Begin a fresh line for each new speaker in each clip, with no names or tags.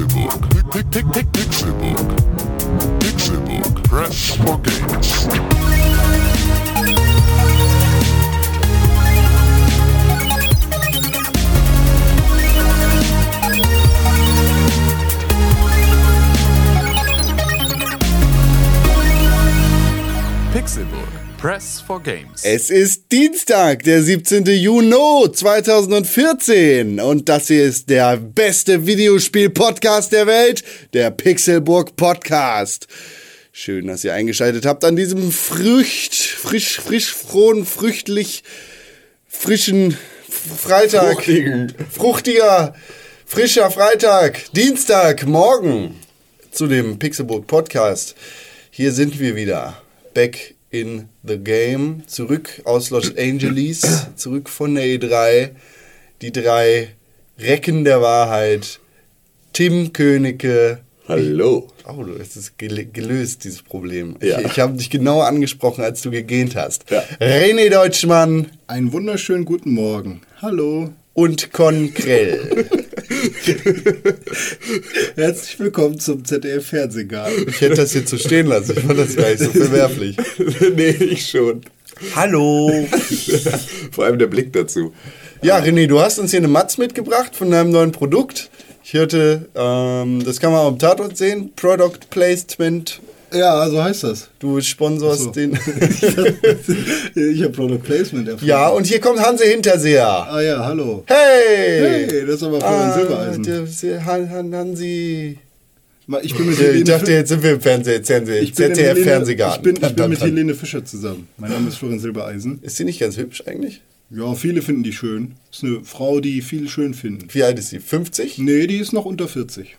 Pixelbook. Pixelbook. Pixelbook. Press for games.
Pixelbook. Press for Games.
Es ist Dienstag, der 17. Juni 2014 und das hier ist der beste Videospiel-Podcast der Welt, der Pixelburg Podcast. Schön, dass ihr eingeschaltet habt an diesem Frücht, frisch, frisch, frohen, früchtlich, frischen Freitag.
Fruchtigen.
Fruchtiger, frischer Freitag, Dienstag, morgen zu dem Pixelburg Podcast. Hier sind wir wieder. Back in the game. Zurück aus Los Angeles. Zurück von der E3. Die drei Recken der Wahrheit. Tim Königke.
Hallo.
Oh, du hast es gel gelöst, dieses Problem.
Ja.
Ich, ich habe dich genau angesprochen, als du gegähnt hast.
Ja.
René Deutschmann
Einen wunderschönen guten Morgen. Hallo.
und Con Krell.
Herzlich willkommen zum ZDF Fernsehgarten.
Ich hätte das jetzt so stehen lassen. Ich fand das gar nicht so verwerflich.
nee, ich schon.
Hallo.
Vor allem der Blick dazu.
Ja, René, du hast uns hier eine Matz mitgebracht von deinem neuen Produkt. Ich hörte, ähm, das kann man am Tatort sehen, Product Placement.
Ja, so heißt das.
Du sponsorst
so.
den.
Ich habe Product Placement erfahren.
ja, und hier kommt Hanse Hinterseher.
Ah ja, hallo.
Hey!
Hey, das ist aber Florian Silbereisen.
der- der Han, Han, Hansi.
Ich bin mit
Ich
Helene
dachte, jetzt sind wir im Fernseh, Fernseh,
ich
ZDF
Helene-
Fernsehgarten.
Ich bin, ich bin mit. Helene Fischer zusammen. Mein Name ist Florian Silbereisen.
Ist sie nicht ganz hübsch eigentlich?
Ja, viele finden die schön. Ist eine Frau, die viele schön finden.
Wie alt ist sie? 50?
Nee, die ist noch unter 40.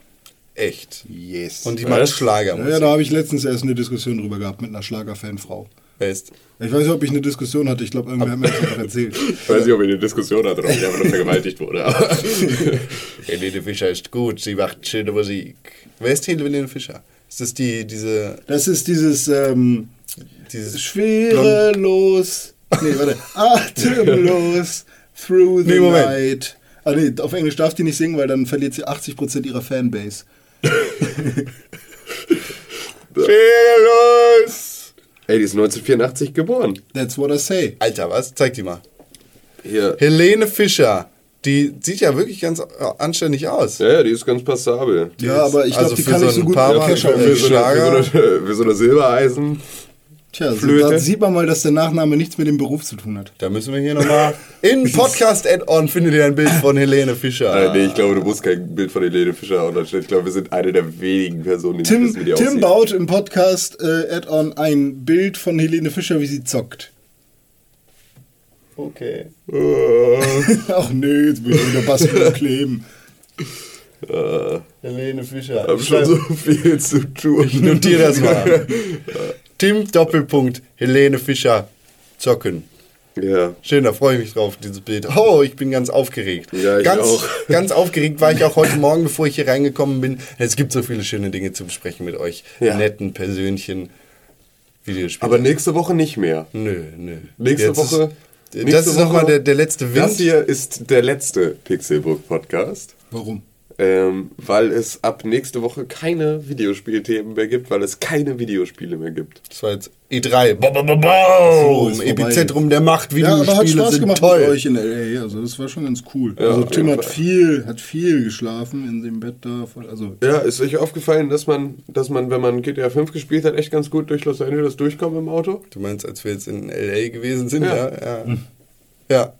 Echt.
Yes.
Und die macht Schlager.
ja, da habe ich letztens erst eine Diskussion drüber gehabt mit einer Schlagerfanfrau.
Best.
Ich weiß nicht, ob ich eine Diskussion hatte. Ich glaube, irgendwer hat mir das einfach erzählt.
Ich weiß nicht, ob ich eine Diskussion hatte oder ob ich einfach nur vergewaltigt wurde.
Helene Fischer ist gut, sie macht schöne Musik. Wer ist Helene Fischer? Ist das die, diese,
Das ist dieses ähm,
dieses
schwerelos, nee, warte, atemlos through the
Nee, Moment.
night. Ah, nee, auf Englisch darf die nicht singen, weil dann verliert sie 80% ihrer Fanbase.
Schwerelos.
Ey, die ist 1984 geboren.
That's what I say.
Alter, was? Zeig die mal.
Hier.
Helene Fischer. Die sieht ja wirklich ganz äh, anständig aus.
Ja, ja, die ist ganz passabel.
Ja, aber ich glaube,
Also
die kann
so
nicht so
ein
gut
paar
Kescher
für
so, eine, für, so eine, für so eine Silbereisen.
Tja, so,
Flöte.
da sieht man mal, dass der Nachname nichts mit dem Beruf zu tun hat.
Da müssen wir hier nochmal. In Podcast-Add-on findet ihr ein Bild von Helene Fischer.
Äh, nee, ich glaube, du musst kein Bild von Helene Fischer online stellen. Ich glaube, wir sind eine der wenigen Personen, die
Tim,
wissen, wie die
Tim
aussieht.
baut im Podcast äh, Add-on ein Bild von Helene Fischer, wie sie zockt.
Okay.
Ach nee, jetzt will ich wieder basteln und kleben.
Helene Fischer. Ich
schon
schreib-
so viel zu tun.
Ich notiere das mal. Tim Doppelpunkt Helene Fischer zocken.
Ja.
Schön, da freue ich mich drauf, dieses Bild. Oh, ich bin ganz aufgeregt.
Ja, ich
ganz,
auch.
ganz aufgeregt war ich auch heute Morgen, bevor ich hier reingekommen bin. Es gibt so viele schöne Dinge zu besprechen mit euch.
Ja.
Netten Persönchen. Videospiele.
Aber nächste Woche nicht mehr.
nö, nö.
Nächste
Jetzt
Woche-
Ist, das
nächste
ist nochmal der, der letzte Wind.
Das hier ist der letzte Pixelbook-Podcast.
Warum?
Ähm, weil es ab nächste Woche keine Videospielthemen mehr gibt, weil es keine Videospiele mehr gibt.
Das war jetzt E3. Ba, ba, ba,
So, ist vorbei
Epizentrum der Macht.
Ja, aber hat
Videospiele
Spaß
sind
gemacht
toll.
mit euch in L.A. Also das war schon ganz cool.
Ja,
also Tim hat viel, hat viel geschlafen in dem Bett da. Also
Ja, ist euch aufgefallen, dass man, dass man, wenn man GTA 5 gespielt hat, echt ganz gut durch Los Angeles durchkommt im Auto?
Du meinst, als wir jetzt in L.A. gewesen sind?
Ja.
Ja, ja. ja.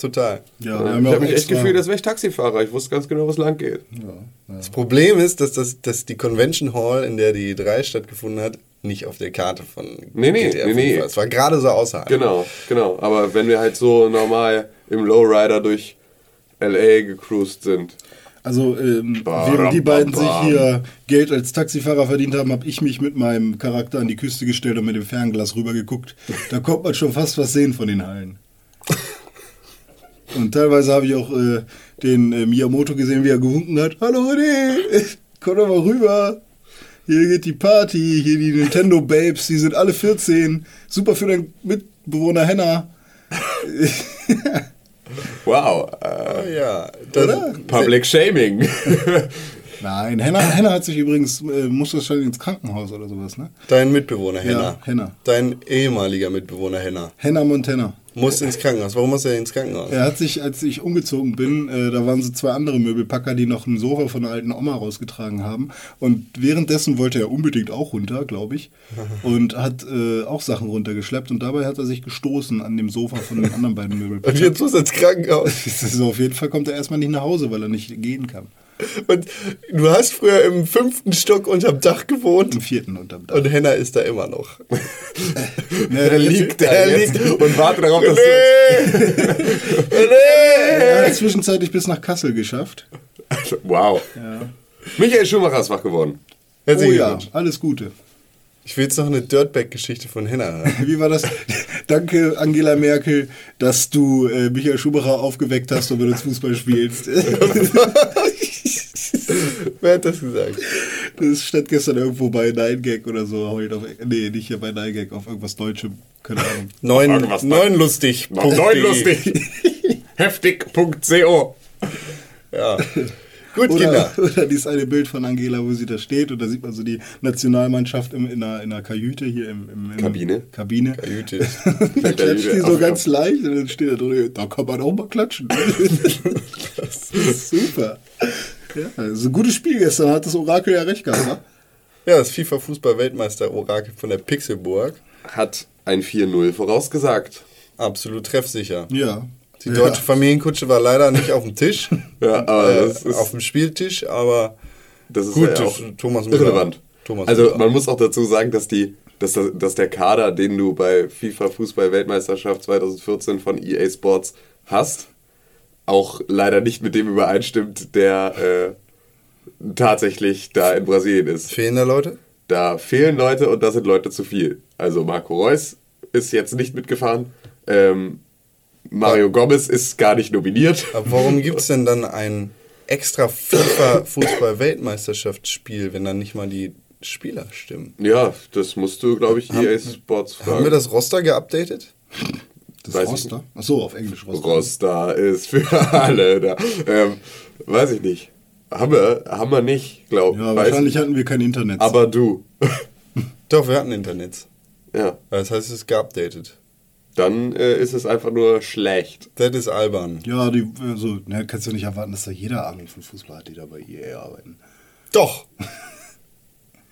Total.
ja,
ich
ja
habe
auch
mich echt gefühlt, als wäre ich Taxifahrer. Ich wusste ganz genau, was lang geht.
ja, ja.
Das Problem ist, dass, das, dass die Convention Hall, in der die E3 stattgefunden hat, nicht auf der Karte von
Nee, nee,
GTA
nee,
5
nee.
war. Es war gerade so außerhalb.
Genau, genau. Aber wenn wir halt so normal im Lowrider durch LA gecruised sind.
Also ähm, während die beiden sich hier Geld als Taxifahrer verdient haben, habe ich mich mit meinem Charakter an die Küste gestellt und mit dem Fernglas rübergeguckt. Da kommt man schon fast was sehen von den Hallen. Und teilweise habe ich auch äh, den äh, Miyamoto gesehen, wie er gewunken hat. Hallo René, komm doch mal rüber. Hier geht die Party, hier die Nintendo Babes, die sind alle 14. Super für deinen Mitbewohner Henna.
Wow. Äh,
Ah, ja. Das,
Oder?
Public Shaming.
Nein, Henna, Henna hat sich übrigens, äh, muss wahrscheinlich ins Krankenhaus oder sowas, ne?
Dein Mitbewohner, Henna.
Ja, Henna.
Dein ehemaliger Mitbewohner, Henna.
Henna Montana.
Muss ins Krankenhaus. Warum muss er ins Krankenhaus?
Er hat sich, als ich umgezogen bin, äh, da waren so zwei andere Möbelpacker, die noch ein Sofa von einer alten Oma rausgetragen haben. Und währenddessen wollte er unbedingt auch runter, glaube ich. Und hat äh, auch Sachen runtergeschleppt. Und dabei hat er sich gestoßen an dem Sofa von den anderen beiden
Und
Möbelpackern.
jetzt muss er ins Krankenhaus.
So, auf jeden Fall kommt er erstmal nicht nach Hause, weil er nicht gehen kann.
Und du hast früher im fünften Stock unterm Dach gewohnt.
Im vierten unterm Dach.
Und Henna ist da immer noch.
Ne,
Er liegt da
er
jetzt
liegt-
und wartet darauf, dass du...
Er hat zwischenzeitlich bis nach Kassel geschafft.
Wow. Michael Schumacher ist wach geworden.
Oh
Herzlichen
ja,
Glückwunsch.
alles Gute.
Ich will jetzt noch eine Dirtbag-Geschichte von Henna hören.
Wie war das? Danke, Angela Merkel, dass du äh, Michael Schumacher aufgeweckt hast und mit uns Fußball spielst.
Wer hat das gesagt?
Das stand gestern irgendwo bei 9gag oder so. Heute auf, nee, nicht hier bei 9gag, auf irgendwas Deutschem. Keine Ahnung.
Neun, neun lustig.
Neun lustig. Heftig.co.
Ja. Gut,
Oder,
Kinder.
oder dieses eine Bild von Angela, wo sie da steht und da sieht man so die Nationalmannschaft im, in, einer, in einer Kajüte hier im, im, im
Kabine?
Kabine.
Kajüte.
Dann klatscht die so
Auf-
ganz leicht und dann steht da drin, da kann man auch mal klatschen. das ist super. Ja, das ist ein gutes Spiel gestern, hat das Orakel ja recht gehabt, ne?
Ja, das FIFA-Fußball-Weltmeister-Orakel von der Pixelburg.
Hat ein 4-0 vorausgesagt.
Absolut treffsicher.
Ja.
Die deutsche Familienkutsche war leider nicht auf dem Tisch.
Ja, aber
äh,
das ist,
auf dem Spieltisch, aber
das ist
gut,
ja auch
Thomas Müller.
irrelevant.
Thomas
also
Müller.
man muss auch dazu sagen, dass die dass, das- dass der Kader, den du bei FIFA Fußball Weltmeisterschaft 2014 von EA Sports hast, auch leider nicht mit dem übereinstimmt, der äh, tatsächlich da in Brasilien ist.
fehlen da Leute?
Da fehlen Leute und da sind Leute zu viel. Also Marco Reus ist jetzt nicht mitgefahren. Ähm, Mario Gomez ist gar nicht nominiert.
Aber warum gibt es denn dann ein extra FIFA-Fußball-Weltmeisterschaftsspiel, wenn dann nicht mal die Spieler stimmen?
Ja, das musst du, glaube ich, EA Sports fragen.
Haben wir das Roster geupdatet?
Das
Weiß ich
Roster? Achso, auf Englisch Roster.
Roster ist für alle da. Ähm, weiß ich nicht. Haben wir, haben wir nicht, glaube ich.
Ja, wahrscheinlich hatten wir kein Internet.
Aber du.
Doch, wir hatten Internet.
ja,
Das heißt, es ist geupdatet.
dann äh, ist es einfach nur schlecht.
Das ist albern.
ja, die, also, ne, kannst du nicht erwarten, dass da jeder Ahnung von Fußball hat, die da bei EA arbeiten.
Doch.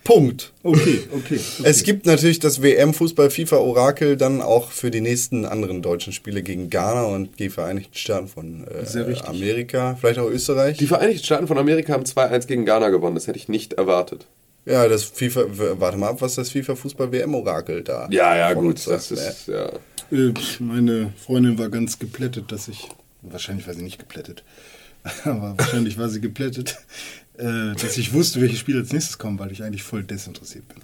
Punkt.
Okay, okay. okay.
Es gibt natürlich das WM-Fußball-FIFA-Orakel dann auch für die nächsten anderen deutschen Spiele gegen Ghana und die Vereinigten Staaten von äh. Amerika, vielleicht auch Österreich.
Die Vereinigten Staaten von Amerika haben 2-1 gegen Ghana gewonnen. Das hätte ich nicht erwartet.
ja, das FIFA, warte mal ab, was das FIFA-Fußball-WM-Orakel da
Ja, ja,
von
gut. Das
sagt,
ist, ja.
Äh, Meine Freundin war ganz geplättet, dass ich. Wahrscheinlich war sie nicht geplättet. Aber wahrscheinlich war sie geplättet, äh, dass ich wusste, welche Spiele als nächstes kommen, weil ich eigentlich voll desinteressiert bin.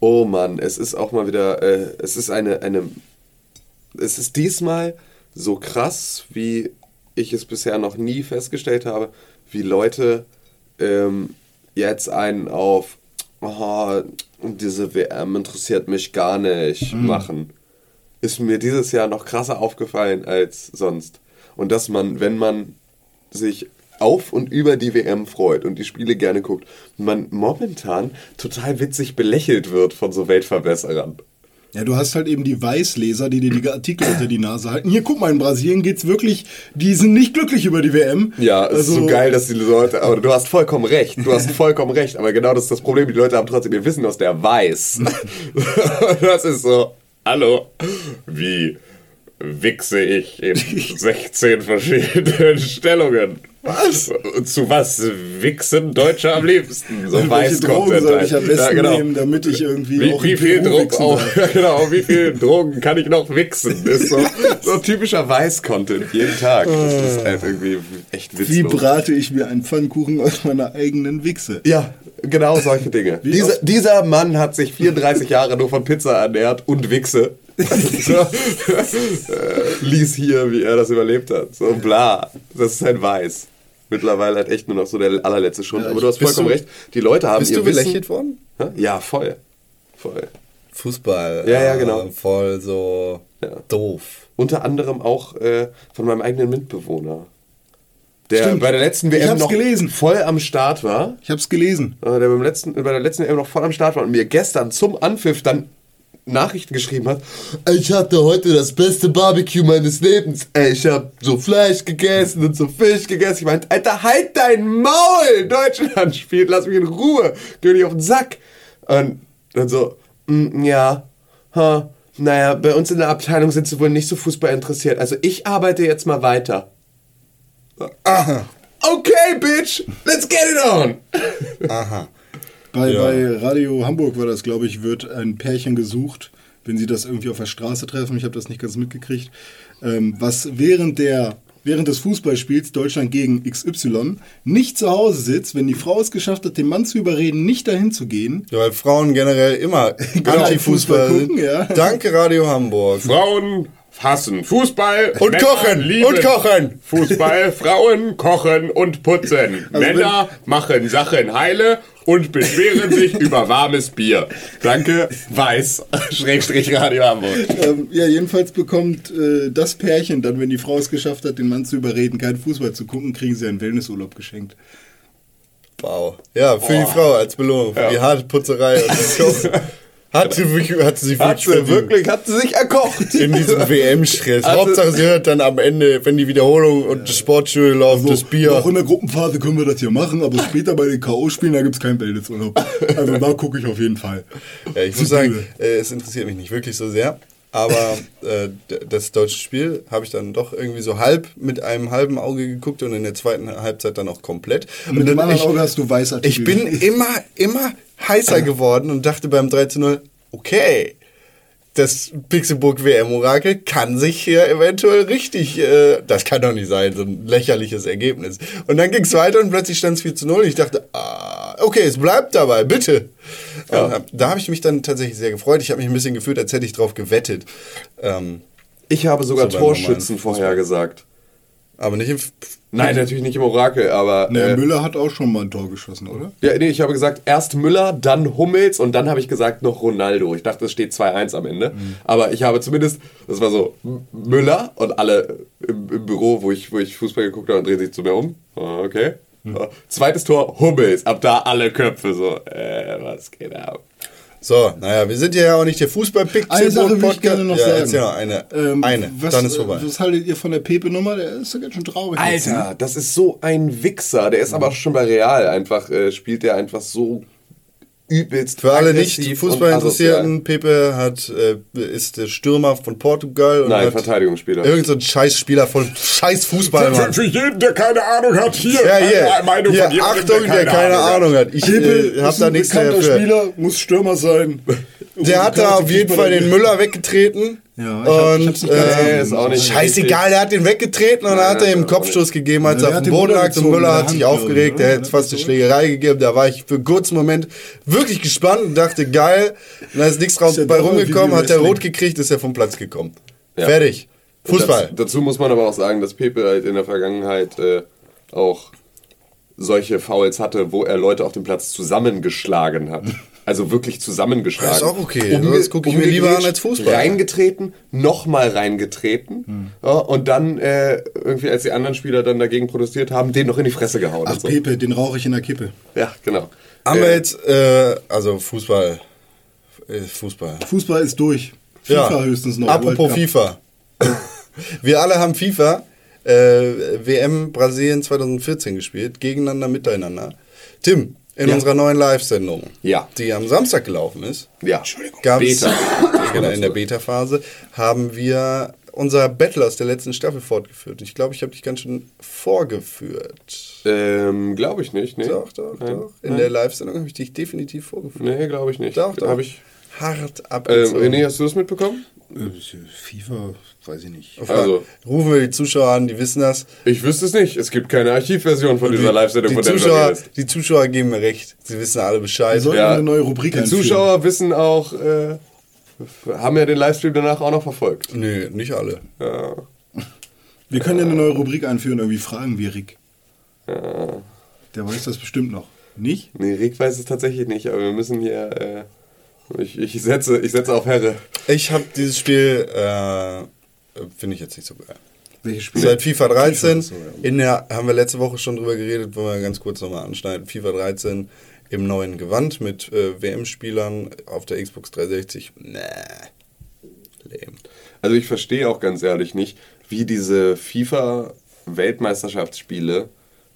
Oh Mann, es ist auch mal wieder, äh, es ist eine, eine, es ist diesmal so krass, wie ich es bisher noch nie festgestellt habe, wie Leute ähm, jetzt einen auf, oh, diese WM interessiert mich gar nicht machen. Ist mir dieses Jahr noch krasser aufgefallen als sonst. Und dass man, wenn man sich auf und über die WM freut und die Spiele gerne guckt, man momentan total witzig belächelt wird von so Weltverbesserern.
Ja, du hast halt eben die Weißleser, die dir die Artikel unter die Nase halten. Hier, guck mal, in Brasilien geht's wirklich, die sind nicht glücklich über die WM.
Ja, es ist
Also-
so geil, dass die Leute, aber du hast vollkommen recht, du hast vollkommen recht, aber genau das ist das Problem, die Leute haben trotzdem ihr Wissen aus der Weiß. das ist so, hallo, wie wichse ich in 16 verschiedenen Stellungen? Was? Zu was wichsen Deutsche am liebsten? So
Welche
weiß
Drogen soll ich am besten
Ja, genau.
nehmen, damit ich irgendwie
Wie,
auch
wie viel Drogen, ja, genau, wie viel Drogen kann ich noch wichsen? Ist so, so typischer Weiß-Content jeden Tag. Das ist halt irgendwie echt witzlos.
Wie brate ich mir einen Pfannkuchen aus meiner eigenen Wichse?
Ja, genau solche Dinge. Dieser, dieser Mann hat sich 34 Jahre nur von Pizza ernährt und Wichse. So, äh, lies hier, wie er das überlebt hat. So bla. Das ist ein Weiß. Mittlerweile halt echt nur noch so der allerletzte Schund.
Ja,
Aber du hast vollkommen
du-
recht. Die Leute haben
Bist
ihr
du
Wissen...
belächelt worden?
Ja, voll. Voll.
Fußball.
Ja, ja,
äh,
genau.
Voll so
Ja.
doof.
Unter anderem auch äh, von meinem eigenen Mitbewohner. der
Stimmt.
bei der letzten WM noch
gelesen.
voll am Start war.
Ich hab's gelesen.
äh, der beim letzten, bei der letzten WM noch voll am Start war und mir gestern zum Anpfiff dann Nachrichten geschrieben hat. Ich hatte heute das beste Barbecue meines Lebens. Ey, ich habe so Fleisch gegessen und so Fisch gegessen. Ich meinte, Alter, halt dein Maul! Deutschland spielt, lass mich in Ruhe. Geh nicht auf den Sack. Und dann so, "Mm, ja, ha, naja, bei uns in der Abteilung sind sie wohl nicht so Fußball interessiert. Also ich arbeite jetzt mal weiter.
Aha.
Okay, bitch, let's get it on.
Aha.
Bei,
Ja.
bei Radio Hamburg war das, glaube ich, wird ein Pärchen gesucht, wenn sie das irgendwie auf der Straße treffen. Ich habe das nicht ganz mitgekriegt. Ähm, was während der während des Fußballspiels Deutschland gegen XY nicht zu Hause sitzt, wenn die Frau es geschafft hat, den Mann zu überreden, nicht dahin zu gehen.
Ja, weil Frauen generell immer Anti-Fußball
Fußball
sind.
gucken, ja.
Danke Radio Hamburg.
Frauen hassen Fußball
Und
Männer
kochen,
lieben
und kochen.
Fußball, Frauen kochen und putzen. Männer machen Sachen heile und beschweren sich über warmes Bier.
Danke, weiß, Schrägstrich Radio Hamburg.
Ähm, ja, jedenfalls bekommt äh, das Pärchen dann, wenn die Frau es geschafft hat, den Mann zu überreden, keinen Fußball zu gucken, kriegen sie einen Wellnessurlaub geschenkt.
Wow. Ja, für die Frau als Belohnung. Für die harte Putzerei und das Kochen. Hat sie, wirklich- hat sie sich
Hat
wirklich,
sie wirklich, hat sie sich erkocht.
in diesem WM-Stress.
Also-
Hauptsache, sie hört dann am Ende, wenn die Wiederholung und das Sportstudio läuft, das Bier.
Auch in der Gruppenphase können wir das hier machen, aber später bei den K.O.-Spielen, da gibt es keinen Wellnessurlaub. Also da gucke ich auf jeden Fall.
Ja, ich muss sagen, äh, es interessiert mich nicht wirklich so sehr. Aber äh, das deutsche Spiel habe ich dann doch irgendwie so halb mit einem halben Auge geguckt und in der zweiten Halbzeit dann auch komplett.
Und mit dem anderen Auge hast du Weißartikel.
ich bin immer, immer heißer geworden und dachte beim 3 zu 0, okay, das Pixelburg WM-Orakel kann sich hier eventuell richtig, äh, das kann doch nicht sein, so ein lächerliches Ergebnis. Und dann ging es weiter und plötzlich stand es 4 zu 0 und ich dachte, ah, okay, es bleibt dabei, bitte. Und hab- da habe ich mich dann tatsächlich sehr gefreut. Ich habe mich ein bisschen gefühlt, als hätte ich drauf gewettet. Ähm,
Ich habe sogar
So
Torschützen vorhergesagt.
Aber nicht im... F-
Nein, natürlich nicht im Orakel, aber.
Nee,
äh,
Müller hat auch schon mal ein Tor geschossen, oder?
ja, nee, ich habe gesagt, erst Müller, dann Hummels und dann habe ich gesagt noch Ronaldo. Ich dachte, es steht 2-1 am Ende. Aber ich habe zumindest, das war so, Müller und alle im, im Büro, wo ich, wo ich Fußball geguckt habe, drehen sich zu mir um. Ah, Okay. Ja. Zweites Tor, Hummels. Ab da alle Köpfe so, äh, was geht ab?
So, naja, wir sind ja auch nicht der fußball pixelburg
Eine Sache will ich gerne noch
ja,
sagen.
Noch eine,
Ähm,
eine,
was,
dann ist vorbei.
äh, Was haltet ihr von der Pepe-Nummer? Der ist ja ganz schön traurig. jetzt, ne?
Alter, das ist so ein Wichser. Der ist aber schon bei Real einfach, äh, spielt der einfach so übelst
Für alle nicht Fußballinteressierten, Pepe hat, äh, ist der Stürmer von Portugal. Und
Nein, Verteidigungsspieler.
Irgend so ein Scheißspieler von Scheiß Fußball,
Für,
Mann.
für jeden, der keine Ahnung hat, hier
Ja, hier,
eine Meinung
hier
von
Achtung, der keine Ahnung hat. Ich
Pepe
äh, hab da nichts dafür.
Spieler, muss Stürmer sein.
Der hat da auf jeden Fall den Müller weggetreten.
Ja, ich hab-
und äh,
Nee, ist auch nicht
scheißegal, der hat den weggetreten und dann hat er ihm einen Kopfstoß gegeben, als
Ja,
er auf
hat
dem
den
Boden lag. Und Müller hat sich aufgeregt, der
oder?
hätte fast eine Schlägerei gegeben. Da war ich für einen kurzen Moment wirklich gespannt und dachte, geil. Und da ist nichts
ja
bei rumgekommen, hat
Wrestling.
rot gekriegt, ist er vom Platz gekommen.
Ja.
Fertig. Fußball.
Das, dazu muss man aber auch sagen, dass Pepe halt in der Vergangenheit äh, auch solche Fouls hatte, wo er Leute auf dem Platz zusammengeschlagen hat. Also wirklich zusammengeschlagen.
Das ist auch okay. Das guck ich mir lieber an als Fußball.
Reingetreten, nochmal reingetreten ja, und dann äh, irgendwie, als die anderen Spieler dann dagegen protestiert haben, den noch in die Fresse gehauen.
Ach,
so.
Pepe, den rauche ich in der Kippe.
Ja, genau.
Haben wir
Äh,
jetzt, äh, also Fußball. Äh, Fußball.
Fußball ist durch. FIFA höchstens noch.
Apropos. FIFA. Wir alle haben FIFA äh, WM Brasilien 2014 gespielt, gegeneinander, miteinander. Tim, in
Ja.
unserer neuen Live-Sendung,
Ja.
die am Samstag gelaufen ist,
Ja.
gab's,
Beta.
genau, in der Beta-Phase, haben wir unser Battle aus der letzten Staffel fortgeführt. Ich glaube, ich habe dich ganz schön vorgeführt.
Ähm, glaube ich nicht. Nee.
Doch, doch,
Nein.
doch. In
Nein.
der Live-Sendung habe ich dich definitiv vorgeführt.
Nee, glaube ich nicht.
Doch, doch.
Habe ich.
Hart
Ähm,
abgezogen.
René, hast du das mitbekommen?
Äh, FIFA, weiß ich nicht.
Also,
Rufen wir die Zuschauer an, die wissen das.
ich wüsste es nicht. Es gibt keine Archivversion von dieser Live-Sendung,
die
von der
Zuschauer, die Zuschauer geben mir recht. Sie wissen alle Bescheid.
Wir sollten
Ja,
eine neue Rubrik
Die
einführen.
Zuschauer wissen auch, äh, haben ja den Livestream danach auch noch verfolgt.
Nö, nicht alle.
Ja.
Wir können ja eine neue Rubrik einführen, irgendwie fragen wir Rick. Der weiß das bestimmt noch. Nicht?
Nee, Rick weiß es tatsächlich nicht, aber wir müssen hier. Äh, ich, ich, setze, ich setze auf Herre.
Ich habe dieses Spiel, äh, finde ich jetzt nicht so geil.
Welche Spiele?
Seit FIFA 13.
so, ja.
In der, haben wir letzte Woche schon drüber geredet, wollen wir ganz kurz nochmal anschneiden. FIFA 13 im neuen Gewand mit äh, WM-Spielern auf der Xbox 360. Nee. Lame.
Also ich verstehe auch ganz ehrlich nicht, wie diese FIFA-Weltmeisterschaftsspiele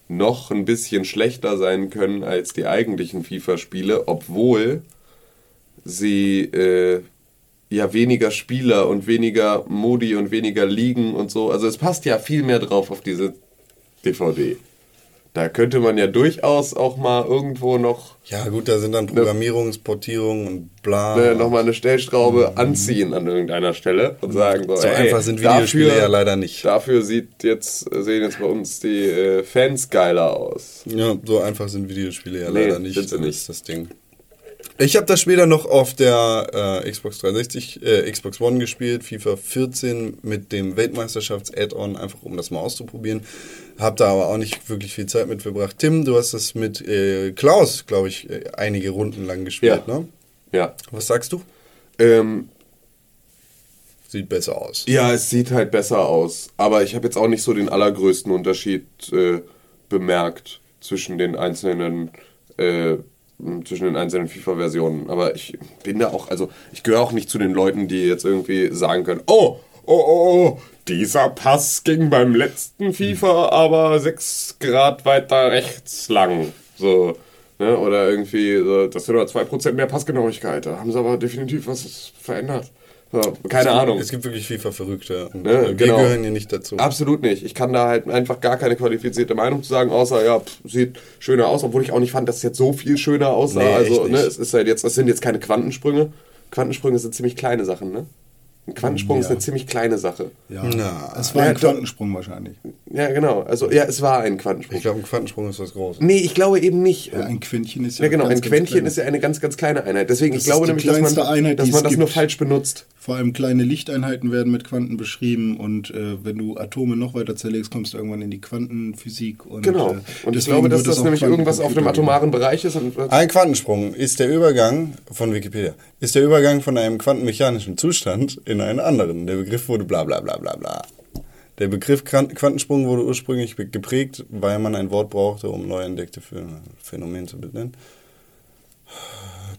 noch ein bisschen schlechter sein können als die eigentlichen FIFA-Spiele, obwohl sie äh, ja weniger Spieler und weniger Modi und weniger Ligen und so. Also es passt ja viel mehr drauf auf diese DVD. Da könnte man ja durchaus auch mal irgendwo noch
Ja, gut, da sind dann Programmierungsportierungen und bla.
äh, nochmal eine Stellschraube anziehen an irgendeiner Stelle und sagen so,
So
ey,
einfach sind Videospiele ja leider nicht.
Dafür sieht jetzt, sehen jetzt bei uns die äh, Fans geiler aus.
Ja, so einfach sind Videospiele ja
Nee,
leider nicht.
sind sie
Das
nicht.
ist das Ding. Ich habe das später noch auf der äh, Xbox 360, äh, Xbox One gespielt, FIFA 14 mit dem Weltmeisterschafts-Add-on, einfach um das mal auszuprobieren. Hab da aber auch nicht wirklich viel Zeit mit verbracht. Tim, du hast das mit äh, Klaus, glaube ich, äh, einige Runden lang gespielt,
Ja.
ne?
Ja.
Was sagst du?
Ähm,
Sieht besser aus.
ja, es sieht halt besser aus. Aber ich habe jetzt auch nicht so den allergrößten Unterschied äh, bemerkt zwischen den einzelnen äh, zwischen den einzelnen FIFA-Versionen. Aber ich bin da auch, also ich gehöre auch nicht zu den Leuten, die jetzt irgendwie sagen können, oh, oh, oh, oh, dieser Pass ging beim letzten FIFA aber 6 Grad weiter rechts lang. So, ne? Oder irgendwie, so, das sind nur 2% mehr Passgenauigkeit. Da haben sie aber definitiv was verändert. So, keine Ahnung.
Es gibt wirklich FIFA-Verrückte. Und
Ne,
wir
genau.
gehören hier nicht dazu.
Absolut nicht. Ich kann da halt einfach gar keine qualifizierte Meinung zu sagen, außer ja, pff, sieht schöner aus, obwohl ich auch nicht fand, dass es jetzt so viel schöner aussah.
Nee,
also, ne, es ist halt jetzt, es sind jetzt keine Quantensprünge. Quantensprünge sind ziemlich kleine Sachen, ne? Ein Quantensprung ist
Ja.
eine ziemlich kleine Sache.
Ja.
Na.
es war ein. Quantensprung wahrscheinlich.
Ja, genau. Also, ja, es war ein Quantensprung.
Ich glaube, ein Quantensprung ist was Großes.
nee, ich glaube eben nicht.
Ja, ein Quäntchen ist ja
Ja, genau.
ganz,
ein Quäntchen ist ja eine ganz, ganz kleine Einheit. Deswegen,
Das
ich glaube
ist
nämlich, dass man,
Einheit,
dass man
es
das nur
gibt.
falsch benutzt.
Vor allem kleine Lichteinheiten werden mit Quanten beschrieben und äh, wenn du Atome noch weiter zerlegst, kommst du irgendwann in die Quantenphysik. Und,
Genau.
äh,
Und ich glaube, dass das
auch
nämlich irgendwas auf einem
Quantencomputer
atomaren Bereich ist. Und,
Ein Quantensprung ist der Übergang von Wikipedia, ist der Übergang von einem quantenmechanischen Zustand in einen anderen. Der Begriff wurde bla bla bla bla bla. Der Begriff Quan- Quantensprung wurde ursprünglich geprägt, weil man ein Wort brauchte, um neu entdeckte Ph- Phänomene zu benennen.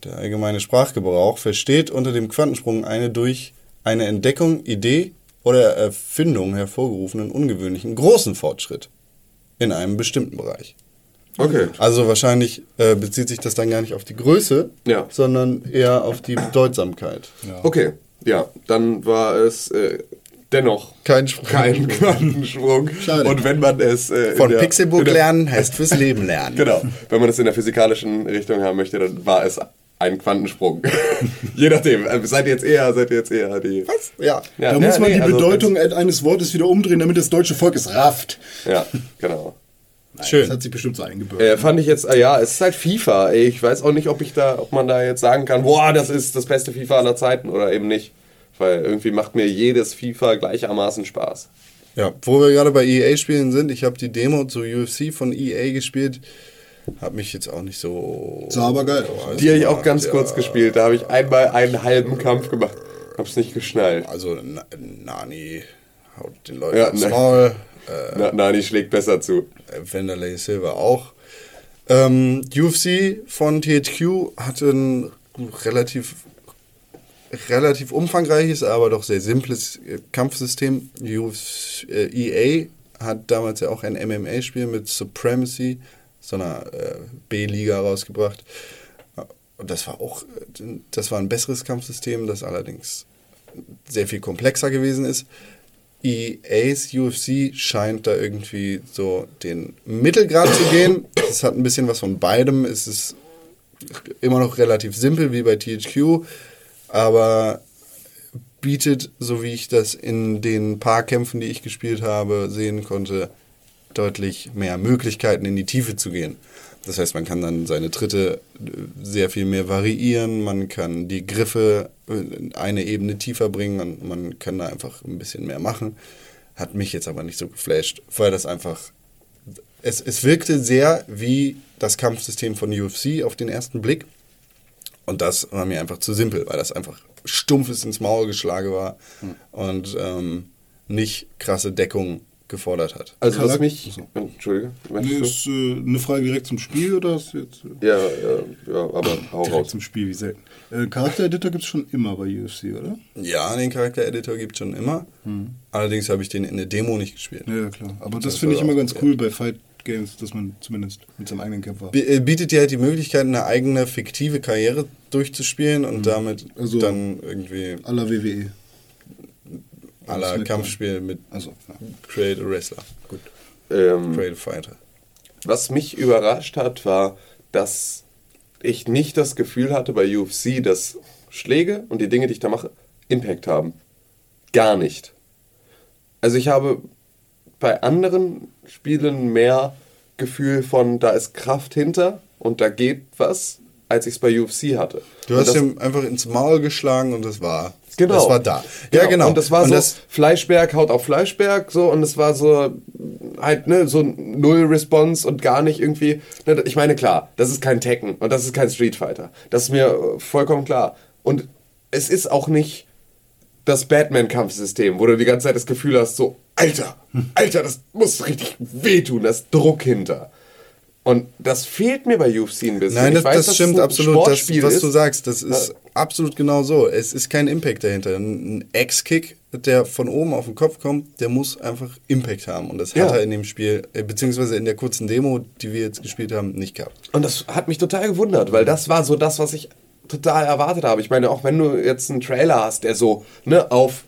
Der allgemeine Sprachgebrauch versteht unter dem Quantensprung eine durch eine Entdeckung, Idee oder Erfindung hervorgerufenen ungewöhnlichen großen Fortschritt in einem bestimmten Bereich.
okay.
Also wahrscheinlich äh, bezieht sich das dann gar nicht auf die Größe,
Ja.
sondern eher auf die Bedeutsamkeit.
Okay, ja, dann war es äh, dennoch
Kein Sprung.
kein Quantensprung.
Schade.
Und wenn man es äh,
Von
der- der-
lernen heißt fürs Leben lernen.
Genau, wenn man es in der physikalischen Richtung haben möchte, dann war es ein Quantensprung. Je nachdem, äh, seid ihr jetzt eher, seid ihr jetzt eher die.
Was? Ja.
Ja,
Da
ja,
muss man
nee,
die
also
Bedeutung eines Wortes wieder umdrehen, damit das deutsche Volk es rafft.
Ja, genau.
Schön.
Das hat sich bestimmt so eingebürgert.
Äh, fand ich jetzt, äh, ja, es ist halt FIFA. Ich weiß auch nicht, ob ich da, ob man da jetzt sagen kann, boah, das ist das beste FIFA aller Zeiten oder eben nicht. Weil irgendwie macht mir jedes FIFA gleichermaßen Spaß.
Ja, wo wir gerade bei EA-Spielen sind, ich habe die Demo zu UFC von EA gespielt, habe mich jetzt auch nicht so...
Sah aber geil
heiß
Die habe ich auch ganz
ja.
kurz gespielt. Da habe ich einmal einen halben Kampf gemacht. Hab's nicht geschnallt.
Also Na- Nani haut den Leuten
Ja, ne.
Maul, äh,
Na, Nani schlägt besser zu.
Vanderlei Silva auch. Ähm, UFC von THQ hatte ein relativ relativ umfangreiches, aber doch sehr simples äh, Kampfsystem. UFC, äh, EA hat damals ja auch ein MMA-Spiel mit Supremacy, so einer äh, B-Liga rausgebracht. Und das war auch, das war ein besseres Kampfsystem, das allerdings sehr viel komplexer gewesen ist. EA's UFC scheint da irgendwie so den Mittelgrad zu gehen. Es hat ein bisschen was von beidem. Es ist immer noch relativ simpel wie bei THQ, aber bietet, so wie ich das in den paar Kämpfen, die ich gespielt habe, sehen konnte, deutlich mehr Möglichkeiten in die Tiefe zu gehen. Das heißt, man kann dann seine Tritte äh, sehr viel mehr variieren, man kann die Griffe äh, eine Ebene tiefer bringen und man kann da einfach ein bisschen mehr machen. Hat mich jetzt aber nicht so geflasht, weil das einfach. Es, es wirkte sehr wie das Kampfsystem von UFC auf den ersten Blick. Und das war mir einfach zu simpel, weil das einfach stumpfes ins Maul geschlagen war. Und ähm, nicht krasse Deckung gefordert hat.
Also was
Charak-
mich... Entschuldige.
Nee, ist äh, eine Frage direkt zum Spiel oder ist jetzt äh,
Ja, ja, ja, aber hau
direkt
raus.
zum Spiel, wie selten? Äh, Charaktereditor gibt es schon immer bei UFC, oder?
Ja, den Charakter-Editor gibt es schon immer. Allerdings habe ich den in der Demo nicht gespielt.
Ja, ja, klar. Aber das
Das
finde ich immer ganz cool bei Fight Games, dass man zumindest mit seinem eigenen Kämpfer.
B- äh, Bietet dir halt die Möglichkeit, eine eigene fiktive Karriere durchzuspielen und damit
Also-
dann irgendwie
la WWE.
Aller Kampfspiel mit
Also, ja.
Create a Wrestler. Gut.
Ähm,
Create a Fighter.
Was mich überrascht hat, war, dass ich nicht das Gefühl hatte bei UFC, dass Schläge und die Dinge, die ich da mache, Impact haben. Gar nicht. Also ich habe bei anderen Spielen mehr Gefühl von, da ist Kraft hinter und da geht was, als ich es bei UFC hatte.
Du
Und
hast ihm einfach ins Maul geschlagen und das war.
Genau.
Das war da. Ja, genau.
Und das war
Und
so,
das-
Fleischberg haut auf Fleischberg, so, und es war so, halt, ne, so null Response und gar nicht irgendwie, ne, ich meine, klar, das ist kein Tekken und das ist kein Street Fighter. Das ist mir vollkommen klar. Und es ist auch nicht das Batman-Kampfsystem, wo du die ganze Zeit das Gefühl hast, so, Alter, Alter, das muss richtig wehtun, das Druck hinter. Und das fehlt mir bei UFC ein bisschen.
Nein, das,
weiß,
das stimmt absolut. Das, was du sagst, das ist absolut genau so. Es ist kein Impact dahinter. Ein Ex-Kick, der von oben auf den Kopf kommt, der muss einfach Impact haben. Und das
Ja.
hat er in dem Spiel, äh, beziehungsweise in der kurzen Demo, die wir jetzt gespielt haben, nicht gehabt.
Und das hat mich total gewundert, weil das war so das, was ich total erwartet habe. Ich meine, auch wenn du jetzt einen Trailer hast, der so, ne, auf,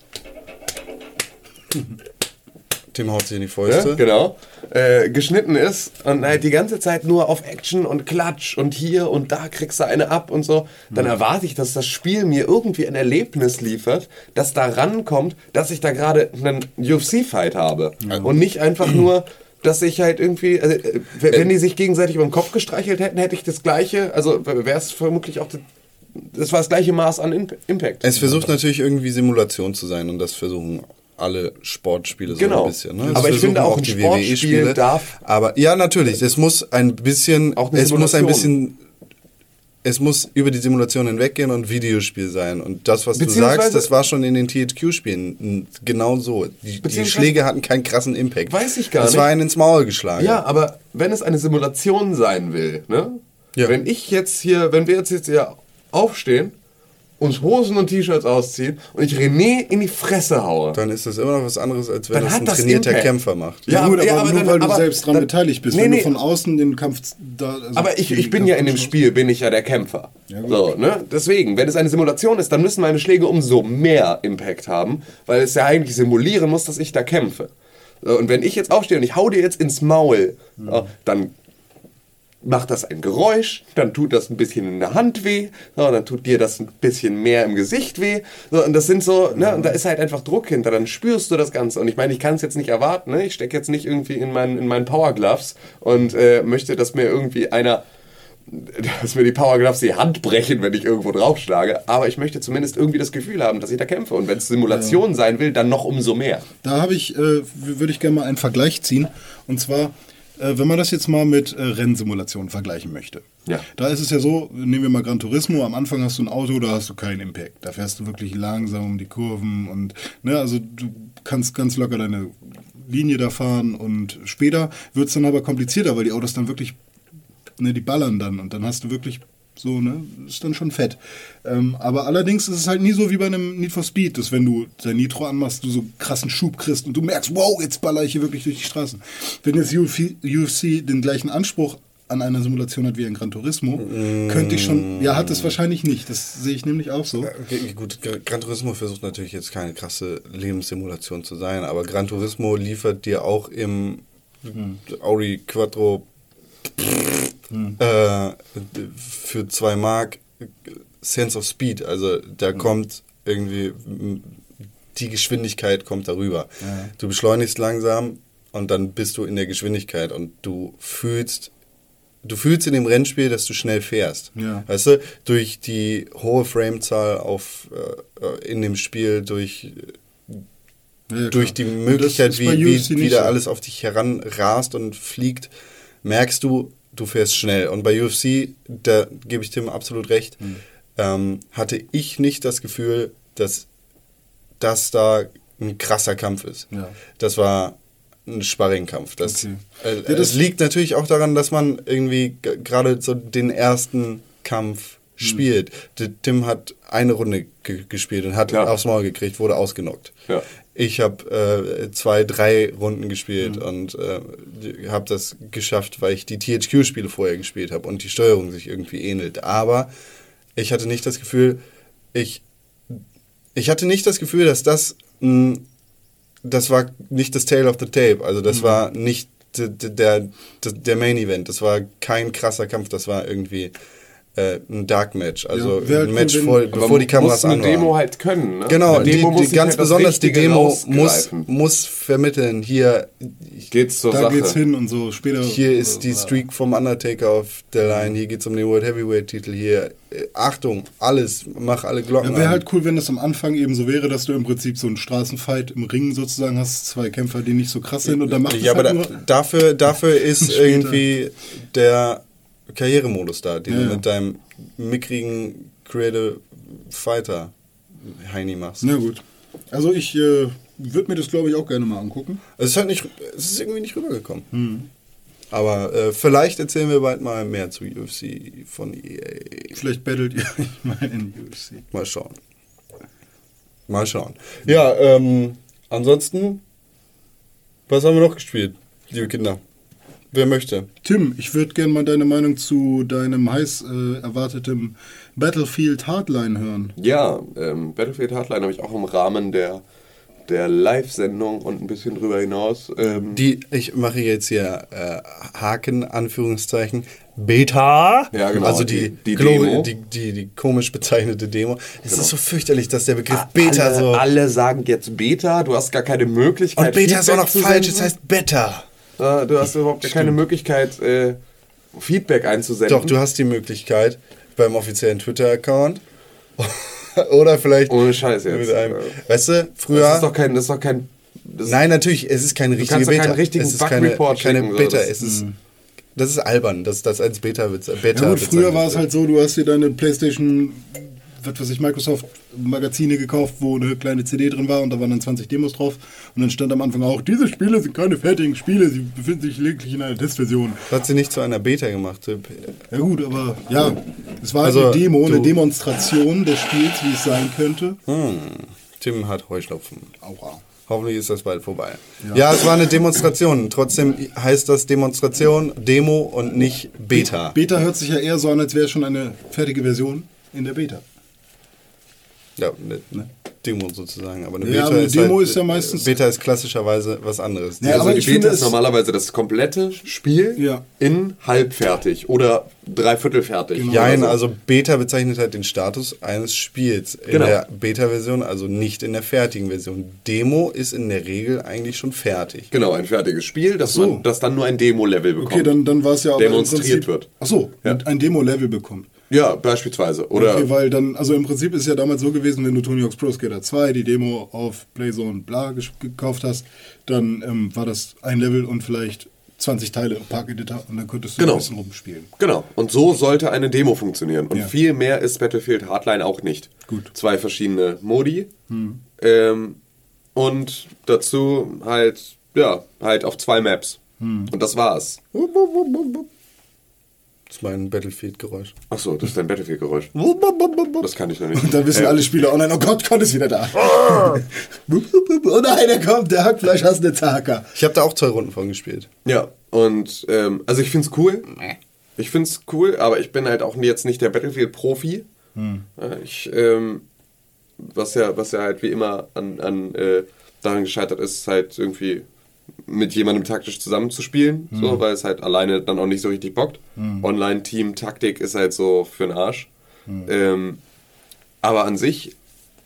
Tim haut sich in die Fäuste.
genau, äh, geschnitten ist und halt die ganze Zeit nur auf Action und Klatsch und hier und da kriegst du eine ab und so, dann erwarte ich, dass das Spiel mir irgendwie ein Erlebnis liefert, das da rankommt, dass ich da gerade einen UFC-Fight habe. Und nicht einfach nur dass ich halt irgendwie, also, äh, wenn die sich gegenseitig über den Kopf gestreichelt hätten, hätte ich das gleiche, also wäre es vermutlich auch das, das war das gleiche Maß an Imp Impact.
Es versucht natürlich irgendwie Simulation zu sein und das versuchen alle Sportspiele so
Genau.
ein bisschen. Ne?
Aber
Das
ich finde auch, ein
die
Sportspiel darf-
Aber ja, natürlich. Es muss ein bisschen,
Auch
es muss ein bisschen, es muss über die Simulation hinweggehen und Videospiel sein. Und das, was du sagst, das war schon in den THQ-Spielen genau so. Die, die Schläge hatten keinen krassen Impact.
Weiß ich gar
Es
nicht.
war ein ins Maul geschlagen.
Ja, aber wenn es eine Simulation sein will, ne?
Ja.
Wenn ich jetzt hier, wenn wir jetzt, jetzt hier aufstehen, uns Hosen und T-Shirts ausziehen und ich René in die Fresse haue.
Dann ist das immer noch was anderes, als wenn
Dann
das ein
das
trainierter
Impact.
Kämpfer macht.
Ja, gut, aber,
ja, aber
nur
dann-
weil du
aber
selbst dran
dann-
beteiligt bist.
Nee,
Wenn
nee.
du von außen den Kampf da. also
Aber ich, ich bin
Kampf
ja in dem. Spiel, bin ich ja der Kämpfer.
Ja,
so, ne? Deswegen, wenn es eine Simulation ist, dann müssen meine Schläge umso mehr Impact haben, weil es ja eigentlich simulieren muss, dass ich da kämpfe. Und wenn ich jetzt aufstehe und ich hau dir jetzt ins Maul, so, dann macht das ein Geräusch, dann tut das ein bisschen in der Hand weh, so, dann tut dir das ein bisschen mehr im Gesicht weh. So, und das sind so, ne, und da ist halt einfach Druck hinter, dann spürst du das Ganze. Und ich meine, ich kann es jetzt nicht erwarten, ne? ich stecke jetzt nicht irgendwie in meinen, in meinen Power Gloves und äh, möchte, dass mir irgendwie einer dass mir die Power Gloves die Hand brechen, wenn ich irgendwo draufschlage. Aber ich möchte zumindest irgendwie das Gefühl haben, dass ich da kämpfe. Und wenn es Simulation sein will, dann noch umso mehr.
Da habe ich, äh, würde ich gerne mal einen Vergleich ziehen. Und zwar, wenn man das jetzt mal mit äh, Rennsimulationen vergleichen möchte.
Ja.
Da ist es ja so, nehmen wir mal Gran Turismo, am Anfang hast du ein Auto, da hast du keinen Impact. Da fährst du wirklich langsam um die Kurven und, ne, also du kannst ganz locker deine Linie da fahren und später wird es dann aber komplizierter, weil die Autos dann wirklich, ne, die ballern dann und dann hast du wirklich so, ne, ist dann schon fett. Ähm, aber allerdings ist es halt nie so wie bei einem Need for Speed, dass wenn du dein Nitro anmachst, du so krassen Schub kriegst und du merkst, wow, jetzt baller ich hier wirklich durch die Straßen. Wenn jetzt UFC, UFC den gleichen Anspruch an einer Simulation hat wie ein Gran Turismo, könnte ich schon, ja, hat es wahrscheinlich nicht. Das sehe ich nämlich auch so.
Okay, gut, Gra- Gran Turismo versucht natürlich jetzt keine krasse Lebenssimulation zu sein, aber Gran Turismo liefert dir auch im Audi Quattro äh, für zwei Mark Sense of Speed. Also da kommt irgendwie die Geschwindigkeit kommt darüber. Du beschleunigst langsam und dann bist du in der Geschwindigkeit und du fühlst du fühlst in dem Rennspiel, dass du schnell fährst.
Ja.
Weißt du, durch die hohe Framezahl auf äh, äh, in dem Spiel, durch
Ja, ja,
durch die Möglichkeit, wie, wie, wie da alles auf dich heranrast und fliegt, merkst du, du fährst schnell. Und bei UFC, da gebe ich Tim absolut recht,
Hm.
ähm, hatte ich nicht das Gefühl, dass das da ein krasser Kampf ist.
Ja.
Das war ein Sparringkampf. Das,
Okay.
äh,
Ja,
das
das-
liegt natürlich auch daran, dass man irgendwie gerade so den ersten Kampf
Hm.
spielt. D- Tim hat eine Runde ge gespielt und hat
Ja.
aufs Maul gekriegt, wurde ausgenockt.
Ja.
Ich habe äh, zwei, drei Runden gespielt
Hm.
und äh, habe das geschafft, weil ich die THQ-Spiele vorher gespielt habe und die Steuerung sich irgendwie ähnelt. Aber ich hatte nicht das Gefühl, ich, ich hatte nicht das Gefühl, dass das, mh, das war nicht das Tale of the Tape. Also das war nicht der, der, der Main Event. Das war kein krasser Kampf. Das war irgendwie äh, ein Dark Match. Also
Ja,
ein Match, vor, bevor die Kameras
muss eine
an waren.
Demo halt können. Ne?
Genau, die,
Demo muss
die ganz
halt
besonders die Demo muss, muss vermitteln, hier,
Geht's zur
Da
Sache.
geht's hin und so später.
hier ist die Streak vom Undertaker auf der Line, hier geht's um den World Heavyweight Titel, hier, äh, Achtung, alles, mach alle Glocken
Ja, wäre
an.
halt cool, wenn das am Anfang eben so wäre, dass du im Prinzip so einen Straßenfight im Ring sozusagen hast, zwei Kämpfer, die nicht so krass sind und dann macht es
ja, aber
halt
da,
nur,
dafür, dafür ist irgendwie der Karrieremodus da, den
Ja,
du mit deinem mickrigen Creative Fighter Heini machst.
Na gut. Also ich äh, würde mir das glaube ich auch gerne mal angucken.
Es ist halt nicht, es ist irgendwie nicht rübergekommen.
Hm.
Aber äh, vielleicht erzählen wir bald mal mehr zu UFC von EA.
Vielleicht battelt ihr euch mal in UFC.
Mal schauen. Mal schauen. Ja, ähm, ansonsten, was haben wir noch gespielt, liebe Kinder? Wer möchte?
Tim, ich würde gerne mal deine Meinung zu deinem heiß äh, erwarteten Battlefield Hardline hören.
Ja, ähm, Battlefield Hardline habe ich auch im Rahmen der, der Live-Sendung und ein bisschen drüber hinaus. Ähm,
Die, ich mache jetzt hier äh, Haken, Anführungszeichen, Beta.
Ja, genau,
Also die,
die- die Demo.
Die, die, die komisch bezeichnete Demo. Es
Genau.
ist so fürchterlich, dass der Begriff Beta
alle,
so.
alle sagen jetzt Beta, du hast gar keine Möglichkeit.
und Beta ist auch noch falsch,
senden.
es heißt Beta.
Äh, du hast überhaupt gar keine Möglichkeit, äh, Feedback einzusenden.
Doch, du hast die Möglichkeit beim offiziellen Twitter-Account. Oder vielleicht
Ohne Scheiß jetzt.
mit einem.
Ja.
Weißt du, früher.
Das ist doch kein. Das ist doch kein das
Nein, natürlich, es ist keine richtige
kannst doch
Beta.
keinen richtigen
es ist keine, keine
schicken, so,
Beta.
das-
es ist, das ist albern, dass das als Beta wird. Beta
Ja gut, früher war es halt so, du hast dir deine Playstation, was weiß ich, Microsoft Magazine gekauft, wo eine kleine CD drin war und da waren dann 20 Demos drauf und dann stand am Anfang auch, diese Spiele sind keine fertigen Spiele, sie befinden sich lediglich in einer Testversion.
Das hat sie nicht zu einer Beta gemacht.
Ja gut, aber ja, es war
Also,
eine Demo, eine Demonstration des Spiels, wie es sein könnte.
Tim hat Heuschnupfen.
Aua.
Hoffentlich ist das bald vorbei. Ja. es war eine Demonstration. Trotzdem heißt das Demonstration, Demo und nicht Beta.
Beta hört sich ja eher so an, als wäre es schon eine fertige Version in der Beta.
Ja, eine eine Demo sozusagen. Aber eine
Ja,
Beta
aber eine
ist
Demo
halt,
ist ja meistens-
Beta ist klassischerweise was anderes.
Ja,
also
aber
die
ich
Beta
finde
ist normalerweise das komplette Spiel
Ja.
in halbfertig oder dreiviertel fertig.
Genau.
Jein,
Oder so.
also Beta bezeichnet halt den Status eines Spiels in
Genau.
der Beta-Version, also nicht in der fertigen Version. Demo ist in der Regel eigentlich schon fertig.
Genau, ein fertiges Spiel, das,
so.
man, das dann nur ein Demo-Level bekommt.
Okay, dann, dann war es ja aber
Demonstriert
im Prinzip,
wird.
Ach so,
Ja.
ein Demo-Level bekommt.
Ja, beispielsweise. Oder
Okay, weil dann, also im Prinzip ist ja damals so gewesen, wenn du Tony Hawk's Pro Skater 2, die Demo auf Playzone bla gekauft hast, dann ähm, war das ein Level und vielleicht 20 Teile im Park Editor und dann konntest du
Genau.
ein bisschen rumspielen.
Genau. Und so sollte eine Demo funktionieren. Und
Ja.
viel mehr ist Battlefield Hardline auch nicht.
Gut.
Zwei verschiedene Modi. Ähm, und dazu halt, ja, halt auf zwei Maps. Und das war's.
Das ist mein Battlefield-Geräusch.
Achso, das ist dein Battlefield-Geräusch. Das kann ich noch nicht.
Und dann wissen
Äh,
alle Spieler online, oh Gott, Gott ist wieder da. oh nein, er kommt, der Hackfleisch hast eine Zaka.
Ich habe da auch zwei Runden von gespielt.
Ja, und ähm, also ich find's cool. Ich find's cool, aber ich bin halt auch jetzt nicht der Battlefield-Profi. Äh, Ich, ähm, was ja, was ja halt wie immer an, an äh, daran gescheitert ist, ist halt irgendwie mit jemandem taktisch zusammenzuspielen, so, weil es halt alleine dann auch nicht so richtig bockt. Online-Team-Taktik ist halt so für den Arsch. Ähm, aber an sich,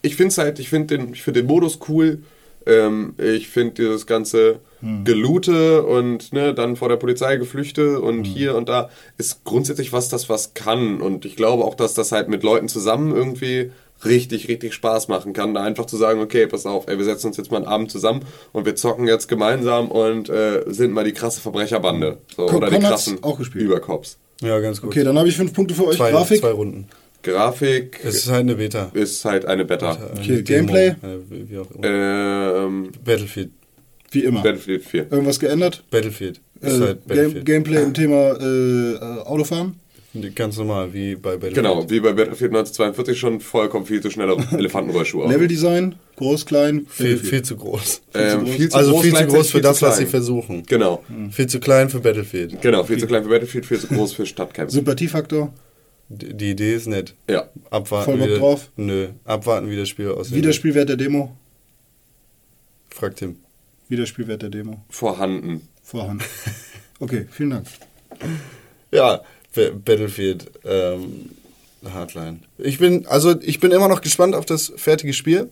ich finde es halt, ich finde den, ich find den Modus cool. Ähm, ich finde dieses ganze Gelute und ne, dann vor der Polizei geflüchte und hier und da ist grundsätzlich was, das was kann. Und ich glaube auch, dass das halt mit Leuten zusammen irgendwie richtig, richtig Spaß machen kann, da einfach zu sagen, okay, pass auf, ey, wir setzen uns jetzt mal einen Abend zusammen und wir zocken jetzt gemeinsam und äh, sind mal die krasse Verbrecherbande. So,
Con-
oder die
Con hat's
krassen
auch gespielt.
Übercops.
Ja, ganz gut.
Okay, dann habe ich fünf Punkte für euch.
zwei,
Grafik.
zwei Runden.
Grafik
Es ist halt eine Beta.
ist halt eine Beta.
Okay,
Eine Demo,
Gameplay?
äh, Wie auch immer.
Ähm,
Battlefield.
Wie immer.
Battlefield 4.
Irgendwas geändert?
Battlefield. Ist
Äh,
halt
Game. Gameplay im Thema äh, äh, Autofahren?
Ganz normal, wie bei Battlefield.
Genau, wie bei Battlefield 1942 schon vollkommen viel zu schneller Elefantenrollschuhe.
Leveldesign? Groß, klein?
Viel, viel zu groß.
Ähm, viel zu
also
groß,
viel zu groß für
viel
das, was sie versuchen.
Genau,
Viel zu klein für Battlefield.
genau. Viel zu klein für Battlefield, viel zu groß für Stadtkämpfe.
Sympathiefaktor?
Die die Idee ist nett.
Ja.
Abwarten.
Voll Bock
wie das-
drauf?
Nö. Abwarten, wie das Spiel aussieht.
Wiederspielwert der Demo?
Fragt Tim.
Wiederspielwert der Demo.
Vorhanden.
Vorhand. Okay, vielen Dank.
Ja, Battlefield ähm, Hardline. Ich bin, also ich bin immer noch gespannt auf das fertige Spiel,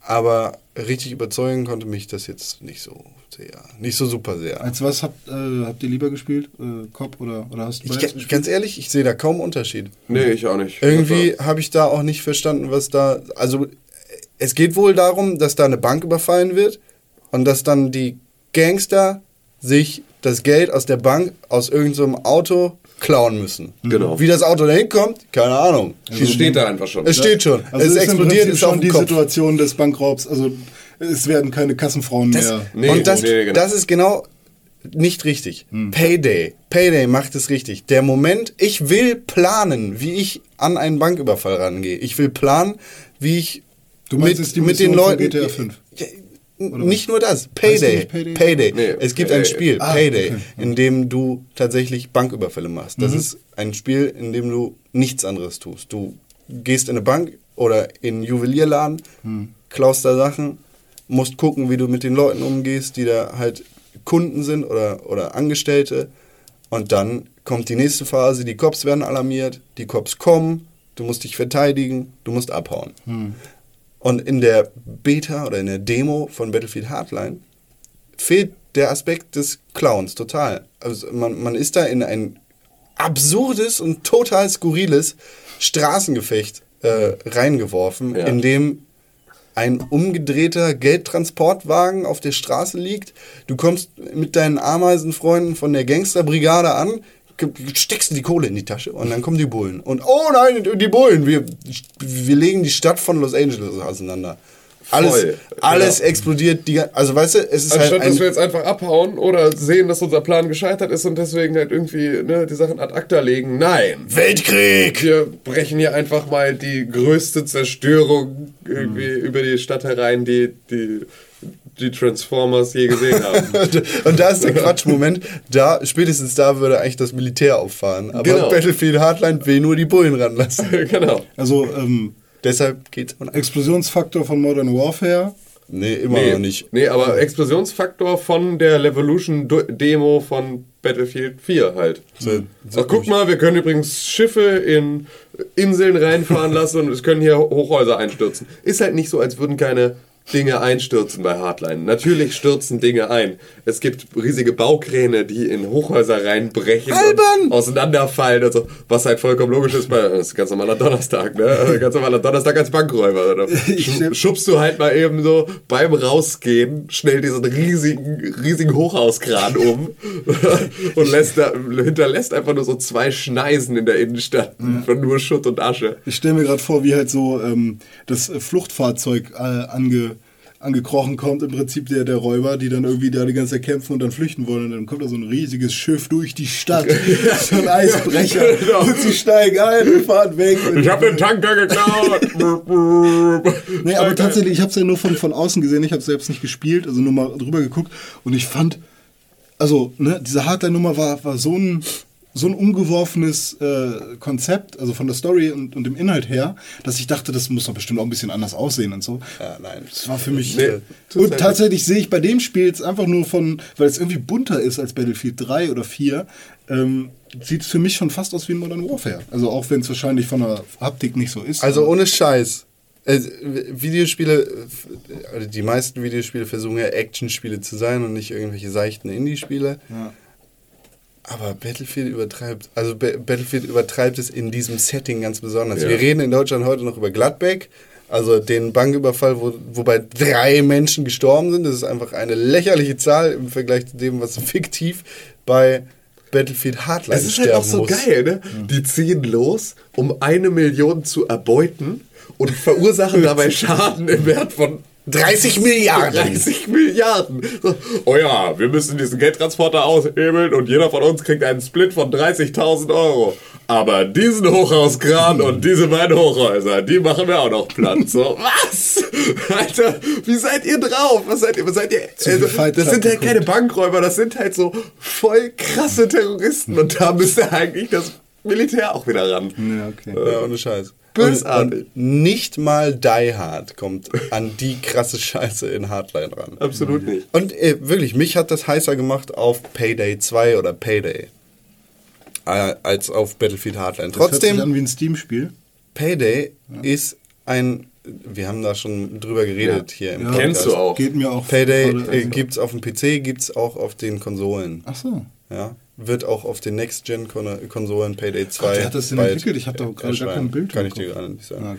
aber richtig überzeugen konnte mich das jetzt nicht so sehr, nicht so super sehr.
Als was habt, äh, habt ihr lieber gespielt? Äh, Cop oder, oder hast du
Ich,
gespielt?
ganz ehrlich, ich sehe da kaum Unterschied.
Nee, ich auch nicht.
Irgendwie habe ich da auch nicht verstanden, was da. Also, es geht wohl darum, dass da eine Bank überfallen wird und dass dann die Gangster sich das Geld aus der Bank aus irgendeinem Auto klauen müssen.
Genau.
Wie das Auto da hinkommt, keine Ahnung.
Es steht da einfach schon.
Es steht schon.
Also
es
ist
explodiert, ist
schon die
Kopf.
Situation des Bankraubs. Also es werden keine Kassenfrauen
Das,
mehr.
Nee,
und das,
nee, genau.
das ist genau nicht richtig.
Hm.
Payday. Payday macht es richtig. Der Moment, ich will planen, wie ich an einen Banküberfall rangehe. Ich will planen, wie ich
Du meinst
mit, mit den Leuten.
GTA 5?
Nicht nur das. Payday.
nicht Payday?
Payday.
Nee,
es gibt
Payday.
ein Spiel,
Ah,
Payday,
okay.
in dem du tatsächlich Banküberfälle machst.
Mhm.
Das ist ein Spiel, in dem du nichts anderes tust. Du gehst in eine Bank oder in einen Juwelierladen,
Mhm.
klaust da Sachen, musst gucken, wie du mit den Leuten umgehst, die da halt Kunden sind oder, oder Angestellte. Und dann kommt die nächste Phase, die Cops werden alarmiert, die Cops kommen, du musst dich verteidigen, du musst abhauen. Und in der Beta oder in der Demo von Battlefield Hardline fehlt der Aspekt des Clowns total. Also man, man ist da in ein absurdes und total skurriles Straßengefecht äh, reingeworfen,
Ja.
in dem ein umgedrehter Geldtransportwagen auf der Straße liegt. Du kommst mit deinen Ameisenfreunden von der Gangsterbrigade an, steckst du die Kohle in die Tasche und dann kommen die Bullen. Und oh nein, die Bullen, wir, wir legen die Stadt von Los Angeles auseinander. Alles,
Voll,
alles
genau.
explodiert. Die, also weißt du, es ist
Anstatt,
halt
dass wir jetzt einfach abhauen oder sehen, dass unser Plan gescheitert ist und deswegen halt irgendwie ne, die Sachen ad acta legen. Nein.
Weltkrieg.
Wir brechen hier einfach mal die größte Zerstörung irgendwie über die Stadt herein, die die, die Transformers je gesehen haben.
Und da ist der Quatschmoment, da, spätestens da würde eigentlich das Militär auffahren. Aber
Genau.
Battlefield Hardline will nur die Bullen ranlassen.
genau.
Also ähm,
Deshalb geht's von
Explosionsfaktor von Modern Warfare.
Nee, immer
Nee,
noch nicht.
nee, aber Explosionsfaktor von der Levolution-Demo von Battlefield 4 halt.
So,
Ach, guck mal, wir können übrigens Schiffe in Inseln reinfahren lassen und es können hier Hochhäuser einstürzen. Ist halt nicht so, als würden keine Dinge einstürzen bei Hardline. Natürlich stürzen Dinge ein. Es gibt riesige Baukräne, die in Hochhäuser reinbrechen
Albern!
und auseinanderfallen und so. Was halt vollkommen logisch ist bei das ist ganz normaler Donnerstag, ne? Ganz normaler Donnerstag als Bankräuber. Oder? Sch schubst du halt mal eben so beim Rausgehen schnell diesen riesigen, riesigen Hochhauskran um und lässt da, hinterlässt einfach nur so zwei Schneisen in der Innenstadt von nur Schutt und Asche.
Ich stelle mir gerade vor, wie halt so ähm, das Fluchtfahrzeug äh, ange, angekrochen kommt, im Prinzip der, der Räuber, die dann irgendwie da die ganze Zeit kämpfen und dann flüchten wollen. Und dann kommt da so ein riesiges Schiff durch die Stadt, so ein Eisbrecher.
Genau.
Und sie steigen ein und fahren weg.
Ich habe den Tanker geklaut.
Nee, aber tatsächlich, ich habe es ja nur von, von außen gesehen, ich habe es selbst nicht gespielt, also nur mal drüber geguckt und ich fand, also, ne, diese Hardline-Nummer war, war so ein so ein umgeworfenes äh, Konzept, also von der Story und, und dem Inhalt her, dass ich dachte, das muss doch bestimmt auch ein bisschen anders aussehen und so.
Ja, nein.
Das war für mich.
Nee,
und
halt
tatsächlich sehe ich bei dem Spiel jetzt einfach nur von, weil es irgendwie bunter ist als Battlefield 3 oder 4, ähm, sieht es für mich schon fast aus wie ein Modern Warfare. Also auch wenn es wahrscheinlich von der Haptik nicht so ist.
Also ohne Scheiß. Äh, Videospiele, äh, also die meisten Videospiele versuchen ja Actionspiele zu sein und nicht irgendwelche seichten Indie-Spiele.
Ja.
Aber Battlefield übertreibt, also Ba- Battlefield übertreibt es in diesem Setting ganz besonders.
Ja.
Wir reden in Deutschland heute noch über Gladbeck, also den Banküberfall, wo, wobei drei Menschen gestorben sind. Das ist einfach eine lächerliche Zahl im Vergleich zu dem, was fiktiv bei Battlefield Hardline
Es ist halt
sterben
auch so
muss.
geil, ne? Die ziehen los, um eine Million zu erbeuten und verursachen dabei Schaden im Wert von
30 Milliarden.
30 Milliarden. Oh ja, wir müssen diesen Geldtransporter aushebeln und jeder von uns kriegt einen Split von 30.000 Euro. Aber diesen Hochhauskran und diese beiden Hochhäuser, die machen wir auch noch platt. So, was? Alter, wie seid ihr drauf? Was seid ihr? Was seid ihr? Also, das sind halt keine Bankräuber, das sind halt so voll krasse Terroristen. Und da müsste eigentlich das Militär auch wieder ran.
Ja, okay.
Ja, ohne Scheiß.
Bösartig.
Und, und nicht mal Die Hard kommt an die krasse Scheiße in Hardline ran.
Absolut nicht.
Und äh, wirklich, mich hat das heißer gemacht auf Payday 2 oder Payday. Äh, als auf Battlefield Hardline.
Das hört sich
Trotzdem,
an wie ein Steam-Spiel.
Payday ist ein. Wir haben da schon drüber geredet hier im
Ja.
Podcast.
Kennst du auch.
Geht mir auch.
Payday äh, gibt's auf dem PC, gibt's auch auf den Konsolen.
Ach so.
Ja, wird auch auf den Next-Gen-Konsolen Payday 2.
Gott, wer hat das denn entwickelt? Ich hab doch gerade gar kein Bild
Kann ich dir gerade nicht sagen.
Ah,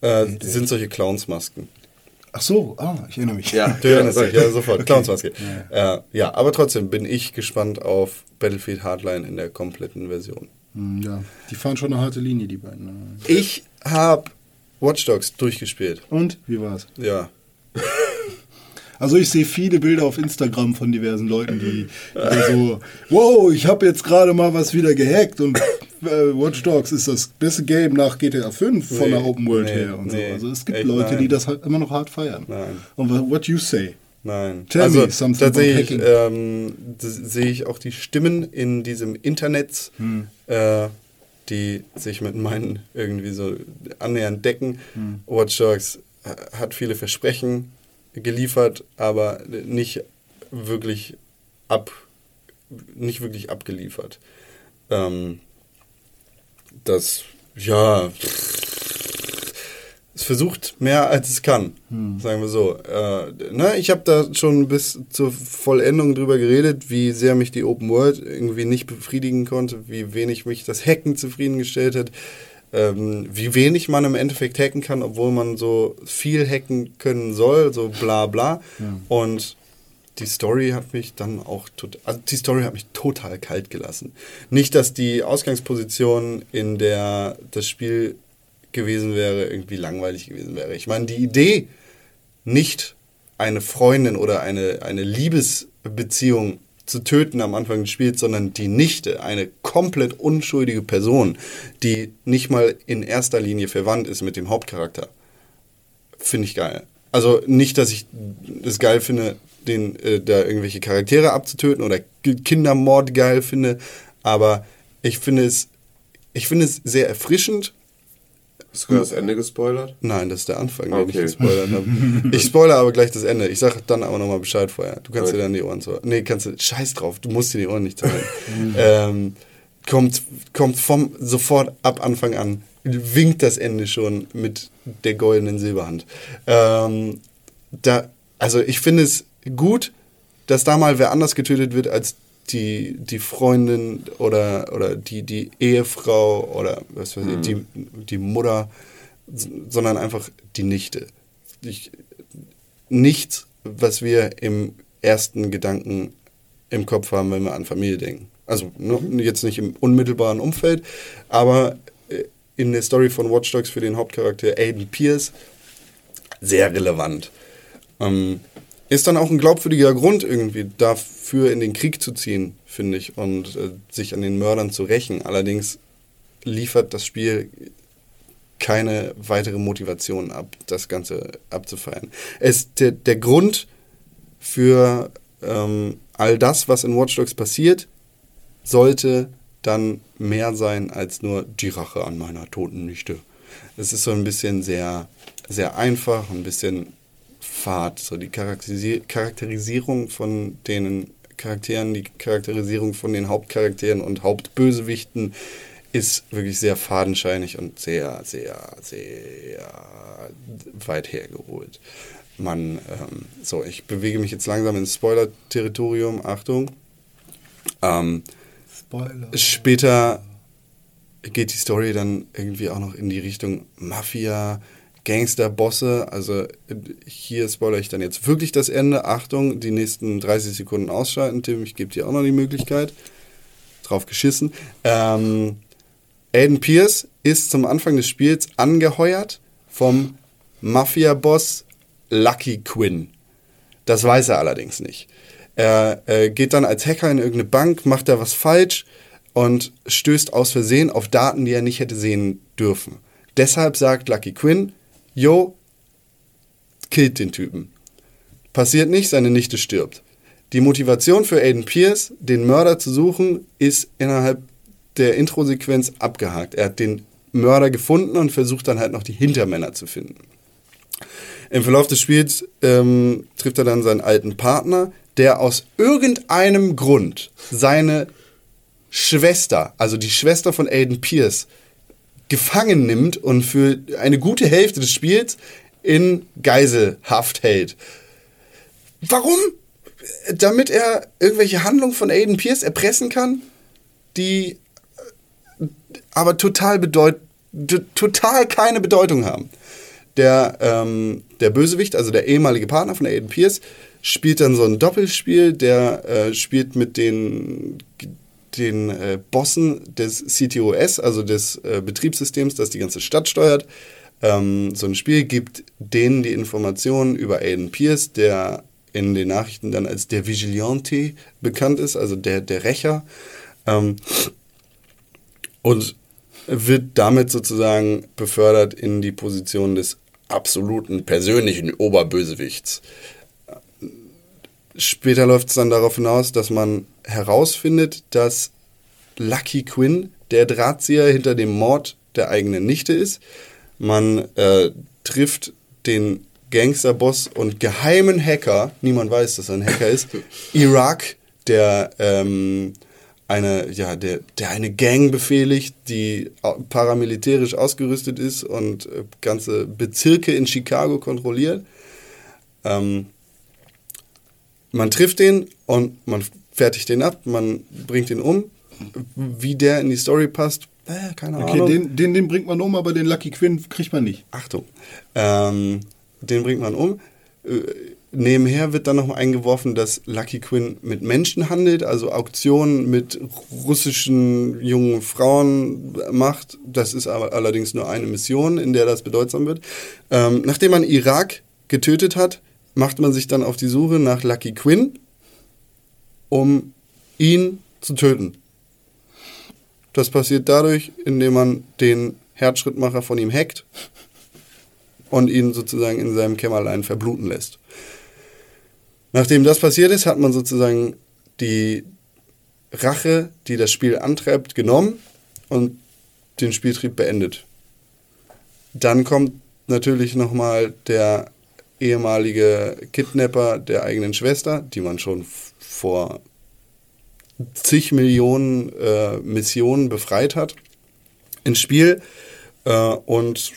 okay.
Äh, sind solche Clownsmasken.
Ach so, ah, ich erinnere mich.
Ja,
Du erinnerst dich, ja, sofort. Clownsmaske. Ja. Äh, ja, aber trotzdem bin ich gespannt auf Battlefield Hardline in der kompletten Version.
Hm, ja. Die fahren schon eine harte Linie, die beiden.
Ich habe Watch Dogs durchgespielt.
Und? Wie war's?
Ja.
Also ich sehe viele Bilder auf Instagram von diversen Leuten, die, die so, wow, ich habe jetzt gerade mal was wieder gehackt und äh, Watch Dogs ist das beste Game nach GTA 5 von
Nee,
der Open World
nee,
her und
nee,
so. Also es gibt
echt
Leute,
nein.
die das halt immer noch hart feiern.
Nein.
Und what you say?
Nein.
Tell
also
me something
tatsächlich
about hacking.
ähm, das sehe ich auch die Stimmen in diesem Internet,
Hm.
äh, die sich mit meinen irgendwie so annähernd decken.
Hm.
Watch Dogs ha- hat viele Versprechen geliefert, aber nicht wirklich ab, nicht wirklich abgeliefert. Ähm, das, ja, es versucht mehr als es kann, sagen wir so. Äh, ne, ich habe da schon bis zur Vollendung drüber geredet, wie sehr mich die Open World irgendwie nicht befriedigen konnte, wie wenig mich das Hacken zufriedengestellt hat, ähm, wie wenig man im Endeffekt hacken kann, obwohl man so viel hacken können soll, so bla bla. Und die Story hat mich dann auch total, also die Story hat mich total kalt gelassen. Nicht, dass die Ausgangsposition, in der das Spiel gewesen wäre, irgendwie langweilig gewesen wäre. Ich meine, die Idee, nicht eine Freundin oder eine, eine Liebesbeziehung zu töten am Anfang des Spiels, sondern die Nichte, eine komplett unschuldige Person, die nicht mal in erster Linie verwandt ist mit dem Hauptcharakter, finde ich geil. Also nicht, dass ich es geil finde, den, äh, da irgendwelche Charaktere abzutöten oder Ki- Kindermord geil finde, aber ich finde es, ich finde es sehr erfrischend.
Hast du das Ende gespoilert?
Nein, das ist der Anfang, den ich
Okay.
gespoilert habe. Ich spoilere aber gleich das Ende. Ich sage dann aber nochmal Bescheid vorher. Du kannst
Okay.
dir dann die Ohren zu. Nee, kannst du. Scheiß drauf, du musst dir die Ohren nicht zuhalten. ähm, kommt, kommt vom sofort ab Anfang an, winkt das Ende schon mit der goldenen Silberhand. Ähm, da, also ich finde es gut, dass da mal wer anders getötet wird als die, die Freundin oder, oder die, die Ehefrau oder was weiß ich, die, die Mutter, sondern einfach die Nichte. Ich, nichts, was wir im ersten Gedanken im Kopf haben, wenn wir an Familie denken. Also ne, jetzt nicht im unmittelbaren Umfeld, aber äh, in der Story von Watch Dogs für den Hauptcharakter Aiden Pierce sehr relevant. Ähm, ist dann auch ein glaubwürdiger Grund irgendwie dafür in den Krieg zu ziehen, finde ich, und äh, sich an den Mördern zu rächen. Allerdings liefert das Spiel keine weitere Motivation ab, das Ganze abzufeiern. Es, der, der Grund für ähm, all das, was in Watch Dogs passiert, sollte dann mehr sein als nur die Rache an meiner toten Nichte. Es ist so ein bisschen sehr, sehr einfach, ein bisschen fad. So die Charakterisi Charakterisierung von den Charakteren, die Charakterisierung von den Hauptcharakteren und Hauptbösewichten ist wirklich sehr fadenscheinig und sehr, sehr, sehr weit hergeholt. Man, ähm, so, ich bewege mich jetzt langsam ins Spoiler-Territorium. Achtung. Ähm,
Spoiler.
Später geht die Story dann irgendwie auch noch in die Richtung Mafia, Gangsterbosse. Also hier spoilere ich dann jetzt wirklich das Ende. Achtung, die nächsten 30 Sekunden ausschalten, Tim. Ich gebe dir auch noch die Möglichkeit. drauf geschissen. Ähm, Aiden Pierce ist zum Anfang des Spiels angeheuert vom Mafia-Boss Lucky Quinn. Das weiß er allerdings nicht. Er äh, geht dann als Hacker in irgendeine Bank, macht da was falsch und stößt aus Versehen auf Daten, die er nicht hätte sehen dürfen. Deshalb sagt Lucky Quinn, yo, killt den Typen. Passiert nicht, seine Nichte stirbt. Die Motivation für Aiden Pierce, den Mörder zu suchen, ist innerhalb der Intro-Sequenz abgehakt. Er hat den Mörder gefunden und versucht dann halt noch die Hintermänner zu finden. Im Verlauf des Spiels ähm, trifft er dann seinen alten Partner, der aus irgendeinem Grund seine Schwester, also die Schwester von Aiden Pierce, gefangen nimmt und für eine gute Hälfte des Spiels in Geiselhaft hält. Warum? Damit er irgendwelche Handlungen von Aiden Pierce erpressen kann, die äh, aber total bedeut total keine Bedeutung haben. Der, ähm, der Bösewicht, also der ehemalige Partner von Aiden Pierce, spielt dann so ein Doppelspiel, der äh, spielt mit den, den äh, Bossen des CTOS, also des äh, Betriebssystems, das die ganze Stadt steuert. Ähm, so ein Spiel gibt denen die Informationen über Aiden Pierce, der in den Nachrichten dann als der Vigilante bekannt ist, also der, der Rächer. Ähm, und wird damit sozusagen befördert in die Position des absoluten persönlichen Oberbösewichts. Später läuft es dann darauf hinaus, dass man herausfindet, dass Lucky Quinn der Drahtzieher hinter dem Mord der eigenen Nichte ist. Man äh, trifft den Gangsterboss und geheimen Hacker, niemand weiß, dass er ein Hacker ist, Irak, der ähm, eine, ja, der, der eine Gang befehligt, die paramilitärisch ausgerüstet ist und äh, ganze Bezirke in Chicago kontrolliert. Ähm, man trifft den und man fertigt den ab, man bringt ihn um. Wie der in die Story passt, äh, keine
okay,
Ahnung.
Den, den, den bringt man um, aber den Lucky Quinn kriegt man nicht.
Achtung. Ähm, den bringt man um. Äh, nebenher wird dann noch eingeworfen, dass Lucky Quinn mit Menschen handelt, also Auktionen mit russischen jungen Frauen macht. Das ist aber allerdings nur eine Mission, in der das bedeutsam wird. Ähm, nachdem man Irak getötet hat, macht man sich dann auf die Suche nach Lucky Quinn, um ihn zu töten. Das passiert dadurch, indem man den Herzschrittmacher von ihm hackt und ihn sozusagen in seinem Kämmerlein verbluten lässt. Nachdem das passiert ist, hat man sozusagen die Rache, die das Spiel antreibt, genommen und den Spieltrieb beendet. Dann kommt natürlich nochmal der ehemalige Kidnapper der eigenen Schwester, die man schon vor zig Millionen äh, Missionen befreit hat, ins Spiel. Äh, und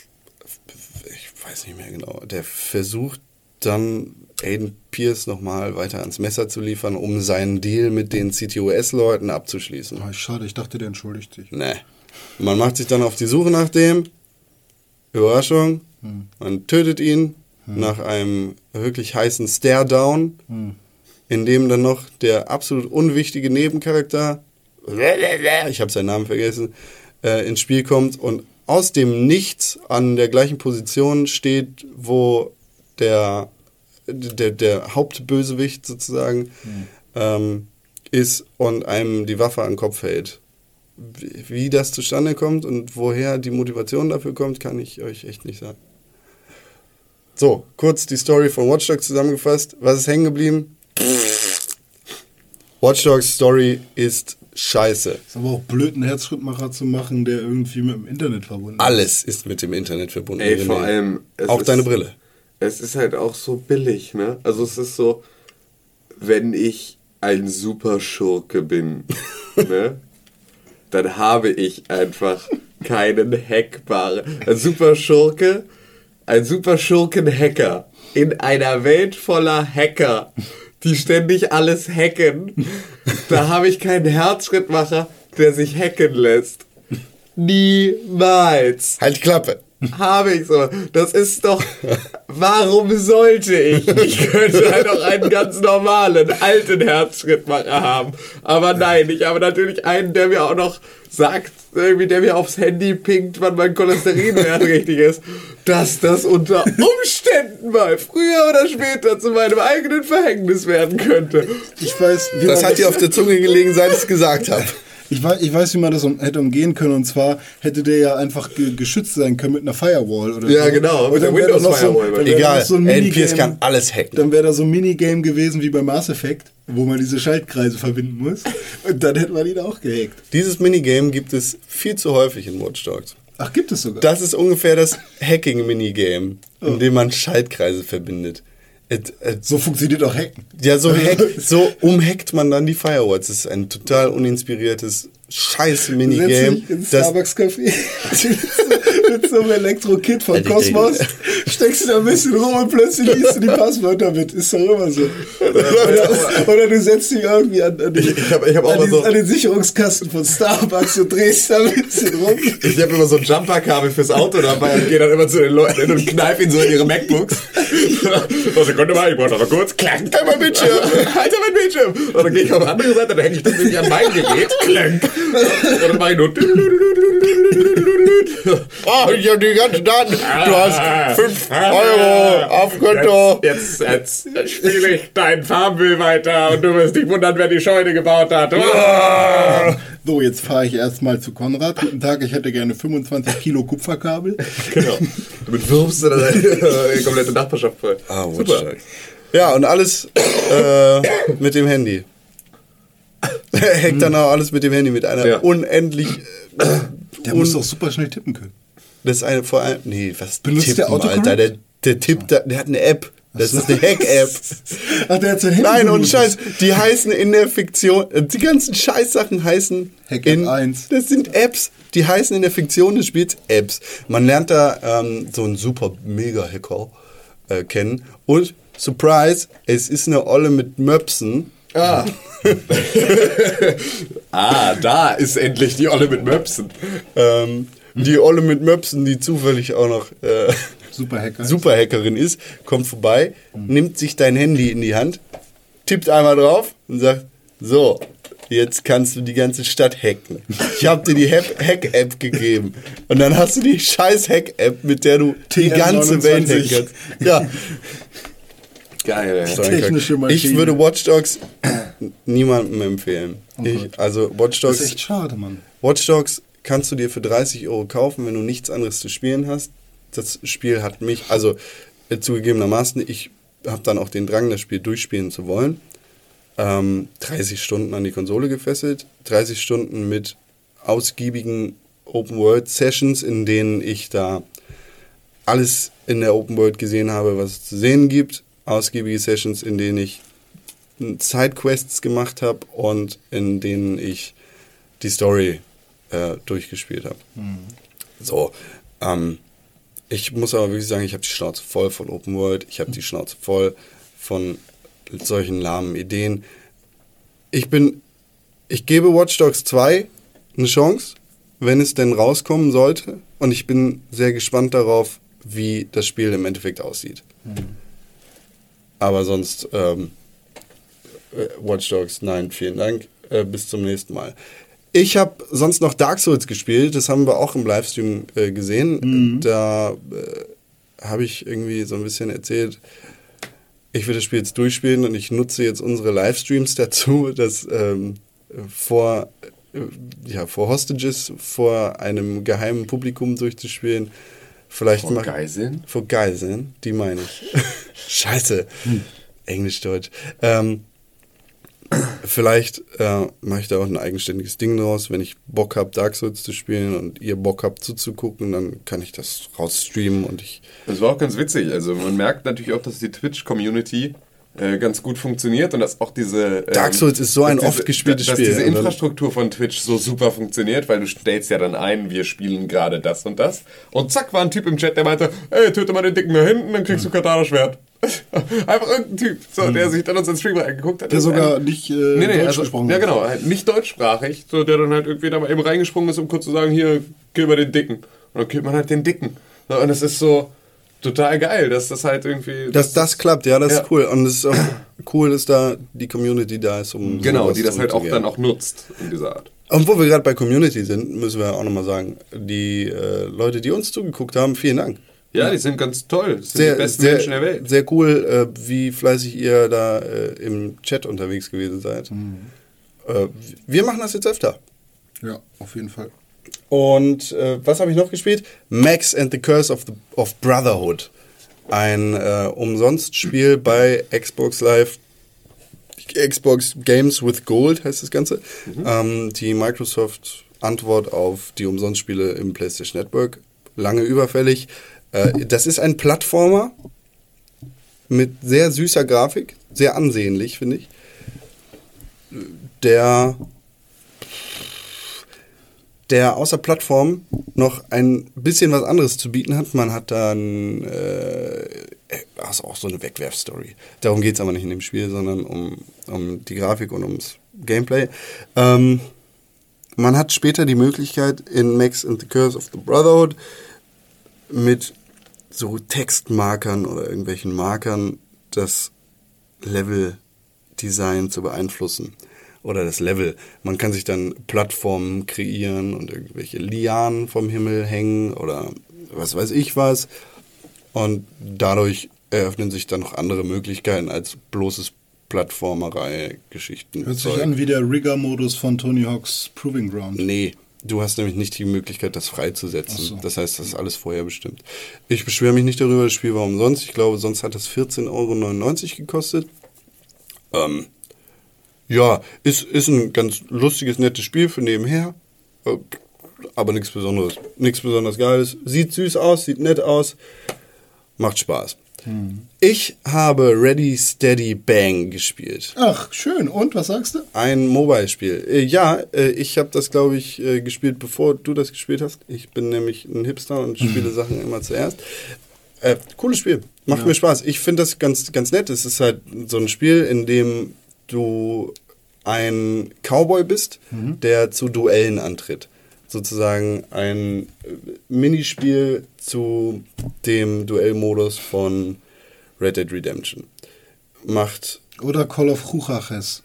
ich weiß nicht mehr genau, der versucht dann Aiden Pierce nochmal weiter ans Messer zu liefern, um seinen Deal mit den CTOS-Leuten abzuschließen.
Oh, schade, ich dachte, der entschuldigt sich.
Nee. Man macht sich dann auf die Suche nach dem. Überraschung. Hm. Man tötet ihn nach einem wirklich heißen Stare-Down, hm. in dem dann noch der absolut unwichtige Nebencharakter, ich habe seinen Namen vergessen, äh, ins Spiel kommt und aus dem Nichts an der gleichen Position steht, wo der der, der Hauptbösewicht sozusagen mhm. ähm, ist und einem die Waffe an den Kopf hält. Wie das zustande kommt und woher die Motivation dafür kommt, kann ich euch echt nicht sagen. So, kurz die Story von Watch Dogs zusammengefasst. Was ist hängen geblieben? Watch Dogs Story ist scheiße.
Ist aber auch blöd, einen Herzschrittmacher zu machen, der irgendwie mit dem Internet verbunden
ist. Alles ist mit dem Internet verbunden.
Ey, vor allem.
Auch deine Brille
es ist halt auch so billig, ne? Also es ist so, wenn ich ein Superschurke bin, ne? Dann habe ich einfach keinen hackbaren. Ein Superschurke, ein Superschurken-Hacker in einer Welt voller Hacker, die ständig alles hacken. Da habe ich keinen Herzschrittmacher, der sich hacken lässt. Niemals.
Halt Klappe.
Habe ich so. Das ist doch
warum sollte ich? Ich könnte halt auch einen ganz normalen, alten Herzschrittmacher haben. Aber nein, ich habe natürlich einen, der mir auch noch sagt, irgendwie, der mir aufs Handy pinkt, wann mein Cholesterinwert richtig ist, dass das unter Umständen mal früher oder später zu meinem eigenen Verhängnis werden könnte.
Ich weiß, wie
Das hat dir auf der Zunge gelegen, seit ich es gesagt habe.
Ich weiß, ich weiß, wie man das um, hätte umgehen können. Und zwar hätte der ja einfach ge geschützt sein können mit einer Firewall oder
Ja,
so.
genau, mit
Und
der
da noch so,
Egal,
so ein
NPS kann alles hacken.
Dann wäre da so ein Minigame gewesen wie bei Mass Effect, wo man diese Schaltkreise verbinden muss. Und dann hätte man ihn auch gehackt.
Dieses Minigame gibt es viel zu häufig in Watch Dogs.
Ach, gibt es sogar.
Das ist ungefähr das Hacking-Minigame, in dem man Schaltkreise verbindet. Et, et,
so funktioniert auch Hacken.
ja, so, hack, so umhackt man dann die Firewalls. Das ist ein total uninspiriertes scheiß Minigame.
dich ins
Das,
Starbucks-Café mit so einem Elektro-Kit von Cosmos, steckst du da ein bisschen rum und plötzlich liest du die Passwörter mit. Ist doch immer so. Oder, oder du setzt dich irgendwie an, an, die,
Ich hab- ich hab auch
an,
so-
an den Sicherungskasten von Starbucks und drehst da ein bisschen rum.
Ich habe immer so ein Jumperkabel fürs Auto dabei und gehe dann immer zu den Leuten hin und kneif ihnen so in ihre MacBooks. Oh, Sekunde mal, ich brauche noch mal kurz. Klank, halt mein Bildschirm. Halt mein Bildschirm. Und dann gehe ich auf die andere Seite, dann hänge ich das nämlich an mein Gerät. Klank. Und dann mache ich nur...
oh, ich hab die ganzen Daten. Du hast 5 Euro auf Konto.
Jetzt, jetzt, jetzt spiele ich dein Farmville weiter und du wirst dich wundern, wer die Scheune gebaut hat.
So, jetzt fahre ich erstmal zu Konrad. Guten Tag, ich hätte gerne 25 Kilo Kupferkabel.
Genau. Damit wirfst du dann die komplette Nachbarschaft voll.
Ah,
Super.
Ja, und alles äh, mit dem Handy. Er hackt dann auch alles mit dem Handy, mit einer
Ja.
unendlich. Äh,
Der
un
muss doch super schnell tippen können.
das ist eine vor allem. Nee, was
Benutzt
tippen,
der Autocorrect?
Alter? Der, der tippt da, der hat eine App. Das ist eine Hack-App.
Ach, der hat sein Handy
Nein, und. Scheiß, die heißen in der Fiktion, äh, die ganzen Scheißsachen heißen
Hack-App
in,
1.
Das sind Apps, die heißen in der Fiktion des Spiels Apps. Man lernt da ähm, so einen super Mega-Hacker äh, kennen und Surprise, es ist eine Olle mit Möpsen.
Ah. ah, da ist endlich die Olle mit Möpsen.
Ähm, die Olle mit Möpsen, die zufällig auch noch äh,
Super Hacker.
Superhackerin ist, kommt vorbei, nimmt sich dein Handy in die Hand, tippt einmal drauf und sagt, so, jetzt kannst du die ganze Stadt hacken. Ich habe dir die Hack-App gegeben. Und dann hast du die scheiß Hack-App, mit der du die
TM29.
ganze Welt hacken kannst. Ja,
Geil, ey.
Technische Maschine.
ich würde Watch Dogs niemandem empfehlen. Ich, also Watch
Das ist
Dogs
echt schade, Mann.
Watch Dogs kannst du dir für 30 Euro kaufen, wenn du nichts anderes zu spielen hast. Das Spiel hat mich, also äh, zugegebenermaßen, ich habe dann auch den Drang, das Spiel durchspielen zu wollen. Ähm, 30 Stunden an die Konsole gefesselt, 30 Stunden mit ausgiebigen Open-World-Sessions, in denen ich da alles in der Open World gesehen habe, was es zu sehen gibt. Ausgiebige Sessions, in denen ich Sidequests gemacht habe und in denen ich die Story äh, durchgespielt habe. So, ähm, ich muss aber wirklich sagen, ich habe die Schnauze voll von Open World, ich habe die Schnauze voll von solchen lahmen Ideen. Ich bin, ich gebe Watch Dogs 2 eine Chance, wenn es denn rauskommen sollte. Und ich bin sehr gespannt darauf, wie das Spiel im Endeffekt aussieht. Aber sonst, ähm, äh, Watch Dogs, nein, vielen Dank. Äh, bis zum nächsten Mal. Ich habe sonst noch Dark Souls gespielt, das haben wir auch im Livestream äh, gesehen. Da äh, habe ich irgendwie so ein bisschen erzählt, ich will das Spiel jetzt durchspielen und ich nutze jetzt unsere Livestreams dazu, das ähm, vor, äh, ja, vor Hostages, vor einem geheimen Publikum durchzuspielen. Vielleicht
Vor Geiseln?
Vor Geiseln, die meine ich. Scheiße. Englisch-Deutsch. Ähm, vielleicht äh, mache ich da auch ein eigenständiges Ding draus. Wenn ich Bock habe, Dark Souls zu spielen und ihr Bock habt zuzugucken, dann kann ich das rausstreamen und ich
Das war auch ganz witzig. Also man merkt natürlich auch, dass die Twitch-Community äh, ganz gut funktioniert und dass auch diese... ähm,
Dark Souls ist so ein
dass
oft gespieltes
dass
Spiel.
diese
Und dann-
Infrastruktur von Twitch so super funktioniert, weil du stellst ja dann ein, wir spielen gerade das und das. Und zack, war ein Typ im Chat, der meinte, ey, töte mal den Dicken da hinten, dann kriegst du Katana-Schwert. Einfach irgendein Typ, so, der sich dann unseren Stream reingeguckt hat.
Der
ist
sogar
ein-
nicht äh,
Nee, nee,
Deutsch
also,
gesprochen
ja genau, halt nicht deutschsprachig, so der dann halt irgendwie da mal eben reingesprungen ist, um kurz zu sagen, hier, kill mal den Dicken. Und dann killt man halt den Dicken. Und das ist so,
total geil, dass das halt irgendwie.
Dass das klappt, ja, das
Ja.
ist cool. Und es ist auch cool, dass da die Community da ist, um
genau, die das halt auch dann auch nutzt in dieser Art.
Und wo wir gerade bei Community sind, müssen wir auch nochmal sagen, die äh, Leute, die uns zugeguckt haben, vielen Dank.
Ja, die sind ganz toll. Das sind
Sehr,
die besten
sehr,
Menschen der Welt.
sehr cool, äh, wie fleißig ihr da äh, im Chat unterwegs gewesen seid.
Mhm.
Äh, wir machen das jetzt öfter.
Ja, auf jeden Fall.
Und äh, was habe ich noch gespielt? Max and the Curse of, the, of Brotherhood. Ein äh, Umsonstspiel bei Xbox Live. Xbox Games with Gold heißt das Ganze. Ähm, die Microsoft Antwort auf die Umsonstspiele im PlayStation Network. Lange überfällig. Äh, das ist ein Plattformer mit sehr süßer Grafik. Sehr ansehnlich, finde ich. Der der außer Plattform noch ein bisschen was anderes zu bieten hat. Man hat dann äh, also auch so eine Wegwerfstory. Darum geht es aber nicht in dem Spiel, sondern um, um die Grafik und ums Gameplay. Ähm, man hat später die Möglichkeit in Max and the Curse of the Brotherhood mit so Textmarkern oder irgendwelchen Markern das Level-Design zu beeinflussen. Oder das Level. Man kann sich dann Plattformen kreieren und irgendwelche Lianen vom Himmel hängen oder was weiß ich was. Und dadurch eröffnen sich dann noch andere Möglichkeiten als bloßes Plattformerei-Geschichten.
Hört sich an wie der Rigger-Modus von Tony Hawk's Proving Ground.
Nee, du hast nämlich nicht die Möglichkeit, das freizusetzen.
So.
Das heißt, das ist alles vorher bestimmt. Ich beschwere mich nicht darüber, das Spiel war umsonst. Ich glaube, sonst hat es 14,99 Euro gekostet. Ähm, ja, ist, ist ein ganz lustiges, nettes Spiel für nebenher. Äh, Aber nichts Besonderes. Nichts besonders Geiles. Sieht süß aus, sieht nett aus. Macht Spaß. Ich habe Ready Steady Bang gespielt.
Ach, schön. Und, was sagst du?
Ein Mobile-Spiel. Äh, ja, äh, ich habe das, glaube ich, äh, gespielt, bevor du das gespielt hast. Ich bin nämlich ein Hipster und spiele Sachen immer zuerst. Cooles Spiel. Macht mir Spaß. Ich finde das ganz, ganz nett. Es ist halt so ein Spiel, in dem du ein Cowboy bist, der zu Duellen antritt. Sozusagen ein äh, Minispiel zu dem Duellmodus von Red Dead Redemption. Macht
Oder Call of Juchaches.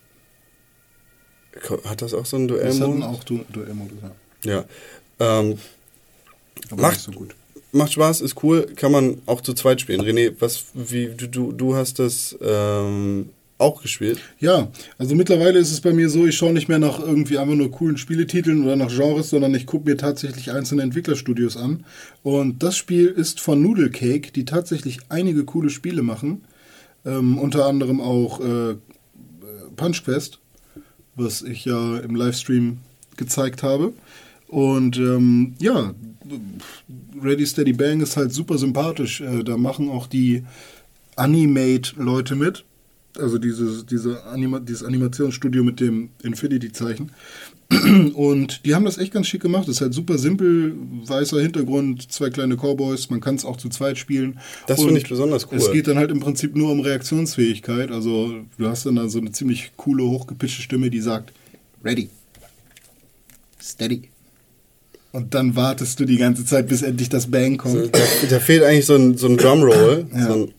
Hat das auch so einen
Das hatten
Duellmodus?
auch Du- Duellmodus, ja.
Ja. Ähm, Macht-
so gut.
macht Spaß, ist cool, kann man auch zu zweit spielen. René, was, wie, du, du, du hast das ähm, auch gespielt.
Ja, also mittlerweile ist es bei mir so, ich schaue nicht mehr nach irgendwie einfach nur coolen Spieletiteln oder nach Genres, sondern ich gucke mir tatsächlich einzelne Entwicklerstudios an. Und das Spiel ist von Noodle Cake, die tatsächlich einige coole Spiele machen. Ähm, unter anderem auch äh, Punch Quest, was ich ja im Livestream gezeigt habe. Und ähm, ja, Ready Steady Bang ist halt super sympathisch. Äh, da machen auch die Animate-Leute mit. Also dieses, diese Anima dieses Animationsstudio mit dem Infinity-Zeichen. Und die haben das echt ganz schick gemacht. Das ist halt super simpel, weißer Hintergrund, zwei kleine Cowboys. Man kann es auch zu zweit spielen.
Das finde ich besonders cool.
Es geht dann halt im Prinzip nur um Reaktionsfähigkeit. Also du hast dann da so eine ziemlich coole, hochgepitchte Stimme, die sagt, ready, steady. Und dann wartest du die ganze Zeit, bis endlich das Bang kommt.
Da, da fehlt eigentlich so ein, so ein Drumroll.
Ja.
So ein,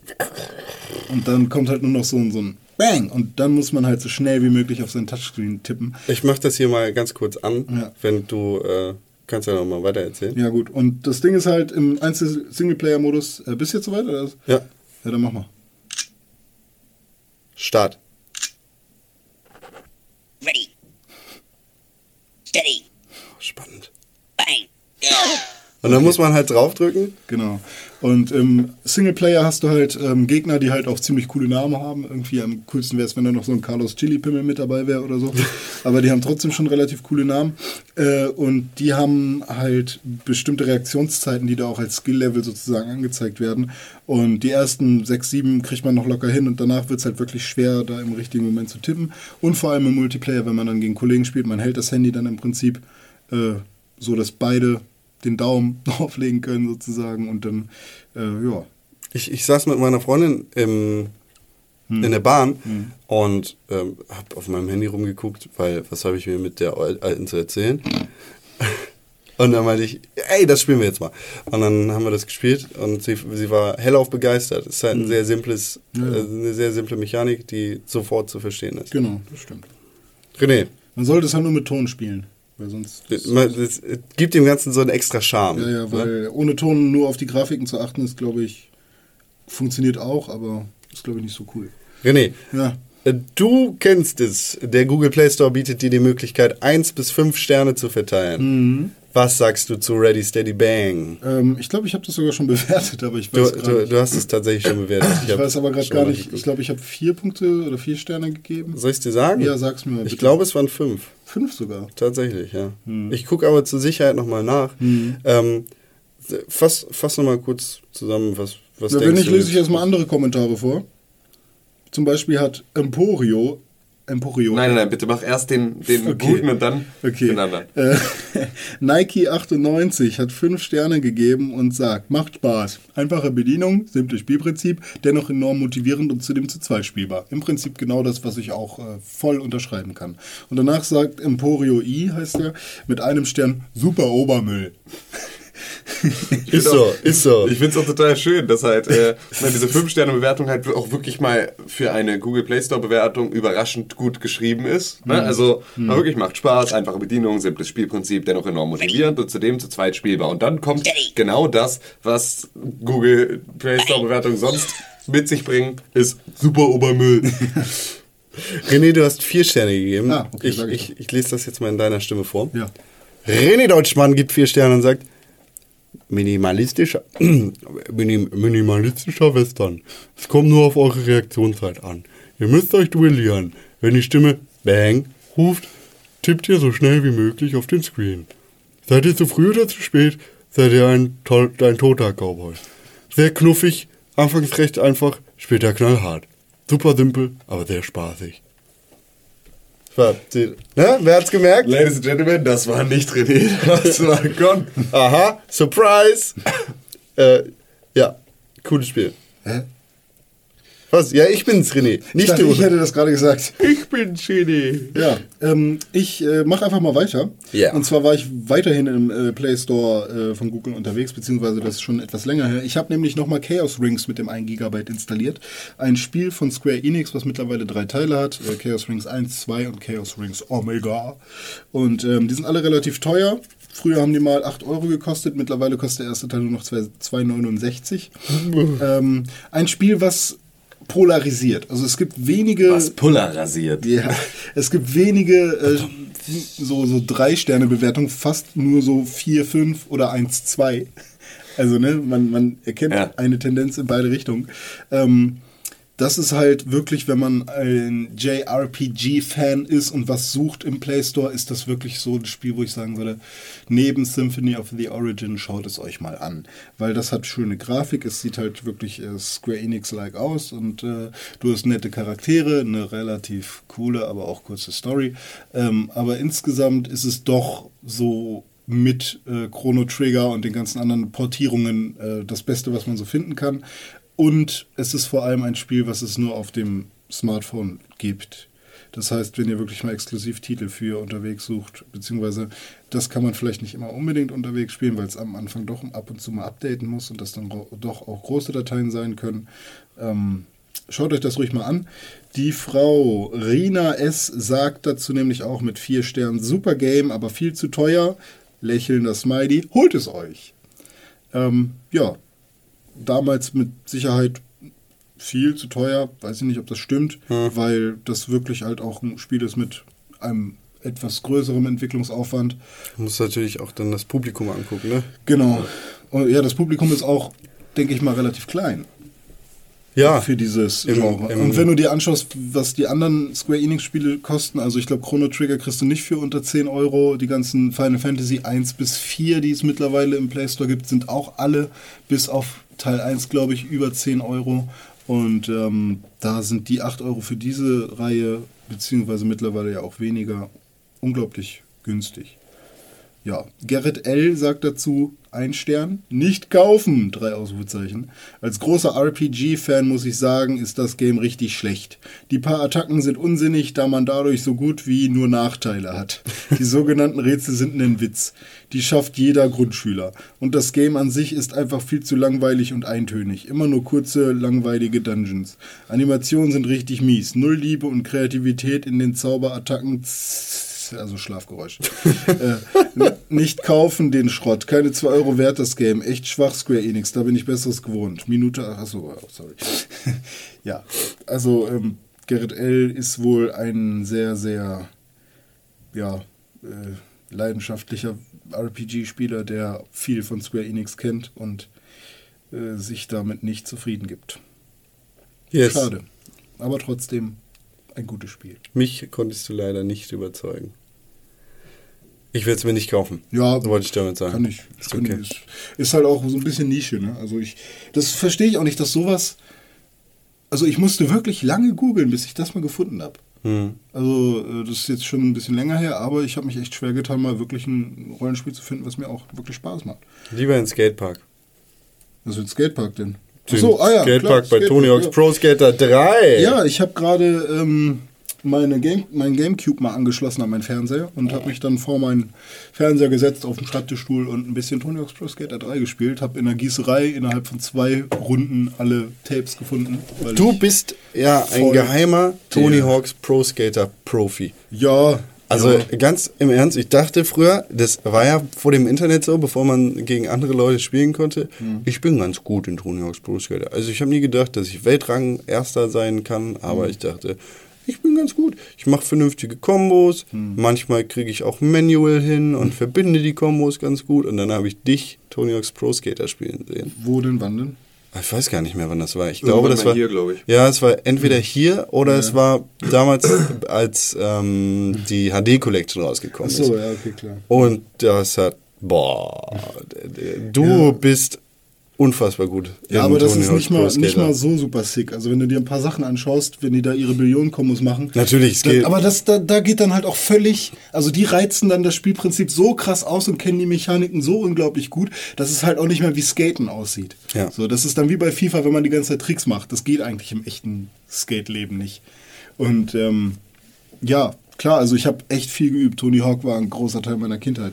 Und dann kommt halt nur noch so ein, so ein Bang. Und dann muss man halt so schnell wie möglich auf sein Touchscreen tippen.
ich mache das hier mal ganz kurz an,
Ja.
wenn du äh, kannst ja noch mal weiter erzählen.
Ja gut, und das Ding ist halt im Einzel-Singleplayer-Modus. Äh, bist du jetzt soweit? Oder?
Ja,
Ja, dann mach mal.
Start.
Ready. Steady.
Spannend.
Bang.
Und dann muss man halt draufdrücken.
Genau. Und im Singleplayer hast du halt ähm, Gegner, die halt auch ziemlich coole Namen haben. Irgendwie am coolsten wäre es, wenn da noch so ein Carlos Chili Pimmel mit dabei wäre oder so. Aber die haben trotzdem schon relativ coole Namen. Äh, und die haben halt bestimmte Reaktionszeiten, die da auch als Skill-Level sozusagen angezeigt werden. Und die ersten sechs, sieben kriegt man noch locker hin und danach wird es halt wirklich schwer, da im richtigen Moment zu tippen. Und vor allem im Multiplayer, wenn man dann gegen Kollegen spielt, man hält das Handy dann im Prinzip äh, so, dass beide den Daumen drauflegen können sozusagen und dann, äh, ja.
Ich, ich saß mit meiner Freundin im, in der Bahn und ähm, habe auf meinem Handy rumgeguckt, weil was habe ich mir mit der Al- Alten zu erzählen? Und dann meinte ich, ey, das spielen wir jetzt mal. Und dann haben wir das gespielt und sie, sie war hellauf begeistert. Es ist halt ein sehr simples.
Ja, ja.
äh, eine sehr simple Mechanik, die sofort zu verstehen ist.
Genau, das stimmt.
René,
Man sollte es halt nur mit Ton spielen. Weil sonst.
das, das gibt dem Ganzen so einen extra Charme.
Ja, ja,
ne?
weil ohne Ton nur auf die Grafiken zu achten, ist, glaube ich, funktioniert auch, aber ist, glaube ich, nicht so cool.
René,
Ja.
äh, du kennst es. Der Google Play Store bietet dir die Möglichkeit, 1 bis 5 Sterne zu verteilen.
Mhm.
Was sagst du zu Ready Steady Bang?
Ähm, ich glaube, ich habe das sogar schon bewertet, aber ich
Du,
weiß gerade
du,
nicht.
du hast es tatsächlich schon bewertet.
Ich
hab
weiß aber gerade gar nicht.
geguckt.
Ich glaube, ich habe vier Punkte oder vier Sterne gegeben.
Soll ich es dir sagen?
Ja, sag's mir mal.
Ich
bitte.
glaube, es waren 5.
Fünf sogar.
Tatsächlich, ja.
Hm.
Ich gucke aber zur Sicherheit nochmal nach. Ähm, fass fass nochmal kurz zusammen, was, was
Ja, wenn
denkst
nicht,
du?
lese ich erstmal andere Kommentare vor. Zum Beispiel hat Emporio. Emporio.
Nein, nein, nein, bitte mach erst den, den
Okay.
guten und dann
Okay.
den anderen.
Äh, Nike 98 hat fünf Sterne gegeben und sagt, macht Spaß. Einfache Bedienung, simples Spielprinzip, dennoch enorm motivierend und zudem zu zweit spielbar. Im Prinzip genau das, was ich auch äh, voll unterschreiben kann. Und danach sagt Emporio I, heißt er, mit einem Stern, super Obermüll.
Ist so, ist so.
Ich finde es auch total schön, dass halt äh, diese 5-Sterne-Bewertung halt auch wirklich mal für eine Google Play Store-Bewertung überraschend gut geschrieben ist. Ne? Also mal wirklich macht Spaß, einfache Bedienung, simples Spielprinzip, dennoch enorm motivierend und zudem zu zweit spielbar. Und dann kommt genau das, was Google Play Store-Bewertungen sonst mit sich bringen, ist super Obermüll.
René, du hast vier Sterne gegeben.
Ah, okay,
ich
ich,
ich lese das jetzt mal in deiner Stimme vor.
Ja.
René Deutschmann gibt vier Sterne und sagt, minimalistischer, minim, minimalistischer Western. Es kommt nur auf eure Reaktionszeit an. Ihr müsst euch duellieren. Wenn die Stimme Bang ruft, tippt ihr so schnell wie möglich auf den Screen. Seid ihr zu früh oder zu spät, seid ihr ein, ein toter Cowboy. Sehr knuffig, anfangs recht einfach, später knallhart. Super simpel, aber sehr spaßig. Ne? Wer hat's gemerkt?
Ladies and Gentlemen, das war nicht René, das war Con.
Aha, Surprise! äh, ja, cooles Spiel.
Hä?
Was? Ja, ich bin's, René.
Ich
Nicht
dachte,
du.
ich hätte das gerade gesagt.
ich bin's, René.
Ja, ähm, ich äh, mache einfach mal weiter.
Ja.
Und zwar war ich weiterhin im äh, Play Store äh, von Google unterwegs, beziehungsweise das ist schon etwas länger her. Ich habe nämlich nochmal Chaos Rings mit dem 1 GB installiert. Ein Spiel von Square Enix, was mittlerweile drei Teile hat. Äh, Chaos Rings 1, 2 und Chaos Rings Omega. Und ähm, die sind alle relativ teuer. Früher haben die mal 8 Euro gekostet, mittlerweile kostet der erste Teil nur noch 2 2,69. ähm, ein Spiel, was polarisiert. Also es gibt wenige...
Was Puller rasiert.
Ja, es gibt wenige äh, so, so Drei-Sterne-Bewertungen, fast nur so 4, 5 oder 1, 2. Also, ne, man, man erkennt
Ja.
eine Tendenz in beide Richtungen. Ähm, das ist halt wirklich, wenn man ein JRPG-Fan ist und was sucht im Play Store, ist das wirklich so ein Spiel, wo ich sagen würde, neben Symphony of the Origin schaut es euch mal an. Weil das hat schöne Grafik, es sieht halt wirklich äh, Square Enix-like aus und äh, du hast nette Charaktere, eine relativ coole, aber auch kurze Story. Ähm, aber insgesamt ist es doch so mit äh, Chrono Trigger und den ganzen anderen Portierungen äh, das Beste, was man so finden kann. Und es ist vor allem ein Spiel, was es nur auf dem Smartphone gibt. Das heißt, wenn ihr wirklich mal exklusiv Titel für unterwegs sucht, beziehungsweise das kann man vielleicht nicht immer unbedingt unterwegs spielen, weil es am Anfang doch ab und zu mal updaten muss und das dann doch auch große Dateien sein können. Ähm, schaut euch das ruhig mal an. Die Frau Rina S. sagt dazu nämlich auch mit vier Sternen, super Game, aber viel zu teuer. Lächelnder Smiley, holt es euch. Ähm, ja, damals mit Sicherheit viel zu teuer. Weiß ich nicht, ob das stimmt, weil das wirklich halt auch ein Spiel ist mit einem etwas größerem Entwicklungsaufwand.
Du musst natürlich auch dann das Publikum angucken, ne?
Genau. Und ja, das Publikum ist auch, denke ich mal, relativ klein
Ja.
für dieses
Im-
Genre.
im-
Und wenn du dir anschaust, was die anderen Square Enix-Spiele kosten, also ich glaube, Chrono Trigger kriegst du nicht für unter 10 Euro. Die ganzen Final Fantasy 1 bis 4, die es mittlerweile im Play Store gibt, sind auch alle bis auf Teil 1, glaube ich, über 10 Euro. Und ähm, da sind die 8 Euro für diese Reihe, beziehungsweise mittlerweile ja auch weniger, unglaublich günstig. Ja, Gerrit L. sagt dazu, ein Stern, nicht kaufen, drei Ausrufezeichen. Als großer RPG-Fan muss ich sagen, ist das Game richtig schlecht. Die paar Attacken sind unsinnig, da man dadurch so gut wie nur Nachteile hat. Die sogenannten Rätsel sind ein Witz. Die schafft jeder Grundschüler. Und das Game an sich ist einfach viel zu langweilig und eintönig. Immer nur kurze, langweilige Dungeons. Animationen sind richtig mies. Null Liebe und Kreativität in den Zauberattacken also Schlafgeräusch. äh, nicht kaufen den Schrott. Keine 2 Euro wert das Game. Echt schwach Square Enix. Da bin ich Besseres gewohnt. Minute, achso, sorry. ja, also ähm, Gerrit L. ist wohl ein sehr, sehr, ja, äh, leidenschaftlicher RPG-Spieler, der viel von Square Enix kennt und äh, sich damit nicht zufrieden gibt.
Yes.
Schade. Aber trotzdem ein gutes Spiel.
Mich konntest du leider nicht überzeugen. Ich will es mir nicht kaufen.
Ja,
wollte ich damit sagen.
Kann ich.
Ist
Kann
okay.
ich. Ist halt auch so ein bisschen Nische, ne? Also ich, das verstehe ich auch nicht, dass sowas. Also ich musste wirklich lange googeln, bis ich das mal gefunden habe.
Hm.
Also äh, das ist jetzt schon ein bisschen länger her, aber ich habe mich echt schwer getan, mal wirklich ein Rollenspiel zu finden, was mir auch wirklich Spaß macht.
Lieber in Skatepark.
Was für ein Skatepark denn?
Den
Ach so, ah ja,
Skatepark
klar,
bei Tony Hawk's
ja.
Pro Skater 3.
Ja, ich habe gerade ähm, meine Game, mein Gamecube mal angeschlossen an meinen Fernseher und habe mich dann vor meinen Fernseher gesetzt auf den Schreibtischstuhl und ein bisschen Tony Hawk's Pro Skater 3 gespielt. Habe in der Gießerei innerhalb von zwei Runden alle Tapes gefunden.
Du bist ja ein geheimer Tony Hawk's Pro Skater Profi.
Ja.
Also
ja.
ganz im Ernst, ich dachte früher, das war ja vor dem Internet so, bevor man gegen andere Leute spielen konnte,
Hm.
ich bin ganz gut in Tony Hawk's Pro Skater. Also ich habe nie gedacht, dass ich Weltrang Erster sein kann, aber ich dachte, ich bin ganz gut. Ich mache vernünftige Kombos,
Hm.
manchmal kriege ich auch Manual hin und verbinde die Kombos ganz gut und dann habe ich dich Tony Hawk's Pro Skater spielen sehen.
Wo denn, wann denn?
Ich weiß gar nicht mehr, wann das war. Ich
Irgendwann
glaube, das war
hier, glaube ich.
Ja, es war entweder hier oder es war damals, als ähm, die HD Collection rausgekommen ist.
Achso, ja, okay, klar.
Und das hat, boah, du bist unfassbar gut.
Ja, aber das
Tony
ist nicht mal, nicht mal so super sick. Also wenn du dir ein paar Sachen anschaust, wenn die da ihre Billionen-Kombos machen.
Natürlich, es geht-
Aber das, da, da geht dann halt auch völlig, also die reizen dann das Spielprinzip so krass aus und kennen die Mechaniken so unglaublich gut, dass es halt auch nicht mehr wie Skaten aussieht.
Ja.
So, das ist dann wie bei FIFA, wenn man die ganze Zeit Tricks macht. Das geht eigentlich im echten Skate-Leben nicht. Und ähm, ja, klar, also ich habe echt viel geübt. Tony Hawk war ein großer Teil meiner Kindheit.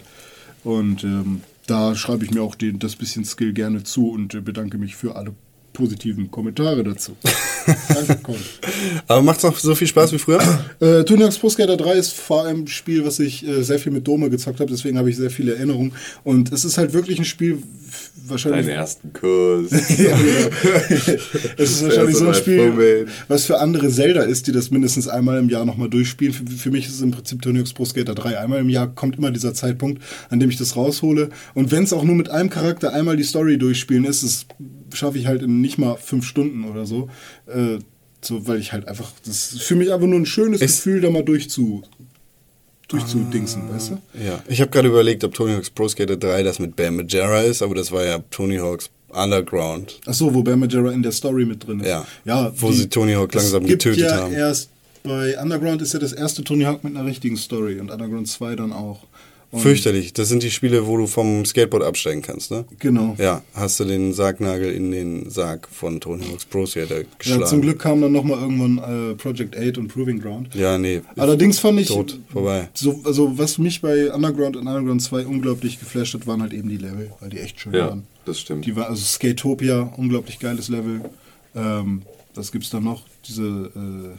Und ähm, da schreibe ich mir auch den, das bisschen Skill gerne zu und äh, bedanke mich für alle positiven Kommentare dazu. Danke, Colin.
Aber macht es noch so viel Spaß wie früher?
Äh, Hawk's Pro Skater 3 ist vor allem ein Spiel, was ich äh, sehr viel mit Dome gezockt habe, deswegen habe ich sehr viele Erinnerungen. Und es ist halt wirklich ein Spiel, wahrscheinlich.
Deinen ersten Kurs.
ja, genau. es ist wahrscheinlich so ein Spiel, was für andere Zelda ist, die das mindestens einmal im Jahr nochmal durchspielen. Für, für mich ist es im Prinzip Hawk's Pro Skater 3. Einmal im Jahr kommt immer dieser Zeitpunkt, an dem ich das raushole. Und wenn es auch nur mit einem Charakter einmal die Story durchspielen ist, das schaffe ich halt in nicht mal fünf Stunden oder so. Äh, so, weil ich halt einfach, das ist für mich einfach nur ein schönes
Ist-
Gefühl, da mal durchzu, durchzudingsen, weißt du?
Ja. Ich habe gerade überlegt, ob Tony Hawk's Pro Skater 3 das mit Bam Majera ist, aber das war ja Tony Hawk's Underground.
Ach so, wo Bam Majera in der Story mit drin ist.
Ja.
ja
Wo sie Tony Hawk
es
langsam
gibt
getötet
ja
haben.
Erst bei Underground ist ja das erste Tony Hawk mit einer richtigen Story und Underground 2 dann auch.
Fürchterlich. Das sind die Spiele, wo du vom Skateboard absteigen kannst, ne?
Genau.
Ja, hast du den Sargnagel in den Sarg von Tony Hawk's Pro Skater geschlagen.
Ja, zum Glück kam dann nochmal irgendwann äh, Project 8 und Proving Ground.
Ja, nee.
Allerdings fand ich,
Tot, vorbei.
So, also was mich bei Underground und Underground 2 unglaublich geflasht hat, waren halt eben die Level, weil die echt schön
Ja,
waren.
das stimmt.
Die war also Skatopia, unglaublich geiles Level. Ähm, was gibt's da noch? Diese äh,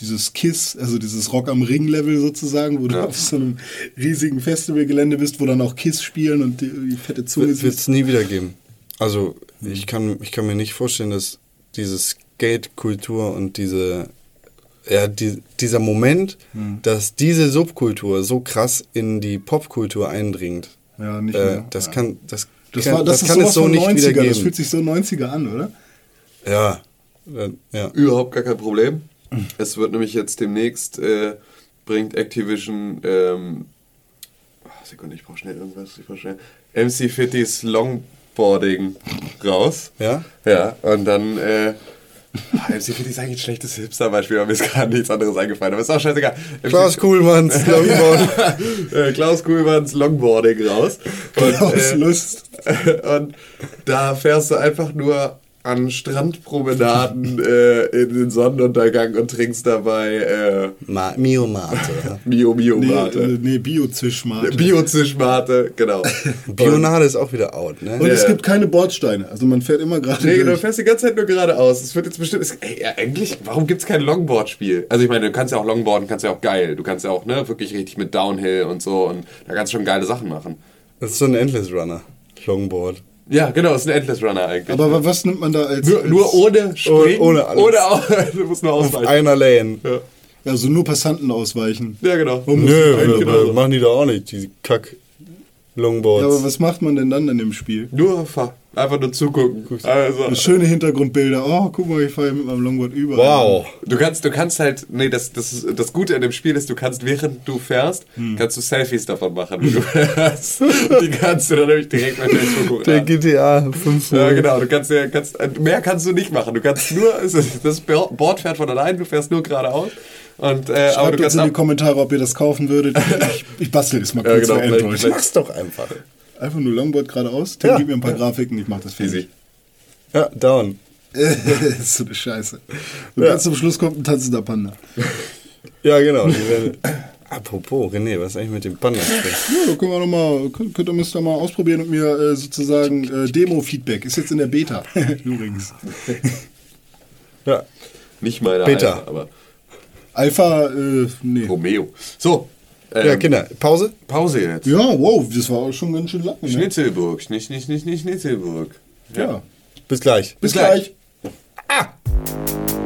dieses Kiss, also dieses Rock am Ring Level sozusagen, wo du
Ja.
auf so einem riesigen Festivalgelände bist, wo dann auch Kiss spielen und die, die fette Zunge
Wird
siehst.
es nie wieder geben. Also, ich kann, ich kann mir nicht vorstellen, dass diese Skate-Kultur und diese, ja, die, dieser Moment,
Hm.
dass diese Subkultur so krass in die Popkultur eindringt,
Ja, nicht
äh,
mehr.
das
ja.
kann, das,
Das,
kann,
war, das, ist
kann
sowas
es so
von
nicht
90er,
wieder
das
geben.
fühlt sich so 90er an, oder?
ja, äh, ja.
Überhaupt gar kein Problem. Es wird nämlich jetzt demnächst, äh, bringt Activision, ähm, ah, Sekunde, ich brauche schnell irgendwas, ich brauche schnell, MC Fitties Longboarding raus.
Ja?
Ja, und dann äh,
MC Fit ist eigentlich ein schlechtes Hipster-Beispiel, aber mir ist gerade nichts anderes eingefallen. Aber ist auch scheißegal.
Klaus Kuhlmanns Longboard.
äh, Klaus Kuhlmanns Longboarding raus. Und,
Klaus
äh,
Lust.
und da fährst du einfach nur an Strandpromenaden äh, in den Sonnenuntergang und trinkst dabei äh,
Ma Mio Mate.
Mio Mio
Nee,
Mate.
äh, nee Bio-Zischmate.
Bio-Zischmate, genau.
Bionade ist auch wieder out, ne?
Und es
Ja.
gibt keine Bordsteine. Also man fährt immer gerade
Nee, du
durch.
fährst die ganze Zeit nur geradeaus. Es wird jetzt bestimmt. Es, ey, eigentlich, warum gibt es kein Longboard-Spiel? Also, ich meine, du kannst ja auch Longboarden, kannst ja auch geil. Du kannst ja auch, ne, wirklich richtig mit Downhill und so. Und da kannst du schon geile Sachen machen.
Das ist so ein Endless Runner. Longboard.
Ja, genau, ist ein Endless Runner eigentlich.
Aber wa- was nimmt man da als...
nur,
als
nur ohne Springen.
ohne alles.
Ohne auch, du musst nur
Auf
ausweichen.
einer Lane.
Ja.
Also nur Passanten ausweichen.
ja, genau.
Nö,
Eigentlich
aber
genauso.
machen die doch auch nicht, diese Kack Longboards.
Ja, aber was macht man denn dann in dem Spiel?
Nur fahr. Einfach nur zugucken. Also,
Schöne Hintergrundbilder. Oh, guck mal, ich fahre mit meinem Longboard über.
wow.
Du kannst, du kannst halt, nee, das, das, ist, das Gute an dem Spiel ist, du kannst, während du fährst, kannst du Selfies davon machen, wie du fährst. Die kannst du dann nämlich direkt bei Facebook
Der
hochladen.
GTA 5
Ja, genau, du kannst, ja- kannst, mehr kannst du nicht machen. Du kannst nur, das Board fährt von allein, du fährst nur geradeaus. Und, äh, aber
Schreibt
du
uns
kannst
in die Kommentare, ob ihr das kaufen würdet. Ich, ich bastel das mal
Ja,
kurz
genau,
für Android.
Mach's doch einfach.
Einfach nur Longboard geradeaus. Tim,
Ja.
gib mir ein paar Grafiken, ich mach das fertig.
Ja, down.
das ist so eine Scheiße. Und
Ja.
ganz zum Schluss kommt ein tanzender Panda.
Ja, genau. Apropos, René, was ist eigentlich mit dem Panda?
Ja, da können wir noch mal, könnt, könnt ihr müsst ihr mal ausprobieren und mir äh, sozusagen äh, Demo-Feedback. Ist jetzt in der Beta. Übrigens.
Ja.
Nicht meine
Bitte.
Alpha, aber
Alpha, äh, nee.
Romeo. So, ähm,
Ja, Kinder, Pause?
Pause jetzt.
Ja, wow, das war schon ganz schön lange. Ne?
Schnitzelburg, Schnitt, Schnitt, Schnitt, Schnitzelburg.
Ja.
Bis gleich.
Bis,
Bis gleich.
gleich.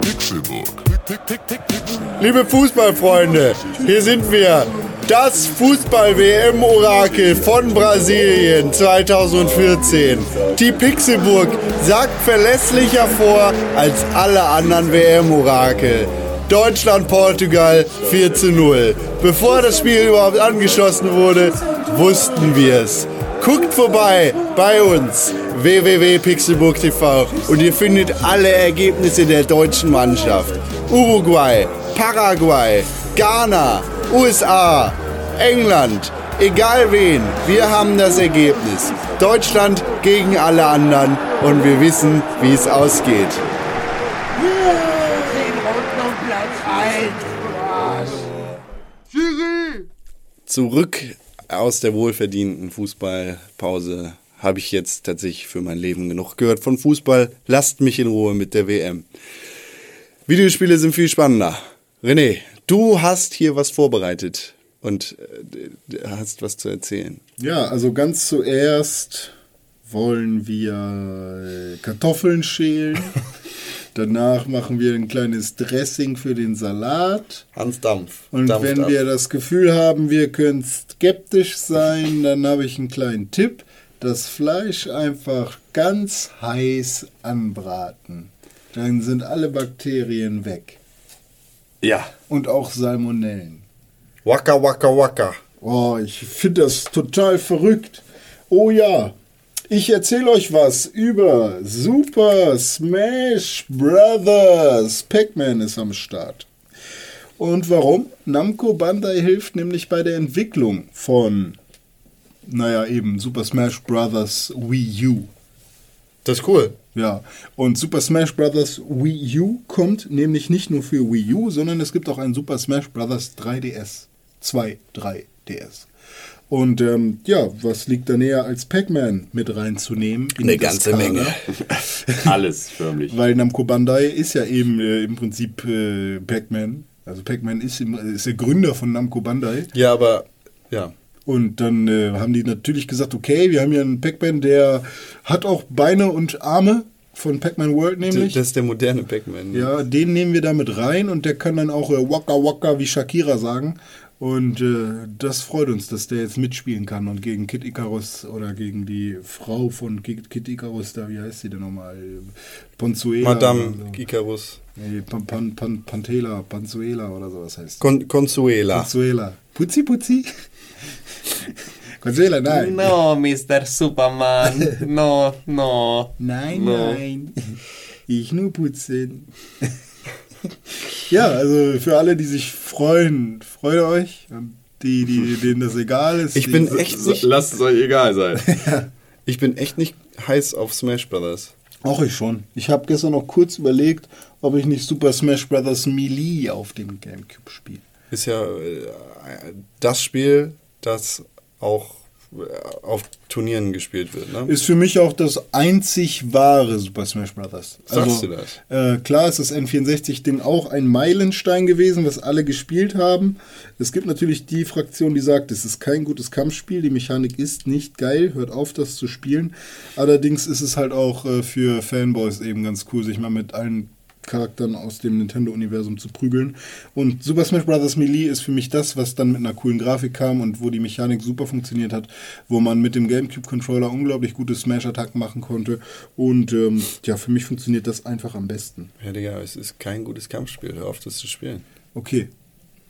Pixelbook. Tick, tick, tick, tick.
Liebe Fußballfreunde, hier sind wir. Das Fußball-WM-Orakel von Brasilien 2014. Die Pixelburg sagt verlässlicher vor als alle anderen WM-Orakel. Deutschland-Portugal 4 zu 0. Bevor das Spiel überhaupt angeschossen wurde, wussten wir es. Guckt vorbei bei uns www.pixelburg.tv und ihr findet alle Ergebnisse der deutschen Mannschaft. Uruguay, Paraguay, Ghana, USA, England, egal wen, wir haben das Ergebnis. Deutschland gegen alle anderen und wir wissen, wie es ausgeht. Zurück aus der wohlverdienten Fußballpause habe ich jetzt tatsächlich für mein Leben genug gehört von Fußball. Lasst mich in Ruhe mit der WM. Videospiele sind viel spannender. René, du hast hier was vorbereitet und äh, hast was zu erzählen.
Ja, also ganz zuerst wollen wir Kartoffeln schälen. Danach machen wir ein kleines Dressing für den Salat.
Hans Dampf.
Und
Dampf,
wenn
Dampf.
wir das Gefühl haben, wir können skeptisch sein, dann habe ich einen kleinen Tipp. Das Fleisch einfach ganz heiß anbraten. Dann sind alle Bakterien weg.
Ja.
Und auch Salmonellen.
Waka waka waka.
Oh, ich finde das total verrückt. Oh ja, ich erzähle euch was über Super Smash Brothers. Pac-Man ist am Start. Und warum? Namco Bandai hilft nämlich bei der Entwicklung von, naja, eben Super Smash Brothers Wii U.
Das ist cool.
Ja, und Super Smash Bros. Wii U kommt nämlich nicht nur für Wii U, sondern es gibt auch ein Super Smash Bros. 3DS. 2, 3DS. Und ähm, ja, was liegt da näher als Pac-Man mit reinzunehmen? in
Eine ganze
Kader?
Menge.
Alles förmlich.
Weil Namco Bandai ist ja eben äh, im Prinzip äh, Pac-Man. Also Pac-Man ist, im- ist der Gründer von Namco Bandai.
Ja, aber ja.
Und dann äh, haben die natürlich gesagt, okay, wir haben hier einen Pac-Man, der hat auch Beine und Arme von Pac-Man World nämlich.
Das ist der moderne Pac-Man.
Ja, den nehmen wir da mit rein und der kann dann auch äh, Waka Waka wie Shakira sagen. Und äh, das freut uns, dass der jetzt mitspielen kann und gegen Kid Icarus oder gegen die Frau von Kid, Kid Icarus, da, wie heißt sie denn nochmal? Ponzuela.
Madame
so.
Icarus.
Nee, Pan, Pan, Pan, Pantela, Panzuela oder sowas heißt.
Con Consuela.
Consuela. Putzi, Putzi. Consuela, nein.
No, Mr. Superman. No, no.
Nein,
No.
nein. Ich nur putzen. ja, also für alle, die sich freuen, freut euch. Die, die, denen das egal ist.
Ich
die,
bin echt nicht,
Lasst es euch egal sein.
ich bin echt nicht heiß auf Smash Brothers.
Auch ich schon. Ich habe gestern noch kurz überlegt, ob ich nicht Super Smash Bros. Melee auf dem Gamecube spiele.
Ist ja äh, das Spiel, das auch auf Turnieren gespielt wird, ne?
Ist für mich auch das einzig wahre Super Smash Bros.
Sagst du das?
Äh, klar ist das N64-Ding auch ein Meilenstein gewesen, was alle gespielt haben. Es gibt natürlich die Fraktion, die sagt, es ist kein gutes Kampfspiel, die Mechanik ist nicht geil, hört auf, das zu spielen. Allerdings ist es halt auch äh, für Fanboys eben ganz cool, sich mal mit allen Charakteren aus dem Nintendo-Universum zu prügeln. Und Super Smash Bros. Melee ist für mich das, was dann mit einer coolen Grafik kam und wo die Mechanik super funktioniert hat, wo man mit dem GameCube-Controller unglaublich gute Smash-Attacken machen konnte. Und ähm, ja, für mich funktioniert das einfach am besten.
Ja, Digga, es ist kein gutes Kampfspiel. Hör auf, das zu spielen.
Okay.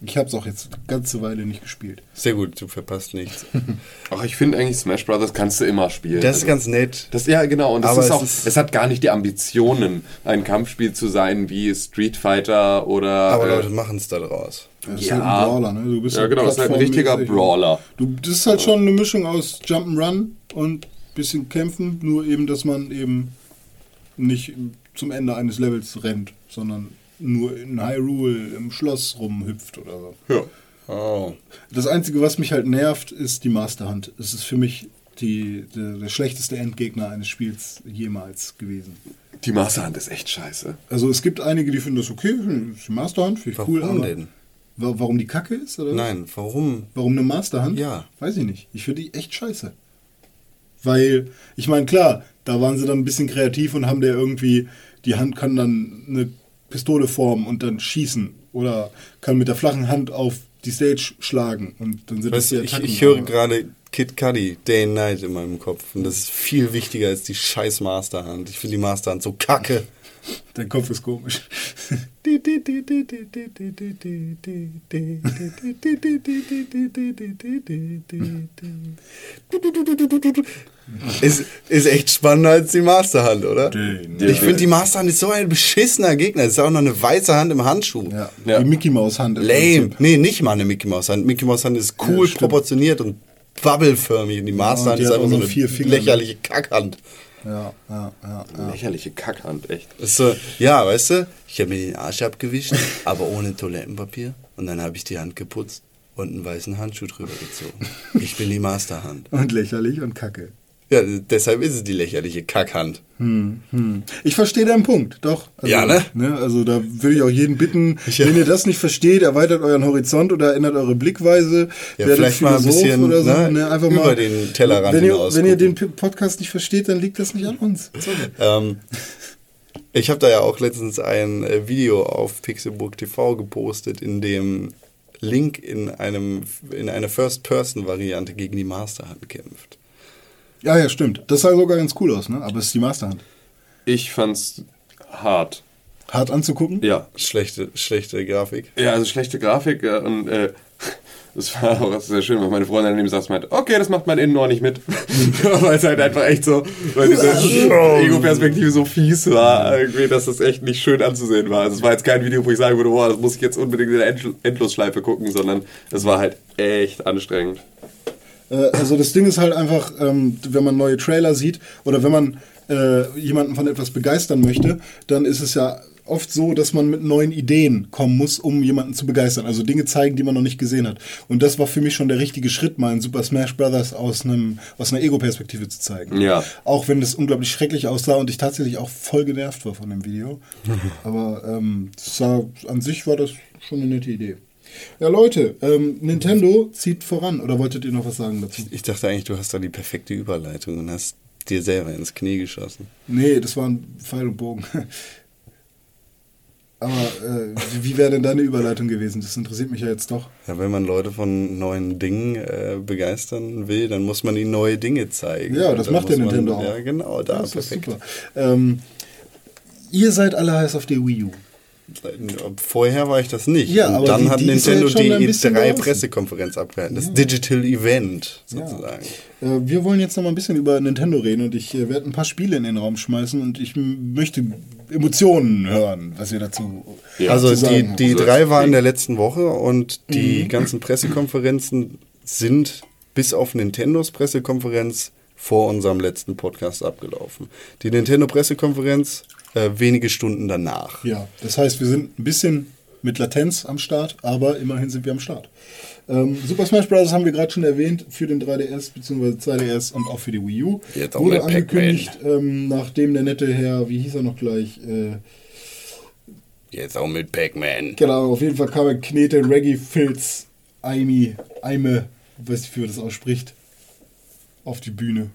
Ich habe es auch jetzt eine ganze Weile nicht gespielt.
Sehr gut, du verpasst nichts.
Ach, ich finde eigentlich Smash Brothers kannst du immer spielen.
Das ist ganz nett.
Das, ja, genau. Und das
Aber
ist
es
auch,
ist-
es hat gar nicht die Ambitionen, ein Kampfspiel zu sein wie Street Fighter oder.
Aber
äh,
Leute machen es da draus.
Das ist
Ja.
halt ein Brawler, ne? Du bist
Ja, genau, das ist halt ein richtiger. Brawler.
Du, das ist halt schon eine Mischung aus Jump'n'Run und bisschen kämpfen, nur eben, dass man eben nicht zum Ende eines Levels rennt, sondern nur in Hyrule im Schloss rumhüpft oder so.
ja.
Oh.
Das Einzige, was mich halt nervt, ist die Masterhand. Es ist für mich die, der, der schlechteste Endgegner eines Spiels jemals gewesen.
Die Masterhand ist echt scheiße.
Also es gibt einige, die finden das okay, das die Masterhand, finde ich
Warum
cool. aber
denn?
Wa- Warum die Kacke ist? Oder?
Nein, warum?
Warum eine Masterhand?
Ja.
Weiß ich nicht. Ich finde die echt scheiße. Weil, ich meine, klar, da waren sie dann ein bisschen kreativ und haben der irgendwie, die Hand kann dann eine Pistole formen und dann schießen. Oder kann mit der flachen Hand auf die Stage schlagen. Und dann sind
Weißt
das die
ich,
Attacken.
ich höre
aber-
gerade Kid Cudi, Day and Night in meinem Kopf. Und das ist viel wichtiger als die scheiß Masterhand. Ich finde die Masterhand so kacke.
Dein Kopf ist komisch.
Ist, ist echt spannender als die Masterhand, oder? Ich finde, die Masterhand ist so ein beschissener Gegner. Es ist auch noch eine weiße Hand im Handschuh.
Ja,
Ja.
die Mickey Maus Hand. im
Lame.
Prinzip.
Nee, nicht mal eine Mickey Maus Hand. Mickey Maus Hand ist cool
stimmt.
proportioniert und bubbelförmig. Und die Masterhand
die
ist einfach so eine
vier Finger.
lächerliche Kackhand.
Ja, ja, ja. ja.
Lächerliche Kackhand, echt.
So, ja, weißt du, ich habe mir den Arsch abgewischt, aber ohne Toilettenpapier. Und dann habe ich die Hand geputzt und einen weißen Handschuh drüber gezogen. Ich bin die Masterhand.
Und lächerlich und kacke.
Ja, deshalb ist es die lächerliche Kackhand.
Hm, hm. Ich verstehe deinen Punkt, doch. Also,
Ja, ne?
Also da würde ich auch jeden bitten,
Ja.
wenn ihr das nicht versteht, erweitert euren Horizont oder ändert eure Blickweise.
Ja, vielleicht mal ein
Philosoph
bisschen, ne,
Einfach
über
mal,
den Tellerrand
wenn ihr, wenn ihr den Podcast nicht versteht, dann liegt das nicht an uns.
Ähm, ich habe da ja auch letztens ein äh, Video auf Pixelburg TV gepostet, in dem Link in, einem, in einer First-Person-Variante gegen die Masterhand kämpft.
Ja, ja, stimmt. Das sah sogar ganz cool aus, ne? Aber es ist die Masterhand.
Ich fand's hart.
Hart anzugucken.
Ja.
Schlechte, schlechte Grafik.
Ja, also schlechte Grafik äh, und äh, das war auch sehr schön, weil meine Freundin neben saß und meinte, okay, das macht mein Innenohr nicht mit. weil es halt einfach echt so, weil diese Ego-Perspektive so fies war, irgendwie, dass das echt nicht schön anzusehen war. Also es war jetzt kein Video, wo ich sagen würde, boah, das muss ich jetzt unbedingt in der End Endlosschleife gucken, sondern es war halt echt anstrengend.
Äh, Also das Ding ist halt einfach, ähm, wenn man neue Trailer sieht oder wenn man äh, jemanden von etwas begeistern möchte, dann ist es ja oft so, dass man mit neuen Ideen kommen muss, um jemanden zu begeistern. Also Dinge zeigen, die man noch nicht gesehen hat. Und das war für mich schon der richtige Schritt, mal in Super Smash Bros. aus, einem, aus einer Ego-Perspektive zu zeigen.
Ja.
Auch wenn das unglaublich schrecklich aussah und ich tatsächlich auch voll genervt war von dem Video. Aber ähm, sah, an sich war das schon eine nette Idee. Ja, Leute, ähm, Nintendo zieht voran. Oder wolltet ihr noch was sagen dazu?
Ich dachte eigentlich, du hast da die perfekte Überleitung und hast dir selber ins Knie geschossen.
Nee, das war ein Pfeil und Bogen. Aber äh, wie wäre denn deine Überleitung gewesen? Das interessiert mich ja jetzt doch.
Ja, wenn man Leute von neuen Dingen äh, begeistern will, dann muss man ihnen neue Dinge zeigen.
Ja, das macht der
muss man-
Nintendo auch.
Ja, genau, da,
das ist
perfekt.
super. Ähm, ihr seid alle heiß auf der Wii U.
Vorher war ich das nicht.
Ja,
und
aber
dann
die-
hat
die ist ja
Nintendo
jetzt schon ein
die
bisschen
E3
draußen.
Pressekonferenz abgehalten. Das Digital Event sozusagen.
Äh, wir wollen jetzt noch mal ein bisschen über Nintendo reden und ich äh, werde ein paar Spiele in den Raum schmeißen und ich möchte Emotionen hören, was ihr dazu
Ja.
also
zu sagen
die, die
Also
drei
das-
war in der letzten Woche und die
Mhm.
ganzen Pressekonferenzen sind bis auf Nintendos Pressekonferenz vor unserem letzten Podcast abgelaufen. Die Nintendo-Pressekonferenz äh, wenige Stunden danach.
Ja, das heißt, wir sind ein bisschen mit Latenz am Start, aber immerhin sind wir am Start. Ähm, Super Smash Bros. haben wir gerade schon erwähnt für den 3DS bzw. 2DS und auch für die Wii U.
Jetzt auch
Wurde angekündigt, ähm, nachdem der nette Herr, wie hieß er noch gleich, äh,
Jetzt auch mit Pac-Man.
genau, auf jeden Fall kam er Knete Reggae Filz Aimi, Aime, weiß ich, wie man das ausspricht, auf die Bühne.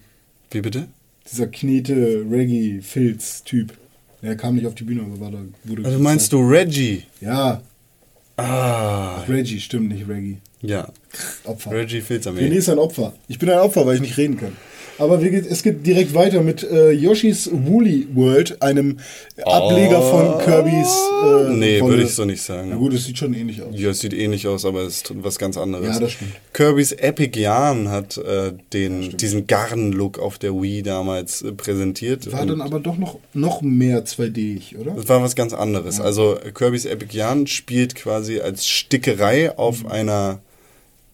Wie bitte?
Dieser Knete Reggae Filz Der kam nicht auf die Bühne, aber war da, wurde
Also meinst du Reggie?
Ja,
Ah,
Reggie, stimmt, nicht Reggae.
ja.
Opfer.
Reggie
René
Filzarmee.
ist ein Opfer. Ich bin ein Opfer, weil ich nicht reden kann. Aber geht, es geht direkt weiter mit äh, Yoshi's Woolly World, einem Ableger von Kirby's. Äh,
Nee, würde ich so nicht sagen.
Na gut, es sieht schon ähnlich aus.
Ja, es sieht ähnlich aus, aber es ist was ganz anderes.
Ja, das stimmt.
Kirby's Epic Yarn hat äh, den, diesen Garn-Look auf der Wii damals äh, präsentiert.
War dann aber doch noch, noch mehr 2D-ig, oder?
das war was ganz anderes. Also äh, Kirby's Epic Yarn spielt quasi als Stickerei auf
Mhm.
einer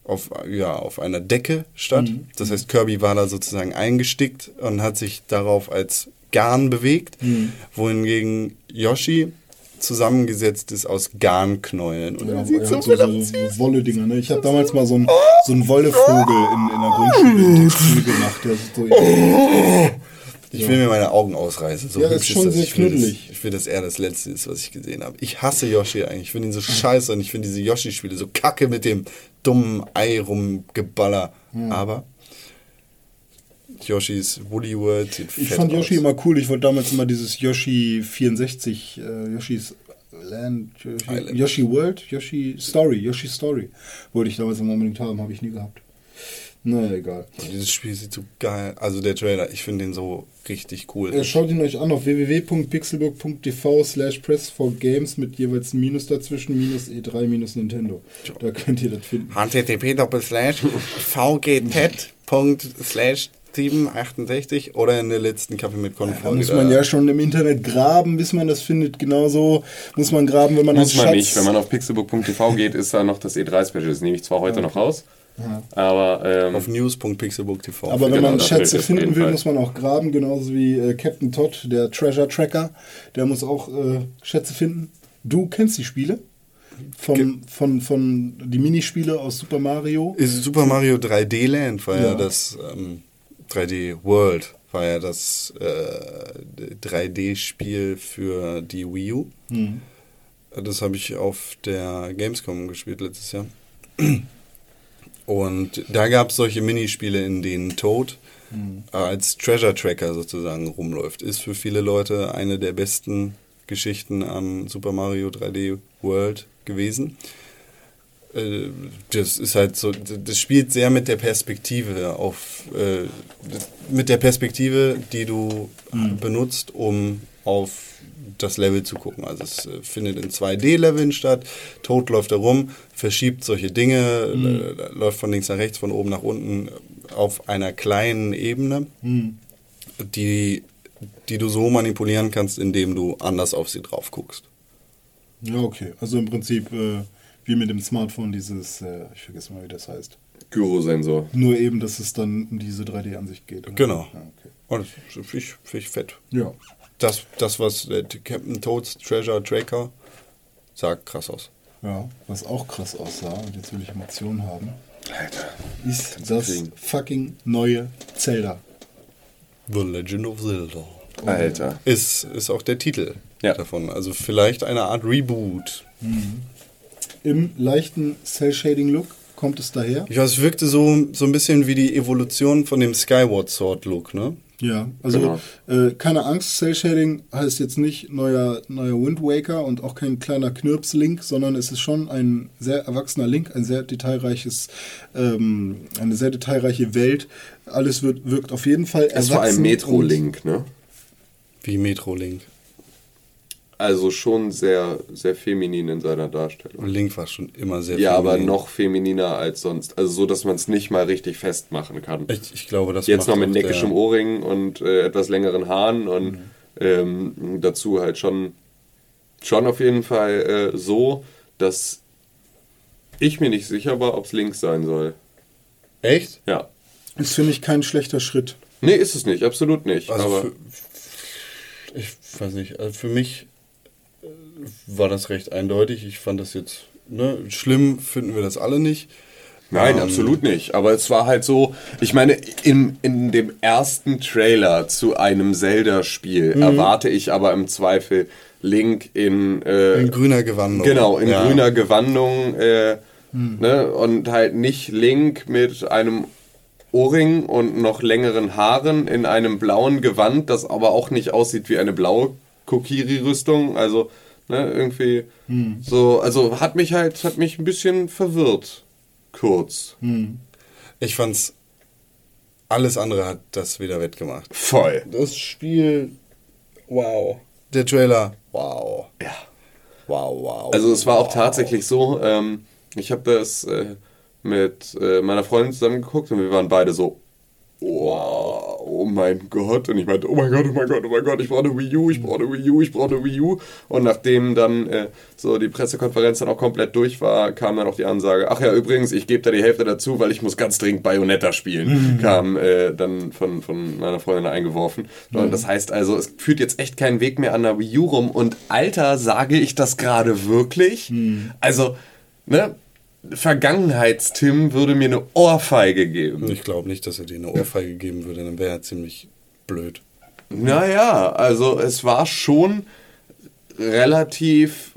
auf, ja, auf einer Decke statt.
Mhm.
Das heißt, Kirby war da sozusagen eingestickt und hat sich darauf als Garn bewegt,
Mhm.
wohingegen Yoshi zusammengesetzt ist aus Garnknäulen. Und
Ja,
sieht so
so, so, Wolle-Dinger. Ne? Ich habe damals mal so einen, so einen Wollevogel in, in der Grundschule gemacht. Der ist so,
Ich will mir meine Augen ausreißen. So
Ja,
hübsch
ist schon
das.
sehr
ich will, das, ich will, dass er das Letzte ist, was ich gesehen habe. Ich hasse Yoshi eigentlich. Ich finde ihn so scheiße und ich finde diese Yoshi-Spiele so kacke mit dem dummen Ei rumgeballer. Aber Yoshis Woolly World sieht
Ich fand Yoshi
aus.
immer cool. Ich wollte damals immer dieses Yoshi 64, äh, Yoshis Land, Yoshi,
Island.
Yoshi World, Yoshi Story, Yoshi Story. Wollte ich damals immer unbedingt haben, habe ich nie gehabt. Naja, egal.
Dieses Spiel sieht so geil. Also der Trailer, ich finde den so richtig cool.
Äh, Schaut ihn euch an auf www.pixelburg.tv slash press4games mit jeweils ein Minus dazwischen, minus E3, minus Nintendo. Da könnt ihr das finden.
http vgt.slash 768 oder in der letzten Kaffee mit
Da
Konfolge.
muss man ja schon im Internet graben, bis man das findet. Genauso muss man graben, wenn man
Muss
einen
man
Schatz-
nicht. Wenn man auf pixelbook.tv geht, ist da noch das E3-Special. Das nehme ich zwar heute noch raus, aber ähm,
auf news.pixelbook.tv.
Aber wenn
Genau,
man Schätze finden will,
Fall.
muss man auch graben, genauso wie äh, Captain Todd, der Treasure Tracker. Der muss auch äh, Schätze finden. Du kennst die Spiele? Vom, von, von die Minispiele aus Super Mario.
Ist Super Mario 3D Land war ja,
Ja.
das ähm, 3D World war ja das äh, 3D-Spiel für die Wii U.
Hm.
Das habe ich auf der Gamescom gespielt letztes Jahr. Und da gab es solche Minispiele, in denen Toad äh, als Treasure Tracker sozusagen rumläuft. Ist für viele Leute eine der besten Geschichten am Super Mario 3D World gewesen. Äh, Das ist halt so, das spielt sehr mit der Perspektive auf, äh, mit der Perspektive, die du benutzt, um auf das Level zu gucken. Also es äh, findet in 2D-Leveln statt. Toad läuft da rum, verschiebt solche Dinge, äh, läuft von links nach rechts, von oben nach unten auf einer kleinen Ebene, die, die du so manipulieren kannst, indem du anders auf sie drauf guckst.
Ja, okay. Also im Prinzip äh, wie mit dem Smartphone dieses, äh, ich vergesse mal, wie das heißt.
Gyrosensor.
Nur eben, dass es dann um diese 3D-Ansicht geht. oder?
Genau.
Ja, okay.
Und das finde ich, find ich fett.
ja.
Das, das was der Captain Toads Treasure Tracker sagt, krass aus.
Ja, was auch krass aussah, und jetzt will ich Emotionen haben,
Alter.
ist das
kriegen.
fucking neue Zelda.
The Legend of Zelda.
Alter.
Ist, ist auch der Titel
Ja.
davon. Also vielleicht eine Art Reboot.
Im leichten Cell-Shading-Look kommt es daher.
Ja, es wirkte so, so ein bisschen wie die Evolution von dem Skyward Sword Look, ne?
Ja, also äh, keine Angst, Cell Shading heißt jetzt nicht neuer, neuer Wind Waker und auch kein kleiner Knirps-Link, sondern es ist schon ein sehr erwachsener Link, ein sehr detailreiches, ähm, eine sehr detailreiche Welt. Alles wird, wirkt auf jeden Fall
Ist vor allem
erwachsen
Metro-Link, ne?
Wie Metro Link.
Also schon sehr, sehr feminin in seiner Darstellung.
Und Link war schon immer sehr
Ja, aber
feminin.
noch femininer als sonst. Also so, dass man es nicht mal richtig festmachen kann.
Ich, ich glaube, das
Jetzt
macht
noch mit neckischem
der-
Ohrring und äh, etwas längeren Haaren und ähm, dazu halt schon, schon auf jeden Fall äh, so, dass ich mir nicht sicher war, ob es links sein soll.
Echt?
Ja.
Ist, finde ich, kein schlechter Schritt.
Nee, ist es nicht, absolut nicht.
Also
aber
für, ich weiß nicht, also für mich war das recht eindeutig. Ich fand das jetzt, ne, schlimm finden wir das alle nicht.
Nein,
Ähm,
absolut nicht. Aber es war halt so, ich meine, in, in dem ersten Trailer zu einem Zelda-Spiel
Mhm.
erwarte ich aber im Zweifel Link in, äh,
In grüner Gewandung.
Genau, in
Ja.
grüner Gewandung äh, ne, und halt nicht Link mit einem Ohrring und noch längeren Haaren in einem blauen Gewand, das aber auch nicht aussieht wie eine blaue Kokiri-Rüstung. Also, ne, irgendwie so, also hat mich halt, hat mich ein bisschen verwirrt. Kurz.
Ich fand's, alles andere hat das wieder wettgemacht.
Voll.
Das Spiel, wow. Der Trailer, wow.
Ja.
Wow, wow.
Also es war auch tatsächlich so, ähm, ich habe das äh, mit äh, meiner Freundin zusammen geguckt und wir waren beide so, oh, oh mein Gott. Und ich meinte, oh mein Gott, oh mein Gott, oh mein Gott, ich brauche eine Wii U, ich brauche eine Wii U, ich brauche eine Wii U. Und nachdem dann äh, so die Pressekonferenz dann auch komplett durch war, kam dann auch die Ansage, ach ja, übrigens, ich gebe da die Hälfte dazu, weil ich muss ganz dringend Bayonetta spielen, kam äh, dann von, von meiner Freundin eingeworfen. Und das heißt also, es führt jetzt echt keinen Weg mehr an der Wii U rum. Und Alter, sage ich das gerade wirklich? Also, ne? Vergangenheits-Tim würde mir eine Ohrfeige geben.
ich glaube nicht, dass er dir eine Ohrfeige geben würde, dann wäre er ziemlich blöd.
Naja, also es war schon relativ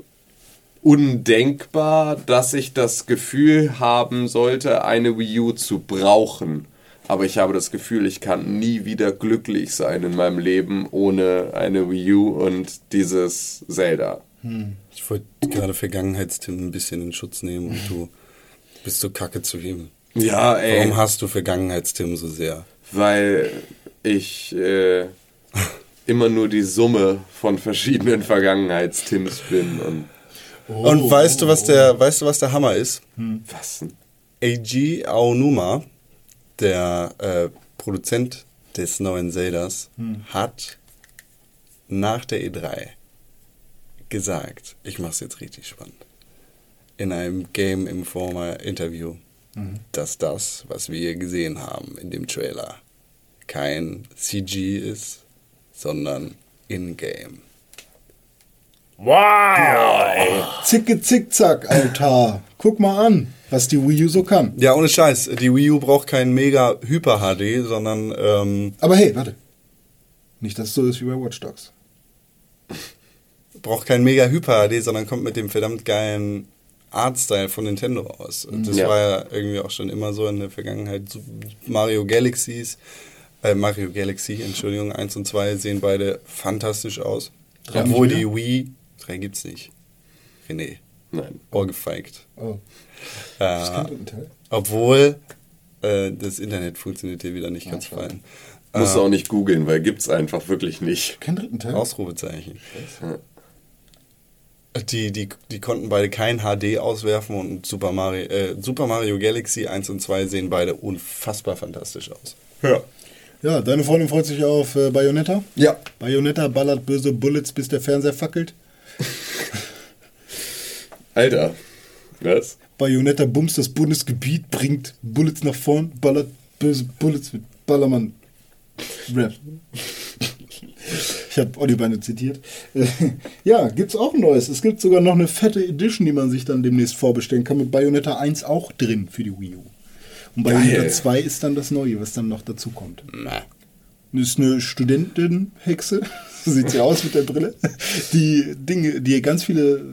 undenkbar, dass ich das Gefühl haben sollte, eine Wii U zu brauchen. Aber ich habe das Gefühl, ich kann nie wieder glücklich sein in meinem Leben ohne eine Wii U und dieses Zelda.
Ich wollte gerade Vergangenheitstim ein bisschen in Schutz nehmen und du bist so kacke zu ihm.
Ja, ey.
Warum hast du Vergangenheitstim so sehr?
weil ich äh, immer nur die Summe von verschiedenen Vergangenheitstims bin und
Und weißt du, was der, weißt du, was der Hammer ist?
was denn?
Eiji Aonuma, der äh, Produzent des neuen Zeldas, hat nach der E3 gesagt, ich mach's jetzt richtig spannend, in einem Game Informer Interview, dass das, was wir gesehen haben in dem Trailer, kein CG ist, sondern in-game.
Zicke, zickzack, Alter. Guck mal an, was die Wii U so kann.
Ja, ohne Scheiß, die Wii U braucht kein mega Hyper HD, sondern ähm,
Aber hey, warte. Nicht, dass es so ist wie bei Watch Dogs.
Braucht kein mega Hyper HD, sondern kommt mit dem verdammt geilen Artstyle von Nintendo aus. Und das
Ja.
war ja irgendwie auch schon immer so in der Vergangenheit. Mario Galaxies, äh, Mario Galaxy, Entschuldigung, 1 und 2 sehen beide fantastisch aus.
Drei
Obwohl die Wii, 3 gibt's nicht. René,
Nein.
ohrgefeigt.
Oh.
Äh, obwohl äh, das Internet funktioniert hier wieder nicht ganz fein.
Musst du auch nicht googeln, weil gibt's einfach wirklich nicht.
Kein dritten Teil?
Ausrufezeichen. Die, die, die konnten beide kein HD auswerfen und Super Mario, äh, Super Mario Galaxy 1 und 2 sehen beide unfassbar fantastisch aus.
Ja.
Ja, deine Freundin freut sich auf äh, Bayonetta.
Ja.
Bayonetta ballert böse Bullets, bis der Fernseher fackelt.
Alter. Was?
Bayonetta bumst das Bundesgebiet, bringt Bullets nach vorn, ballert böse Bullets mit Ballermann. Rap. Ich habe Audiobeine zitiert. Äh, ja, gibt's auch ein neues. Es gibt sogar noch eine fette Edition, die man sich dann demnächst vorbestellen kann, mit Bayonetta 1 auch drin für die Wii U. Und Bayonetta
Geil.
2 ist dann das Neue, was dann noch dazu kommt. Das ist eine Studentin-Hexe, so sieht sie aus mit der Brille, die Dinge, die ganz viele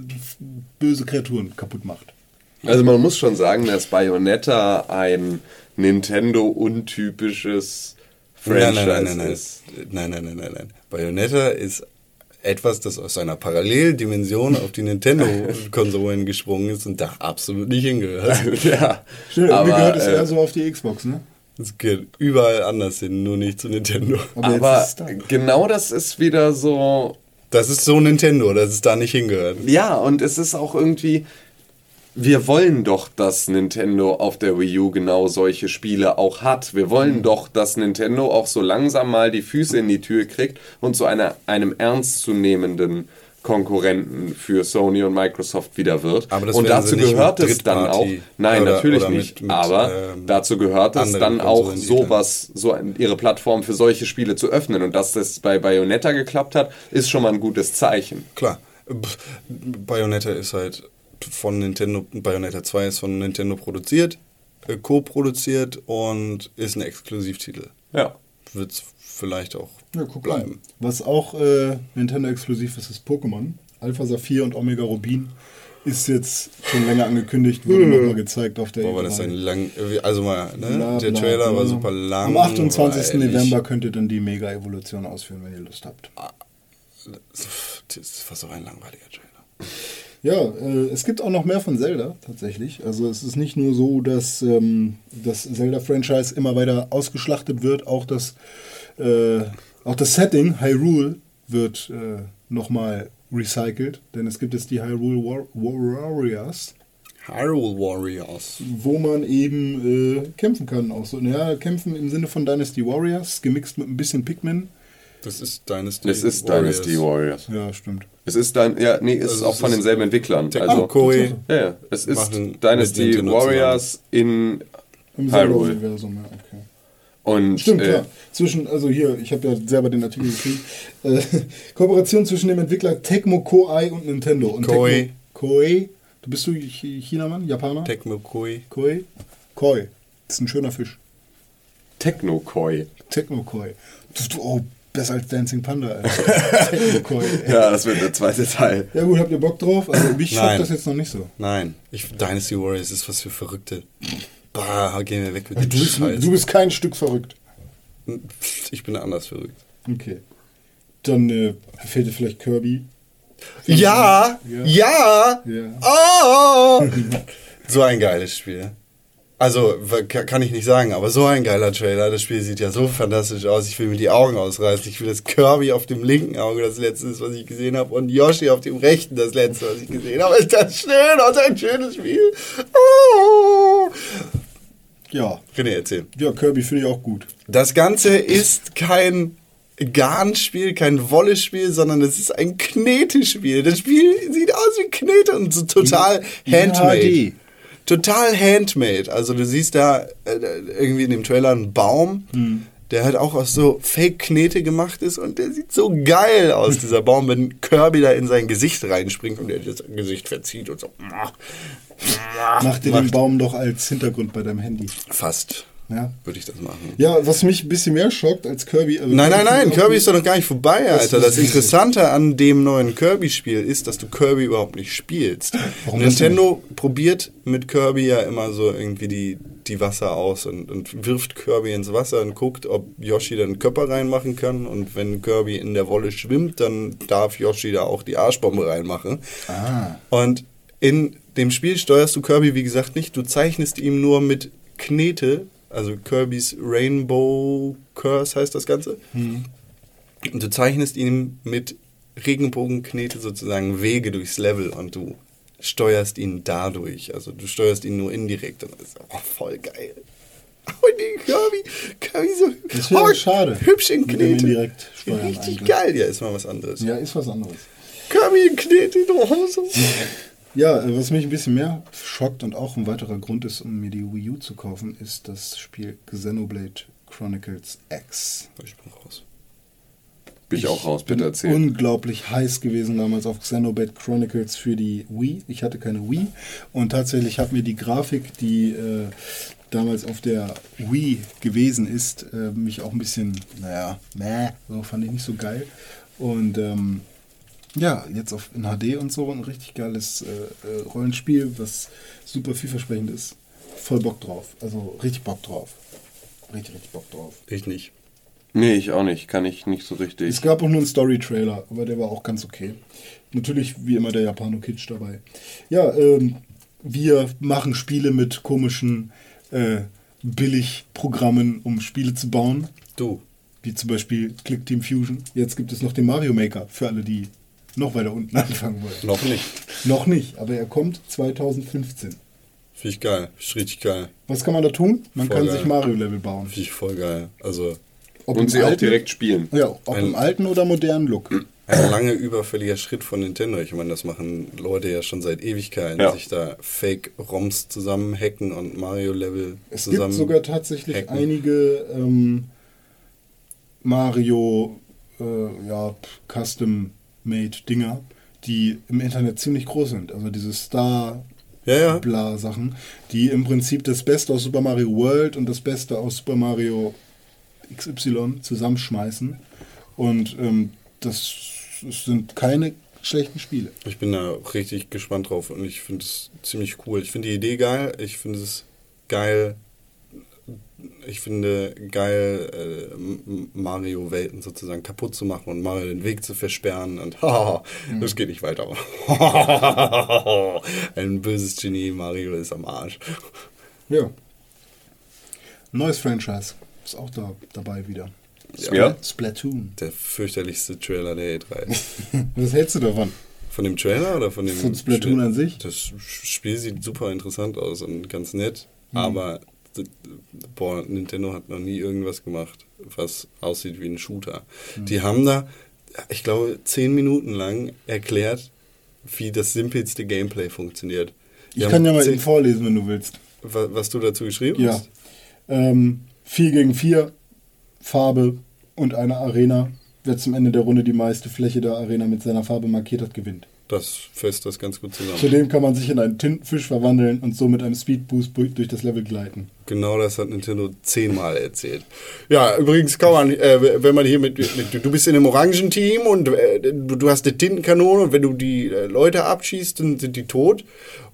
böse Kreaturen kaputt macht.
Also man muss schon sagen, dass Bayonetta ein Nintendo-untypisches Franchise
nein, nein, nein, nein,
ist.
nein, nein, nein, nein, nein. Bayonetta ist etwas, das aus einer Paralleldimension auf die Nintendo-Konsolen gesprungen ist und da absolut nicht hingehört.
ja.
Stimmt, irgendwie
aber,
gehört es
äh,
eher so auf die Xbox, ne?
Es geht überall anders hin, nur nicht zu Nintendo.
Aber,
Aber
jetzt ist es da.
genau das ist wieder so
Das ist so Nintendo, dass es da nicht hingehört.
Ja, und es ist auch irgendwie. Wir wollen doch, dass Nintendo auf der Wii U genau solche Spiele auch hat. Wir wollen doch, dass Nintendo auch so langsam mal die Füße in die Tür kriegt und zu einer, einem ernstzunehmenden Konkurrenten für Sony und Microsoft wieder wird.
Aber das
und dazu gehört
mit
es dann auch. Nein,
oder-
natürlich
oder mit-
nicht.
mit,
aber
ähm,
dazu gehört es dann auch sowas, so ihre Plattform für solche Spiele zu öffnen. Und dass das bei Bayonetta geklappt hat, ist schon mal ein gutes Zeichen.
Klar. Bayonetta ist halt von Nintendo, Bayonetta 2 ist von Nintendo produziert, äh, co-produziert und ist ein Exklusivtitel.
Ja.
Wird es vielleicht auch
Ja, guck
bleiben.
mal. Was auch äh, Nintendo-exklusiv ist, ist Pokémon. Alpha Saphir und Omega Rubin ist jetzt schon länger angekündigt, wurde nochmal gezeigt auf der
Boah, war das
E3.
ein lang, also mal, ne?
Bla,
der Trailer
bla.
war super lang.
Am 28. November könnt ihr dann die Mega-Evolution ausführen, wenn ihr Lust habt.
Das war so ein langweiliger Trailer.
Ja, äh, es gibt auch noch mehr von Zelda tatsächlich. Also es ist nicht nur so, dass ähm, das Zelda-Franchise immer weiter ausgeschlachtet wird, auch das, äh, auch das Setting Hyrule wird äh, nochmal recycelt, denn es gibt jetzt die Hyrule War Warriors,
Hyrule Warriors.
wo man eben äh, kämpfen kann. Auch so, naja, kämpfen im Sinne von Dynasty Warriors, gemixt mit ein bisschen Pikmin.
Das ist Dynasty
Es ist Dynasty Warriors.
Ja, stimmt.
Es ist dann, ja, nee, es ist
Also
auch
es
von
ist
denselben Entwicklern.
Techno
Also,
Koei.
ja, ja, es ist Dynasty Warriors in
Im
Hyrule.
Zelda-Universum, ja, okay.
Und
Stimmt,
äh,
klar. Zwischen, also hier, ich habe ja selber den Artikel geschrieben. Äh, Kooperation zwischen dem Entwickler Tecmo Koei und Nintendo. Und
Koei.
Tecmo, Koei. Du bist du Ch- Chinamann, Japaner?
Tecmo Koei.
Koei. Koi. Das ist ein schöner Fisch.
Techno Koi.
Tecmo Koi. Oh, besser als Dancing Panda.
Ja, das wird der zweite Teil.
Ja gut, habt ihr Bock drauf? Also mich
Nein.
das jetzt noch nicht so.
Nein, ich, Dynasty Warriors ist was für Verrückte. Bah, gehen wir weg mit dem
Du bist,
Scheiß.
du bist kein Stück verrückt.
ich bin anders verrückt.
Okay. Dann äh, fehlt dir vielleicht Kirby.
Ja, ja,
Ja.
Oh! so ein geiles Spiel. Also, kann ich nicht sagen, aber so ein geiler Trailer. Das Spiel sieht ja so fantastisch aus. Ich will mir die Augen ausreißen. Ich will das Kirby auf dem linken Auge, das letzte ist, was ich gesehen habe, und Yoshi auf dem rechten, das letzte, was ich gesehen habe. Ist das schön? Was ein schönes Spiel. Oh!
Ja.
René, erzähl.
Ja, Kirby finde ich auch gut.
Das Ganze ist kein Garnspiel, kein Wolle-Spiel, sondern es ist ein Knetespiel. Das Spiel sieht aus wie Knete und so total
In
handmade.
HD.
Total handmade. Also du siehst da äh, irgendwie in dem Trailer einen Baum, der halt auch aus so Fake-Knete gemacht ist und der sieht so geil aus, dieser Baum, wenn Kirby da in sein Gesicht reinspringt und er das Gesicht verzieht und so.
Mach dir den Baum doch als Hintergrund bei deinem Handy.
Fast
Ja.
würde ich das machen.
Ja, was mich ein bisschen mehr schockt als Kirby. Also
Nein, nein, nein, Kirby ist doch noch gar nicht vorbei,
Das
Alter.
ist-
Das Interessante an dem neuen Kirby-Spiel ist, dass du Kirby überhaupt nicht spielst.
Warum das
Nintendo probiert mit Kirby ja immer so irgendwie die, die Wasser aus und, und wirft Kirby ins Wasser und guckt, ob Yoshi dann einen Körper reinmachen kann. Und wenn Kirby in der Wolle schwimmt, dann darf Yoshi da auch die Arschbombe reinmachen.
Ah.
Und in dem Spiel steuerst du Kirby, wie gesagt, nicht. Du zeichnest ihm nur mit Knete, also Kirby's Rainbow Curse heißt das Ganze. Und du zeichnest ihm mit Regenbogenknete sozusagen Wege durchs Level und du steuerst ihn dadurch. Also du steuerst ihn nur indirekt und das ist auch voll geil. Oh nee, Kirby, Kirby so
Das
oh,
schade.
hübsch in Knete.
indirekt
Richtig
eigentlich.
geil, ja, ist mal was anderes.
Ja, ist was anderes.
Kirby in Knete der Hose.
Ja, äh, was mich ein bisschen mehr schockt und auch ein weiterer Grund ist, um mir die Wii U zu kaufen, ist das Spiel Xenoblade Chronicles X.
Ich bin raus.
Bin ich auch raus, bitte erzähl.
unglaublich heiß gewesen damals auf Xenoblade Chronicles für die Wii. Ich hatte keine Wii und tatsächlich hat mir die Grafik, die äh, damals auf der Wii gewesen ist, äh, mich auch ein bisschen, naja, meh, so fand ich nicht so geil. Und ähm, ja, jetzt auf, in HD und so ein richtig geiles äh, äh, Rollenspiel, was super vielversprechend ist. Voll Bock drauf. Also richtig Bock drauf. Richtig, richtig Bock drauf.
Ich nicht.
Nee, ich auch nicht. Kann ich nicht so richtig.
Es gab auch nur einen Story-Trailer, aber der war auch ganz okay. Natürlich wie immer der Japano-Kitsch dabei. Ja, ähm, wir machen Spiele mit komischen äh, Billigprogrammen, um Spiele zu bauen.
Du.
Wie zum Beispiel Click Team Fusion. Jetzt gibt es noch den Mario Maker für alle, die noch weiter unten anfangen wollen.
Noch nicht.
Noch nicht, aber er kommt 2015.
Finde ich geil. Finde ich richtig geil.
Was kann man da tun? Man
Voll
kann
geil.
sich Mario-Level bauen.
Finde ich voll geil. Also
Ob
Und sie auch
alten-
direkt spielen.
Ja, ob im alten oder modernen Look.
ein lange überfälliger Schritt von Nintendo. Ich meine, das machen Leute ja schon seit Ewigkeiten,
Ja.
sich da Fake-ROMs zusammen hacken und Mario-Level
Es
zusammen
gibt sogar tatsächlich
hacken.
einige ähm, Mario äh, ja, Custom-Made-Dinger, die im Internet ziemlich groß sind. Also diese Star
Ja, ja.
bla Sachen, die im Prinzip das Beste aus Super Mario World und das Beste aus Super Mario XY zusammenschmeißen. Und ähm, das sind keine schlechten Spiele.
Ich bin da richtig gespannt drauf und ich finde es ziemlich cool. Ich finde die Idee geil. Ich finde es geil. Ich finde geil, äh, Mario-Welten sozusagen kaputt zu machen und Mario den Weg zu versperren und haha, das geht nicht weiter. Ein böses Genie, Mario ist am Arsch.
Ja. Neues Franchise. Ist auch da dabei wieder.
Ja.
Splatoon.
Der fürchterlichste Trailer der E3.
Was hältst du davon?
Von dem Trailer oder von dem
Von Splatoon
Spiel?
an sich?
Das Spiel sieht super interessant aus und ganz nett,
Mhm.
aber boah, Nintendo hat noch nie irgendwas gemacht, was aussieht wie ein Shooter.
Mhm.
Die haben da, ich glaube, zehn Minuten lang erklärt, wie das simpelste Gameplay funktioniert. Die
Ich kann ja mal eben vorlesen, wenn du willst.
wa- was du dazu geschrieben
Ja.
hast.
Ähm, 4 gegen 4, Farbe und eine Arena. Wer zum Ende der Runde die meiste Fläche der Arena mit seiner Farbe markiert hat, gewinnt.
Das fasst das ganz gut zusammen.
Zudem kann man sich in einen Tintenfisch verwandeln und so mit einem Speedboost durch das Level gleiten.
Genau das hat Nintendo zehnmal erzählt. Ja, übrigens kann man, äh, wenn man hier mit, mit du bist in einem Orangenteam und äh, du, hast eine Tintenkanone und wenn du die äh, Leute abschießt, dann sind die tot.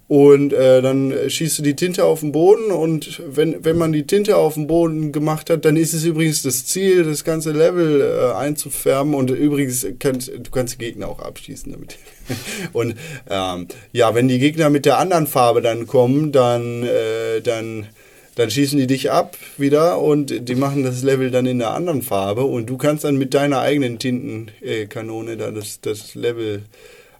Und äh, dann schießt du die Tinte auf den Boden und wenn, wenn man die Tinte auf den Boden gemacht hat, dann ist es übrigens das Ziel, das ganze Level äh, einzufärben und übrigens kannst du kannst die Gegner auch abschießen damit. und ähm, ja, wenn die Gegner mit der anderen Farbe dann kommen, dann, äh, dann dann schießen die dich ab wieder und die machen das Level dann in der anderen Farbe und du kannst dann mit deiner eigenen Tintenkanone da das, das Level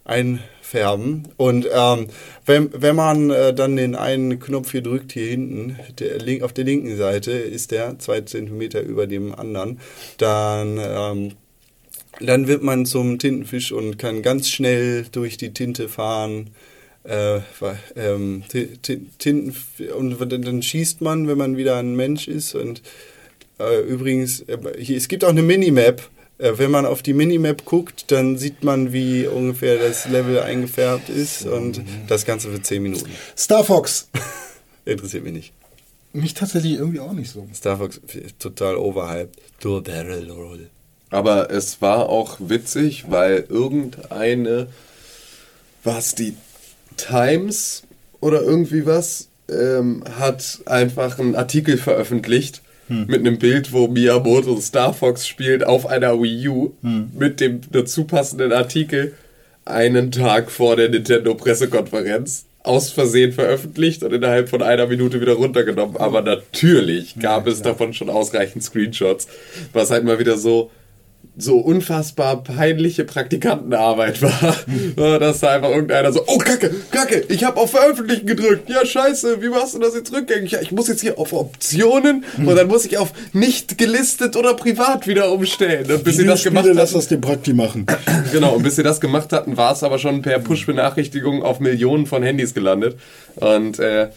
einfärben. Und ähm, wenn, wenn man äh, dann den einen Knopf hier drückt, hier hinten, der, auf der linken Seite ist der zwei Zentimeter über dem anderen, dann... Ähm, dann wird man zum Tintenfisch und kann ganz schnell durch die Tinte fahren. Äh, ähm, Ti- Ti- Tinten und dann schießt man, wenn man wieder ein Mensch ist. Und äh, übrigens, äh, hier, es gibt auch eine Minimap. Äh, wenn man auf die Minimap guckt, dann sieht man, wie ungefähr das Level eingefärbt ist. Und das Ganze für 10 Minuten.
Star Fox.
Interessiert mich nicht.
Mich tatsächlich irgendwie auch nicht so.
Star Fox total overhyped. Du Barrel Roll.
Aber es war auch witzig, weil irgendeine, was die Times oder irgendwie was, ähm, hat einfach einen Artikel veröffentlicht mit einem Bild, wo Miyamoto Star Fox spielt auf einer Wii U mit dem dazu passenden Artikel einen Tag vor der Nintendo-Pressekonferenz aus Versehen veröffentlicht und innerhalb von einer Minute wieder runtergenommen. Aber natürlich gab es davon schon ausreichend Screenshots, was halt mal wieder so so unfassbar peinliche Praktikantenarbeit war, Ja, dass da einfach irgendeiner so, oh Kacke, Kacke, ich habe auf Veröffentlichen gedrückt, ja scheiße, wie machst du das jetzt rückgängig? Ja, ich muss jetzt hier auf Optionen und dann muss ich auf nicht gelistet oder privat wieder umstellen. Und bis sie das gemacht
Videospiele, lass
hatten,
das dem Prakti machen.
genau, und bis sie das gemacht hatten, war es aber schon per Push-Benachrichtigung auf Millionen von Handys gelandet. Und äh,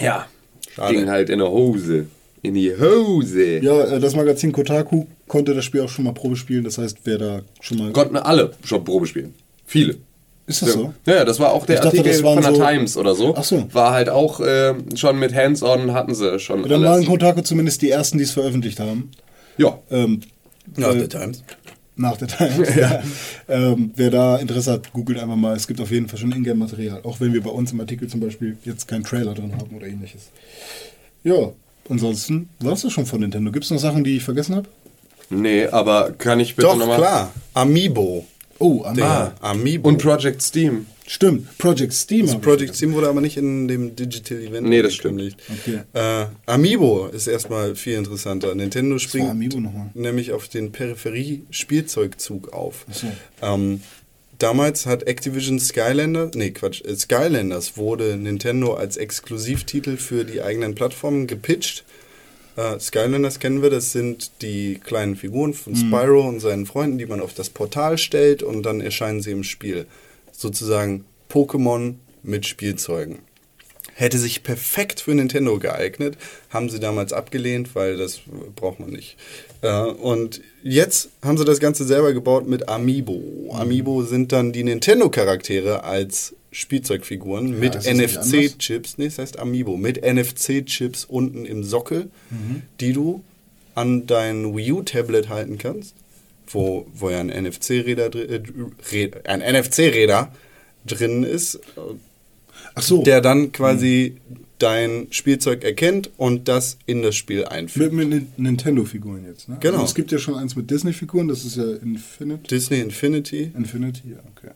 ja,
Schade.
ging halt in der Hose. In die Hose.
Ja, äh, das Magazin Kotaku konnte das Spiel auch schon mal Probe spielen. Das heißt, wer da schon mal.
Konnten alle schon Probe spielen. Viele.
Ist das so?
Ja, ja, das war auch der
dachte,
Artikel
waren
von der
so-
Times oder so.
Ach so.
War halt auch äh, schon mit Hands-on hatten sie schon
Dann waren
alles.
Kotaku zumindest die ersten, die es veröffentlicht haben.
Ja.
Ähm,
Nach
äh,
der Times.
Nach der Times. ja. ähm, wer da Interesse hat, googelt einfach mal. Es gibt auf jeden Fall schon Ingame-Material. Auch wenn wir bei uns im Artikel zum Beispiel jetzt keinen Trailer drin haben oder ähnliches. Ja, ansonsten war es das schon von Nintendo. Gibt es noch Sachen, die ich vergessen habe?
Nee, aber kann ich bitte
Doch,
nochmal...
klar. Amiibo.
Oh, Am
Der Amiibo.
Und Project Steam.
Stimmt, Project Steam.
Das
ich
Project. Steam wurde aber nicht in dem Digital Event
Nee, das stimmt.
angekündigt.
Okay.
Äh, Amiibo ist erstmal viel interessanter. Nintendo springt
Amiibo nochmal?
nämlich auf den Peripherie-Spielzeugzug auf.
So.
Ähm, damals hat Activision Skylanders, nee Quatsch, äh, Skylanders wurde Nintendo als Exklusivtitel für die eigenen Plattformen gepitcht. Äh, Skylanders kennen wir, das sind die kleinen Figuren von Spyro und seinen Freunden, die man auf das Portal stellt und dann erscheinen sie im Spiel. Sozusagen Pokémon mit Spielzeugen. Hätte sich perfekt für Nintendo geeignet, haben sie damals abgelehnt, weil das braucht man nicht. Äh, und jetzt haben sie das Ganze selber gebaut mit Amiibo. Amiibo sind dann die Nintendo-Charaktere als Spielzeugfiguren mit
das nicht
NFC-Chips. Nee, das heißt Amiibo. Mit NFC-Chips unten im Sockel, die du an dein Wii U-Tablet halten kannst, wo, wo ja ein NFC-Räder äh, ein NFC-Räder drin ist,
Ach so.
der dann quasi dein Spielzeug erkennt und das in das Spiel einfügt.
mit, mit Nin- Nintendo-Figuren jetzt, ne?
Genau.
Also es gibt ja schon eins mit Disney-Figuren, das ist ja Infinite.
Disney Infinity.
Infinity, ja, okay.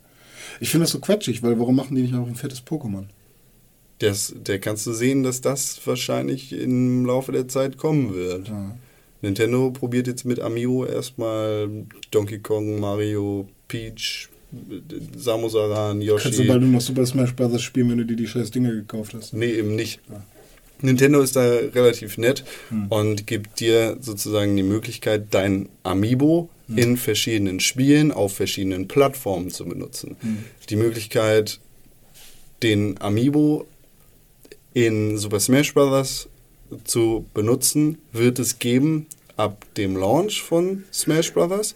Ich finde das so quatschig, weil warum machen die nicht noch ein fettes Pokémon?
Das, der kannst du sehen, dass das wahrscheinlich im Laufe der Zeit kommen wird.
Ja.
Nintendo probiert jetzt mit Amiibo erstmal Donkey Kong, Mario, Peach, Samus Aran,
Kannst du
Yoshi.
bald nur noch Super Smash Bros. spielen, wenn du dir die scheiß Dinger gekauft hast.
Nee, eben nicht. Nintendo ist da relativ nett und gibt dir sozusagen die Möglichkeit, dein Amiibo in verschiedenen Spielen auf verschiedenen Plattformen zu benutzen. Die Möglichkeit, den Amiibo in Super Smash Bros. zu benutzen, wird es geben ab dem Launch von Smash Bros.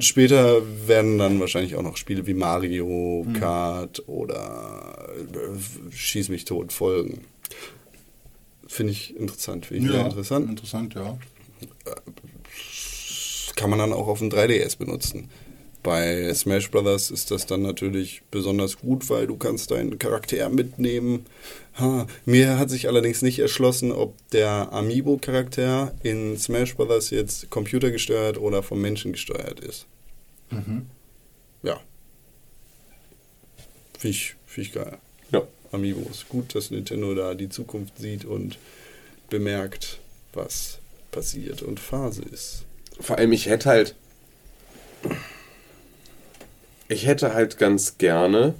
Später werden dann wahrscheinlich auch noch Spiele wie Mario Kart oder äh, Schieß mich tot folgen. Finde ich interessant. Finde ich sehr interessant.
Interessant, ja.
Kann man dann auch auf dem 3DS benutzen. Bei Smash Brothers ist das dann natürlich besonders gut, weil du kannst deinen Charakter mitnehmen. Ha, mir hat sich allerdings nicht erschlossen, ob der Amiibo-Charakter in Smash Brothers jetzt computergesteuert oder vom Menschen gesteuert ist. Ja. Finde ich, find ich geil.
Ja.
Amiibo ist gut, dass Nintendo da die Zukunft sieht und bemerkt, was passiert und Phase ist.
Vor allem, ich hätte halt. Ich hätte halt ganz gerne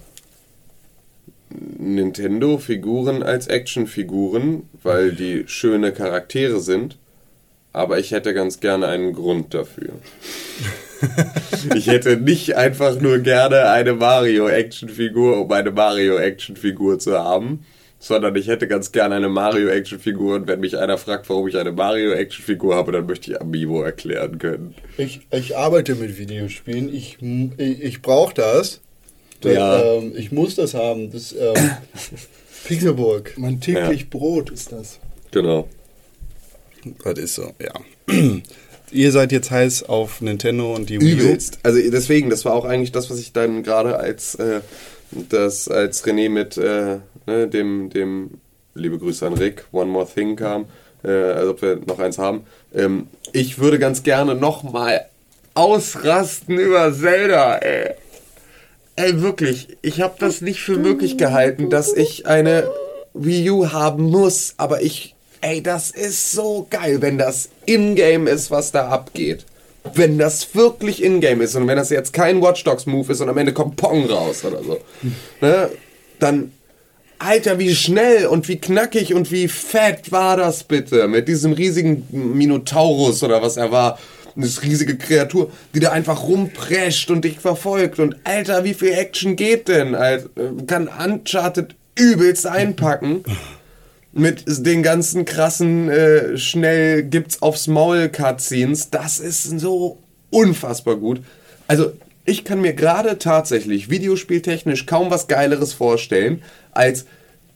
Nintendo-Figuren als Actionfiguren, weil die schöne Charaktere sind. Aber ich hätte ganz gerne einen Grund dafür. ich hätte nicht einfach nur gerne eine Mario-Actionfigur, um eine Mario-Actionfigur zu haben, sondern ich hätte ganz gerne eine Mario-Actionfigur und wenn mich einer fragt, warum ich eine Mario-Actionfigur habe, dann möchte ich Amiibo erklären können.
Ich, ich arbeite mit Videospielen. Ich, ich, ich brauche das. Das,
Ja.
ähm, ich muss das haben. Das ähm, Pixelburg.
Mein täglich Brot ist das.
Genau.
Das ist so, ja. Ihr seid jetzt heiß auf Nintendo und die Wii U.
Übelst. Also deswegen, das war auch eigentlich das, was ich dann gerade als äh, das als René mit äh, ne, dem dem liebe Grüße an Rick One More Thing kam, äh, als ob wir noch eins haben. Ähm, ich würde ganz gerne noch mal ausrasten über Zelda. Ey, ey wirklich, ich habe das nicht für möglich gehalten, dass ich eine Wii U haben muss, aber ich Ey, das ist so geil, wenn das in-game ist, was da abgeht. Wenn das wirklich in-game ist und wenn das jetzt kein Watch Dogs Move ist und am Ende kommt Pong raus oder so, ne, dann, Alter, wie schnell und wie knackig und wie fett war das bitte mit diesem riesigen Minotaurus oder was er war. Das riesige Kreatur, die da einfach rumprescht und dich verfolgt. Und Alter, wie viel Action geht denn? Alter, kann Uncharted übelst einpacken mit den ganzen krassen, äh, schnell gibt's aufs Maul Cutscenes. Das ist so unfassbar gut. Also, ich kann mir gerade tatsächlich videospieltechnisch kaum was Geileres vorstellen, als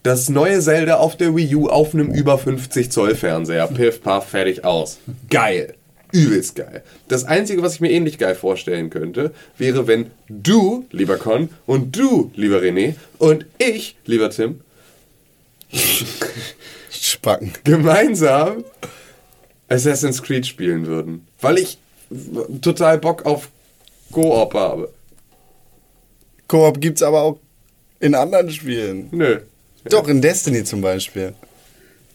das neue Zelda auf der Wii U auf einem über 50 Zoll Fernseher. Piff, paff, fertig, aus. Geil. Übelst geil. Das Einzige, was ich mir ähnlich geil vorstellen könnte, wäre, wenn du, lieber Con, und du, lieber René, und ich, lieber Tim,
Spacken.
gemeinsam Assassin's Creed spielen würden. Weil ich total Bock auf Koop habe.
Koop gibt's aber auch in anderen Spielen.
Nö.
Doch, in Destiny zum Beispiel.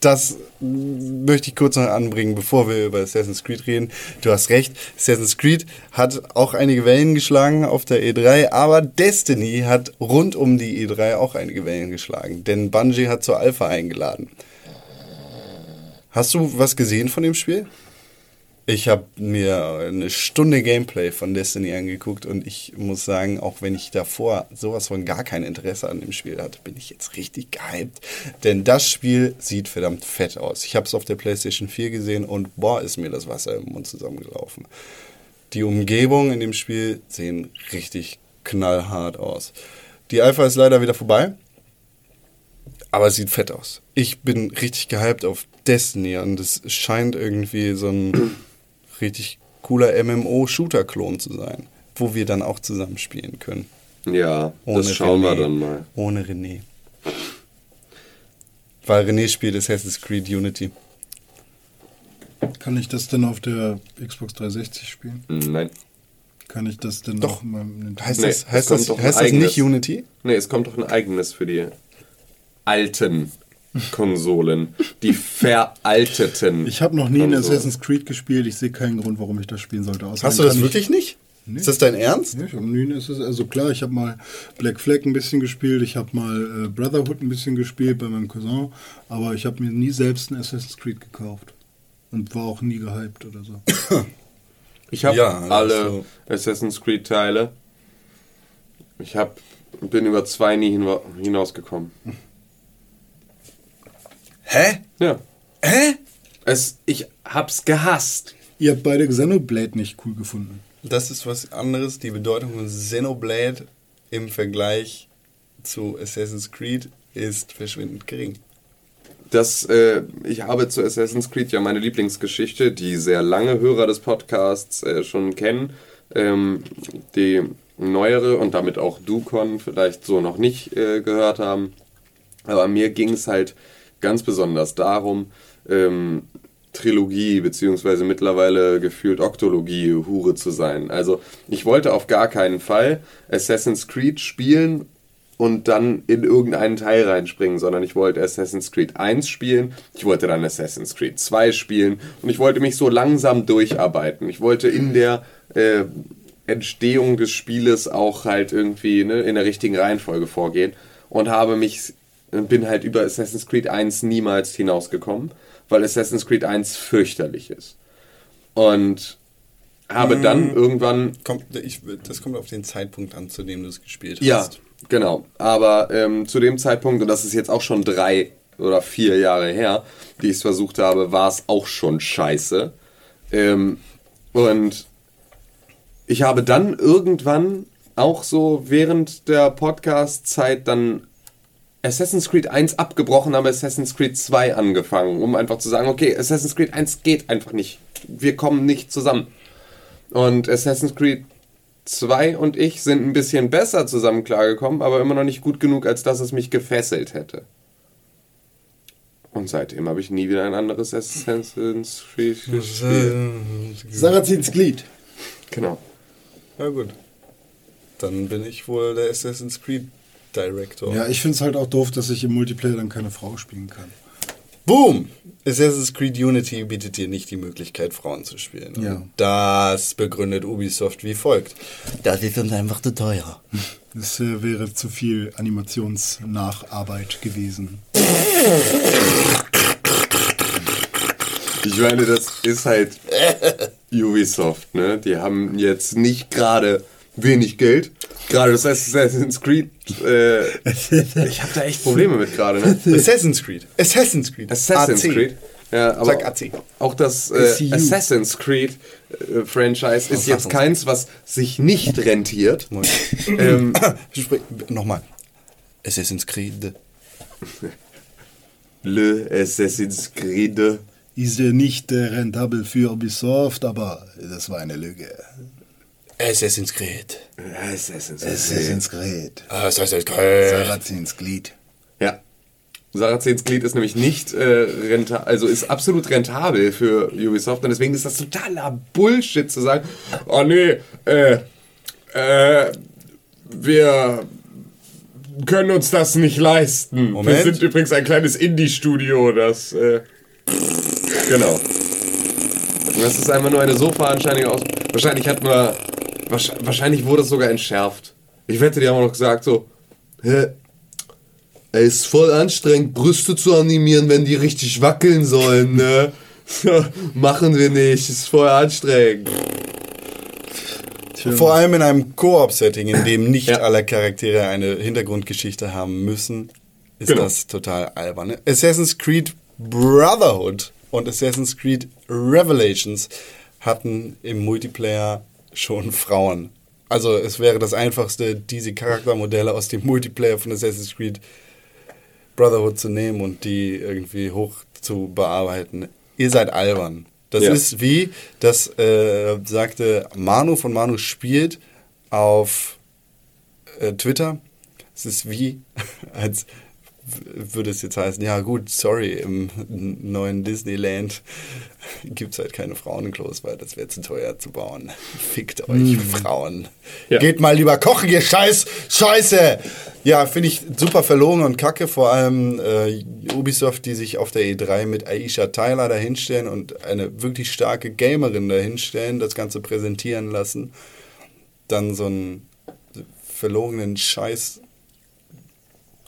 Das möchte ich kurz noch anbringen, bevor wir über Assassin's Creed reden. Du hast recht, Assassin's Creed hat auch einige Wellen geschlagen auf der E3, aber Destiny hat rund um die E3 auch einige Wellen geschlagen, denn Bungie hat zur Alpha eingeladen. Hast du was gesehen von dem Spiel? Ich habe mir eine Stunde Gameplay von Destiny angeguckt und ich muss sagen, auch wenn ich davor sowas von gar kein Interesse an dem Spiel hatte, bin ich jetzt richtig gehypt. Denn das Spiel sieht verdammt fett aus. Ich habe es auf der PlayStation 4 gesehen und boah, ist mir das Wasser im Mund zusammengelaufen. Die Umgebung in dem Spiel sehen richtig knallhart aus. Die Alpha ist leider wieder vorbei, aber es sieht fett aus. Ich bin richtig gehypt auf Destiny und es scheint irgendwie so ein richtig cooler MMO-Shooter-Klon zu sein, wo wir dann auch zusammen spielen können.
Ja, das schauen wir
René.
dann mal.
Ohne René. Weil René spielt Assassin's Creed Unity.
Kann ich das denn auf der Xbox 360 spielen?
Nein.
Kann ich das denn
Doch.
meinem Nintendo?
Heißt
Nee,
das,
es
heißt das, heißt das nicht Unity?
Nee, es kommt doch ein eigenes für die alten Konsolen. Die veralteten.
Ich habe noch nie in
Konsolen.
Assassin's Creed gespielt. Ich sehe keinen Grund, warum ich das spielen sollte. Außerdem
Hast du das wirklich nicht? Ist das dein Ernst?
Ich, ja, ich habe nie in Assassin's Also klar, ich habe mal Black Flag ein bisschen gespielt. Ich habe mal äh, Brotherhood ein bisschen gespielt bei meinem Cousin. Aber ich habe mir nie selbst ein Assassin's Creed gekauft. Und war auch nie gehypt oder so.
Ich habe
Ja,
alle
ist so.
Assassin's Creed Teile. Ich hab, bin über zwei nie hin, hinausgekommen.
Hä?
Ja.
Hä?
Es, ich hab's gehasst.
Ihr habt beide Xenoblade nicht cool gefunden.
Das ist was anderes. Die Bedeutung von Xenoblade im Vergleich zu Assassin's Creed ist verschwindend gering.
Das, äh, ich habe zu Assassin's Creed ja meine Lieblingsgeschichte, die sehr lange Hörer des Podcasts äh, schon kennen. Ähm, die neuere und damit auch Dukon vielleicht so noch nicht äh, gehört haben. Aber mir ging es halt ganz besonders darum, ähm, Trilogie beziehungsweise mittlerweile gefühlt Oktologie Hure zu sein. Also ich wollte auf gar keinen Fall Assassin's Creed spielen und dann in irgendeinen Teil reinspringen, sondern ich wollte Assassin's Creed 1 spielen, ich wollte dann Assassin's Creed 2 spielen und ich wollte mich so langsam durcharbeiten. Ich wollte in der äh, Entstehung des Spieles auch halt irgendwie ne, in der richtigen Reihenfolge vorgehen und habe mich bin halt über Assassin's Creed 1 niemals hinausgekommen, weil Assassin's Creed 1 fürchterlich ist. Und habe dann irgendwann
Kommt, ich, das kommt auf den Zeitpunkt an, zu dem du es gespielt
ja,
hast.
genau. Aber ähm, zu dem Zeitpunkt, und das ist jetzt auch schon drei oder vier Jahre her, die ich es versucht habe, war es auch schon scheiße. Ähm, und ich habe dann irgendwann auch so während der Podcast-Zeit dann Assassin's Creed 1 abgebrochen, aber Assassin's Creed 2 angefangen, um einfach zu sagen, okay, Assassin's Creed 1 geht einfach nicht. Wir kommen nicht zusammen. Und Assassin's Creed 2 und ich sind ein bisschen besser zusammen klargekommen, aber immer noch nicht gut genug, als dass es mich gefesselt hätte. Und seitdem habe ich nie wieder ein anderes Assassin's Creed gespielt.
Sarrazins Glied.
Genau.
Ja gut. Dann bin ich wohl der Assassin's Creed Director.
Ja, ich finde es halt auch doof, dass ich im Multiplayer dann keine Frau spielen kann.
Boom! Assassin's Creed Unity bietet dir nicht die Möglichkeit, Frauen zu spielen.
Ja.
Das begründet Ubisoft wie folgt. Das ist uns einfach zu teuer.
Das äh, wäre zu viel Animationsnacharbeit gewesen.
Ich meine, das ist halt Ubisoft, ne? Die haben jetzt nicht gerade wenig Geld. Gerade das Assassin's Creed. Äh, ich habe da echt Probleme mit gerade, ne?
Assassin's Creed. Assassin's Creed.
Assassin's
AC.
Creed. Ja, aber
Sag AC.
auch das äh. Assassin's Creed äh, Franchise ist jetzt keins, was sich nicht rentiert. ähm,
Nochmal. Assassin's Creed.
Le Assassin's Creed.
Ist ja nicht äh, rentabel für Ubisoft, aber das war eine Lüge.
Assassin's Creed.
Assassin's
Assassin's Creed.
Assassin's Creed.
Sarrazins Glied.
Ja. Sarazens Glied ist nämlich nicht äh, rentabel, also ist absolut rentabel für Ubisoft und deswegen ist das totaler Bullshit zu sagen, oh nee, äh, äh, wir können uns das nicht leisten.
Moment.
Wir sind übrigens ein kleines Indie-Studio, das. Äh, genau. Das ist einfach nur eine so Veranstaltung aus. Wahrscheinlich hat man. Wahrsch- Wahrscheinlich wurde es sogar entschärft. Ich wette, die haben auch noch gesagt so. Hä? Ey, ist voll anstrengend, Brüste zu animieren, wenn die richtig wackeln sollen, ne? Machen wir nicht, ist voll anstrengend.
Vor allem in einem Koop-Setting, in dem nicht
Ja.
alle Charaktere eine Hintergrundgeschichte haben müssen, ist
Genau.
das total albern. ne? Assassin's Creed Brotherhood und Assassin's Creed Revelations hatten im Multiplayer schon Frauen. Also es wäre das einfachste, diese Charaktermodelle aus dem Multiplayer von Assassin's Creed Brotherhood zu nehmen und die irgendwie hoch zu bearbeiten. Ihr seid albern. Das
Ja.
ist wie, das äh, sagte Manu von Manu spielt auf äh, Twitter. Es ist wie, als würde es jetzt heißen, ja gut, sorry, im neuen Disneyland gibt es halt keine Frauenklos, weil das wäre zu teuer zu bauen. Fickt euch, Frauen.
Ja.
Geht mal lieber kochen, ihr Scheiß, Scheiße! Ja, finde ich super verlogen und kacke, vor allem äh, Ubisoft, die sich auf der E3 mit Aisha Tyler dahinstellen und eine wirklich starke Gamerin dahinstellen, das Ganze präsentieren lassen, dann so einen verlogenen Scheiß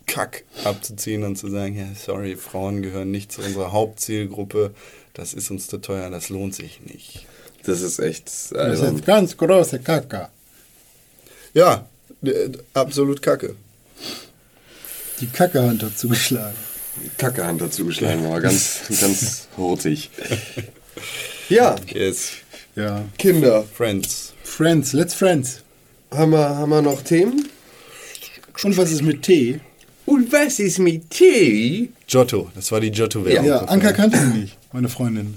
Kack abzuziehen und zu sagen, ja, sorry, Frauen gehören nicht zu unserer Hauptzielgruppe, das ist uns zu teuer, das lohnt sich nicht.
Das ist echt.
Das
Also,
ist ganz große Kacke.
Ja, absolut kacke.
Die Kackehand hat zugeschlagen.
Kackehand dazu geschlagen, aber ganz, ganz hurtig. Ja,
Yes.
Ja.
Kinder.
Friends.
Friends, let's Friends.
Haben wir, haben wir noch Themen?
Und was ist mit Tee?
Und was ist mit Tee?
Giotto, das war die Giotto-Werbung.
Ja, Anka kannte die nicht, meine Freundin.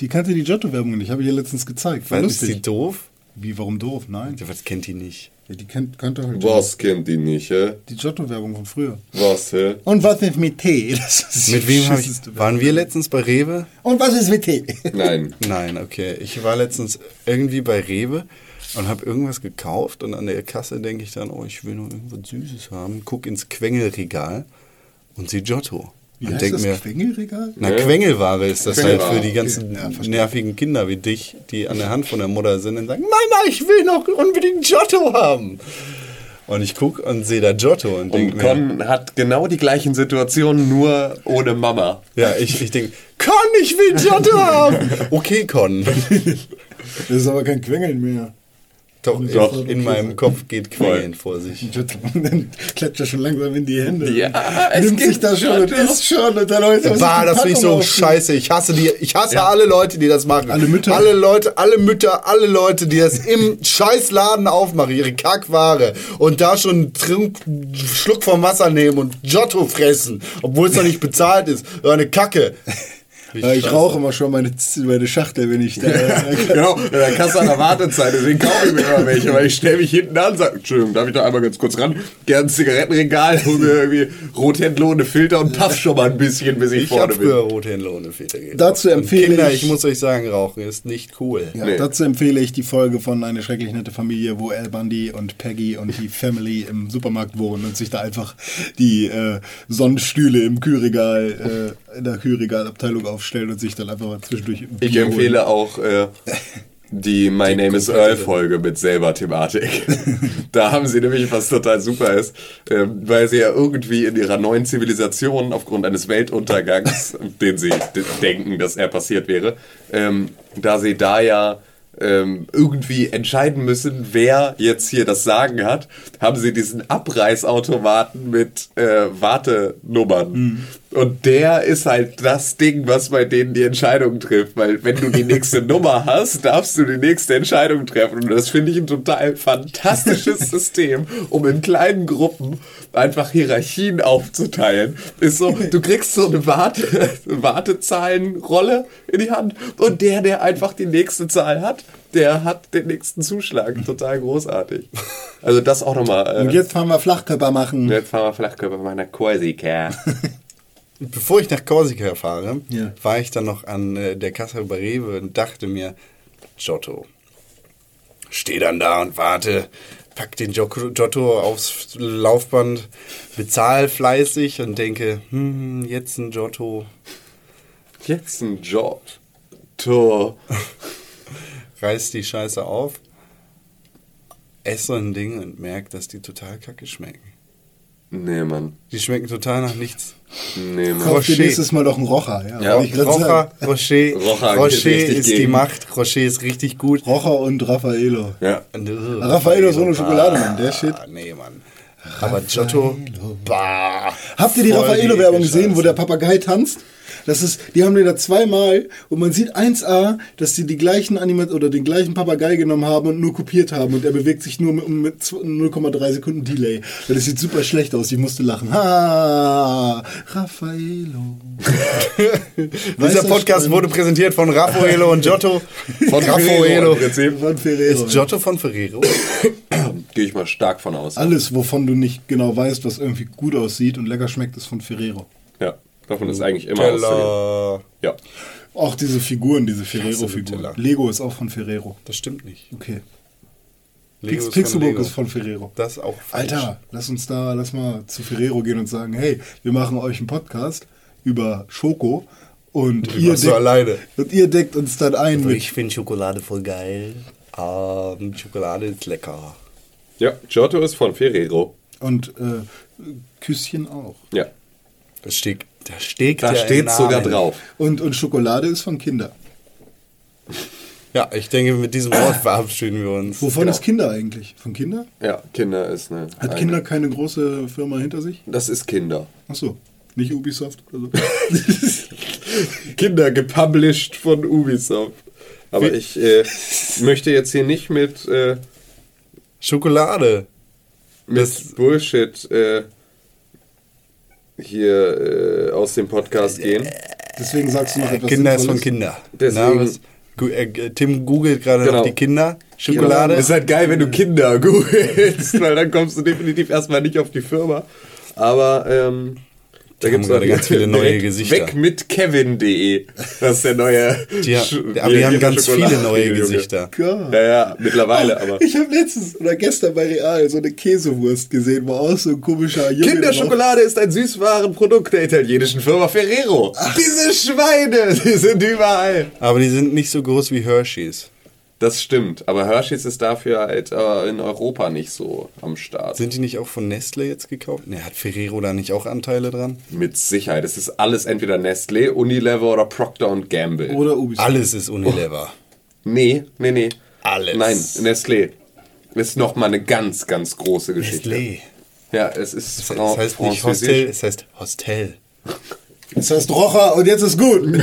Die kannte die Giotto-Werbung nicht, habe ich ihr letztens gezeigt. War
Was, ist die
lustig.
doof?
Wie, warum doof? Nein.
Was kennt die nicht?
Ja, die kennt, kannte halt
Was kennt die nicht, hä?
die Giotto-Werbung von früher.
Was, hä?
Und was ist mit Tee? Das ist
Mit wem habe ich. Waren wir letztens bei Rewe?
Und was ist mit Tee?
Nein.
Nein, okay. Ich war letztens irgendwie bei Rewe und habe irgendwas gekauft und an der Kasse denke ich dann, oh, ich will noch irgendwas Süßes haben. Guck ins Quengelregal und sehe Giotto.
Wie
und
heißt
denk
das?
mir,
Quengelregal?
na,
Ja.
Quengelware ist das
Quengelware,
halt für die
okay.
ganzen
Ja, verstehe.
nervigen Kinder wie dich, die an der Hand von der Mutter sind und sagen, Mama, ich will noch unbedingt Giotto haben. Und ich guck und sehe da Giotto und denke
Und
mir,
Con hat genau die gleichen Situationen, nur ohne Mama.
ja, ich, ich denke, Con, ich will Giotto haben. Okay, Con.
Das ist aber kein Quengeln mehr.
Doch,
Doch.
in, in meinem Kopf geht Quengeln vor sich.
Giotto. Dann klatscht er schon langsam in die Hände.
Ja, es
Nimmt sich das schon und isst schon und dann sich die
das finde ich so scheiße. Ich hasse die, ich hasse alle Leute, die das machen.
Alle Mütter.
Alle Leute, alle Mütter, alle Leute, die das im Scheißladen aufmachen, ihre Kackware und da schon einen Trink, Schluck vom Wasser nehmen und Giotto fressen, obwohl es noch nicht bezahlt ist. So eine Kacke.
Ja, ich rauche immer schon meine, meine Schachtel, wenn ich da.
Genau, in der Kasse an der Wartezeit, deswegen kaufe ich mir immer welche, weil ich stelle mich hinten an und sage, Entschuldigung, darf ich da einmal ganz kurz ran? Gern ein Zigarettenregal, hol mir irgendwie Rothändler ohne Filter und paff schon mal ein bisschen, bis ich,
Ich
vorne bin.
früher Rothändler ohne Filter gekauft.
Dazu empfehle
Kinder,
ich-
ich muss euch sagen, Rauchen ist nicht cool.
Ja,
Nee.
Dazu empfehle ich die Folge von Eine schrecklich nette Familie, wo Al Bundy und Peggy und die Family im Supermarkt wohnen und sich da einfach die äh, Sonnenstühle im Kühlregal, äh, in der Kühlregalabteilung aufstellen und sich dann einfach mal zwischendurch ein
Ich empfehle auch äh, die My Name is Earl Folge mit selber Thematik. da haben sie nämlich, was total super ist, ähm, weil sie ja irgendwie in ihrer neuen Zivilisation aufgrund eines Weltuntergangs, den sie denken, dass er passiert wäre, ähm, da sie da ja ähm, irgendwie entscheiden müssen, wer jetzt hier das Sagen hat, haben sie diesen Abreißautomaten mit äh, Wartenummern. Und der ist halt das Ding, was bei denen die Entscheidung trifft. Weil wenn du die nächste Nummer hast, darfst du die nächste Entscheidung treffen. Und das finde ich ein total fantastisches System, um in kleinen Gruppen einfach Hierarchien aufzuteilen. Ist so, du kriegst so eine Warte, Wartezahlenrolle in die Hand und der, der einfach die nächste Zahl hat, der hat den nächsten Zuschlag. Total großartig. Also das auch nochmal.
Und
Äh,
jetzt fahren wir Flachkörper machen.
jetzt fahren wir Flachkörper meiner Korsika.
Bevor ich nach Korsika fahre,
Ja.
war ich dann noch an äh, der Kasse bei Rewe und dachte mir, Giotto. Steh dann da und warte, pack den Giotto aufs Laufband, bezahl fleißig und denke, hm, jetzt ein Giotto.
Jetzt ein. Tor.
reiß die Scheiße auf, esse so ein Ding und merk, dass die total kacke schmecken.
Nee, Mann.
Die schmecken total nach nichts.
Nee, Mann.
Kauf dir
Rocher.
nächstes Mal doch einen Rocher. Ja,
Ja,
Rocher. Rocher,
Rocher
Rocher, ist die
gegen.
Macht. Rocher ist richtig gut.
Rocher und Raffaello.
Ja.
Und, äh,
Raffaello ist ohne Schokolade, Mann, der Shit.
Ah, Nee, Mann. Aber Giotto, bah.
Habt ihr die Raffaello-Werbung gesehen, wo der Papagei tanzt? Das ist, die haben den da zweimal und man sieht 1a, dass die die gleichen Animat oder den gleichen Papagei genommen haben und nur kopiert haben und er bewegt sich nur mit, mit 0,3 Sekunden Delay. Das sieht super schlecht aus, ich musste lachen. Ha, Raffaello.
Dieser Podcast wurde präsentiert von Raffaello und Giotto.
Von
Raffaello.
Von Ferrero.
Ist Giotto von Ferrero?
Gehe ich mal stark von aus.
Alles, wovon du nicht genau weißt, was irgendwie gut aussieht und lecker schmeckt, ist von Ferrero.
Ja. Davon ist eigentlich immer.
Teller.
Ja.
Auch diese Figuren, diese Ferrero-Figuren. Lego ist auch von Ferrero.
Das stimmt nicht.
Okay.
Lego
Pix
ist Lego.
ist von Ferrero.
Das ist auch falsch.
Alter, lass uns da, lass mal zu Ferrero gehen und sagen, hey, wir machen euch einen Podcast über Schoko und, ihr,
machst du
deckt,
alleine.
und ihr deckt uns dann ein
Also
mit.
ich finde Schokolade voll geil. Ähm, Schokolade ist lecker.
Ja. Giotto ist von Ferrero.
Und äh, Küsschen auch.
Ja.
Das steht, da steht,
Da
ja
sogar drauf.
Und, und Schokolade ist von Kinder.
Ja, ich denke, mit diesem Wort verabschieden wir uns.
Wovon
Genau.
ist Kinder eigentlich? Von Kinder?
Ja, Kinder ist eine.
Hat
eine-
Kinder keine große Firma hinter sich?
Das ist Kinder.
Ach so, nicht Ubisoft oder so.
Kinder gepublished von Ubisoft. Aber ich äh, möchte jetzt hier nicht mit, äh,
Schokolade.
mit Bullshit äh, hier äh, aus dem Podcast gehen.
Deswegen sagst du noch etwas
Kinder ist von? Kinder.
Deswegen-
Na, äh, Tim googelt gerade
Genau.
noch die Kinder. Schokolade.
Ist halt geil, wenn du Kinder googelst, weil dann kommst du definitiv erstmal nicht auf die Firma. Aber ähm, da gibt es
gerade ganz viele neue Gesichter.
Weg mit Kevin.de. Das ist der neue.
Die,
Sch-
aber die haben ganz viele
Schokolade-
neue
Junge.
Gesichter.
Gott.
Ja, ja, mittlerweile, aber.
Ich habe letztens oder gestern bei Real so eine Käsewurst gesehen, wo auch so ein komischer Junge drauf-
Kinderschokolade ist ein Süßwarenprodukt der italienischen Firma Ferrero. Diese Schweine, die sind überall.
Aber die sind nicht so groß wie Hershey's.
Das stimmt, aber Hershey's ist dafür halt äh, in Europa nicht so am Start.
Sind die nicht auch von Nestle jetzt gekauft? Ne, hat Ferrero da nicht auch Anteile dran?
Mit Sicherheit. Es ist alles entweder Nestlé, Unilever oder Procter Gamble.
Oder Ubisoft.
Alles ist Unilever.
Nee, nee, nee.
Alles.
Nein, Nestlé. Ist nochmal eine ganz, ganz große Geschichte.
Nestlé.
Ja, es ist
Das
Fran-
heißt nicht. Hostel, es heißt Hostel.
Das heißt Rocher und jetzt ist gut.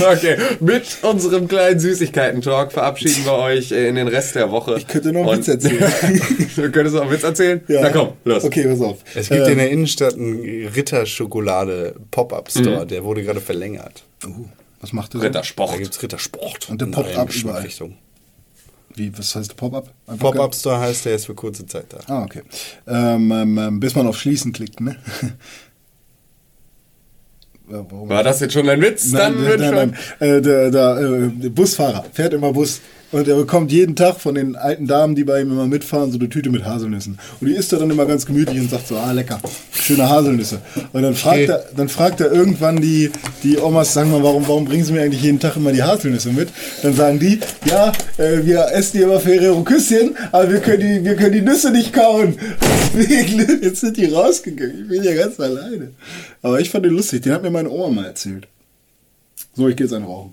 Okay, mit unserem kleinen Süßigkeiten-Talk verabschieden wir euch äh, in den Rest der Woche.
Ich könnte noch einen
Und-
Witz erzählen.
du könntest noch einen Witz erzählen?
Ja.
Na komm, los.
Okay, pass auf.
Es gibt
Äh,
in der Innenstadt einen Ritter-Schokolade-Pop-Up-Store. Der wurde gerade verlängert.
uh, was macht der? so?
Da
Rittersport.
gibt es Rittersport.
Und der Pop-Up überall.
Geschmacksrichtungen.
Wie, was heißt Pop-Up?
Pop-Up-Store heißt, der ist für kurze Zeit da.
Ah, okay. Ähm, ähm, ähm, bis man auf Schließen klickt, ne? Ja?
War das jetzt schon ein Witz? Dann
Nein,
wird
nein,
schon.
nein. Äh, der, der, äh, der Busfahrer fährt immer Bus und er bekommt jeden Tag von den alten Damen, die bei ihm immer mitfahren, so eine Tüte mit Haselnüssen. Und die isst er dann immer ganz gemütlich und sagt so, ah lecker, schöne Haselnüsse. Und dann fragt er, dann fragt er irgendwann die, die Omas, sagen mal, warum, warum bringen sie mir eigentlich jeden Tag immer die Haselnüsse mit? Dann sagen die, ja, äh, wir essen die immer Ferrero Küsschen, aber wir können die, wir können die Nüsse nicht kauen. Deswegen, Jetzt sind die rausgegangen. Ich bin ja ganz alleine. Aber ich fand den lustig, den hat mir meine Oma mal erzählt. So, ich gehe jetzt einen rauchen.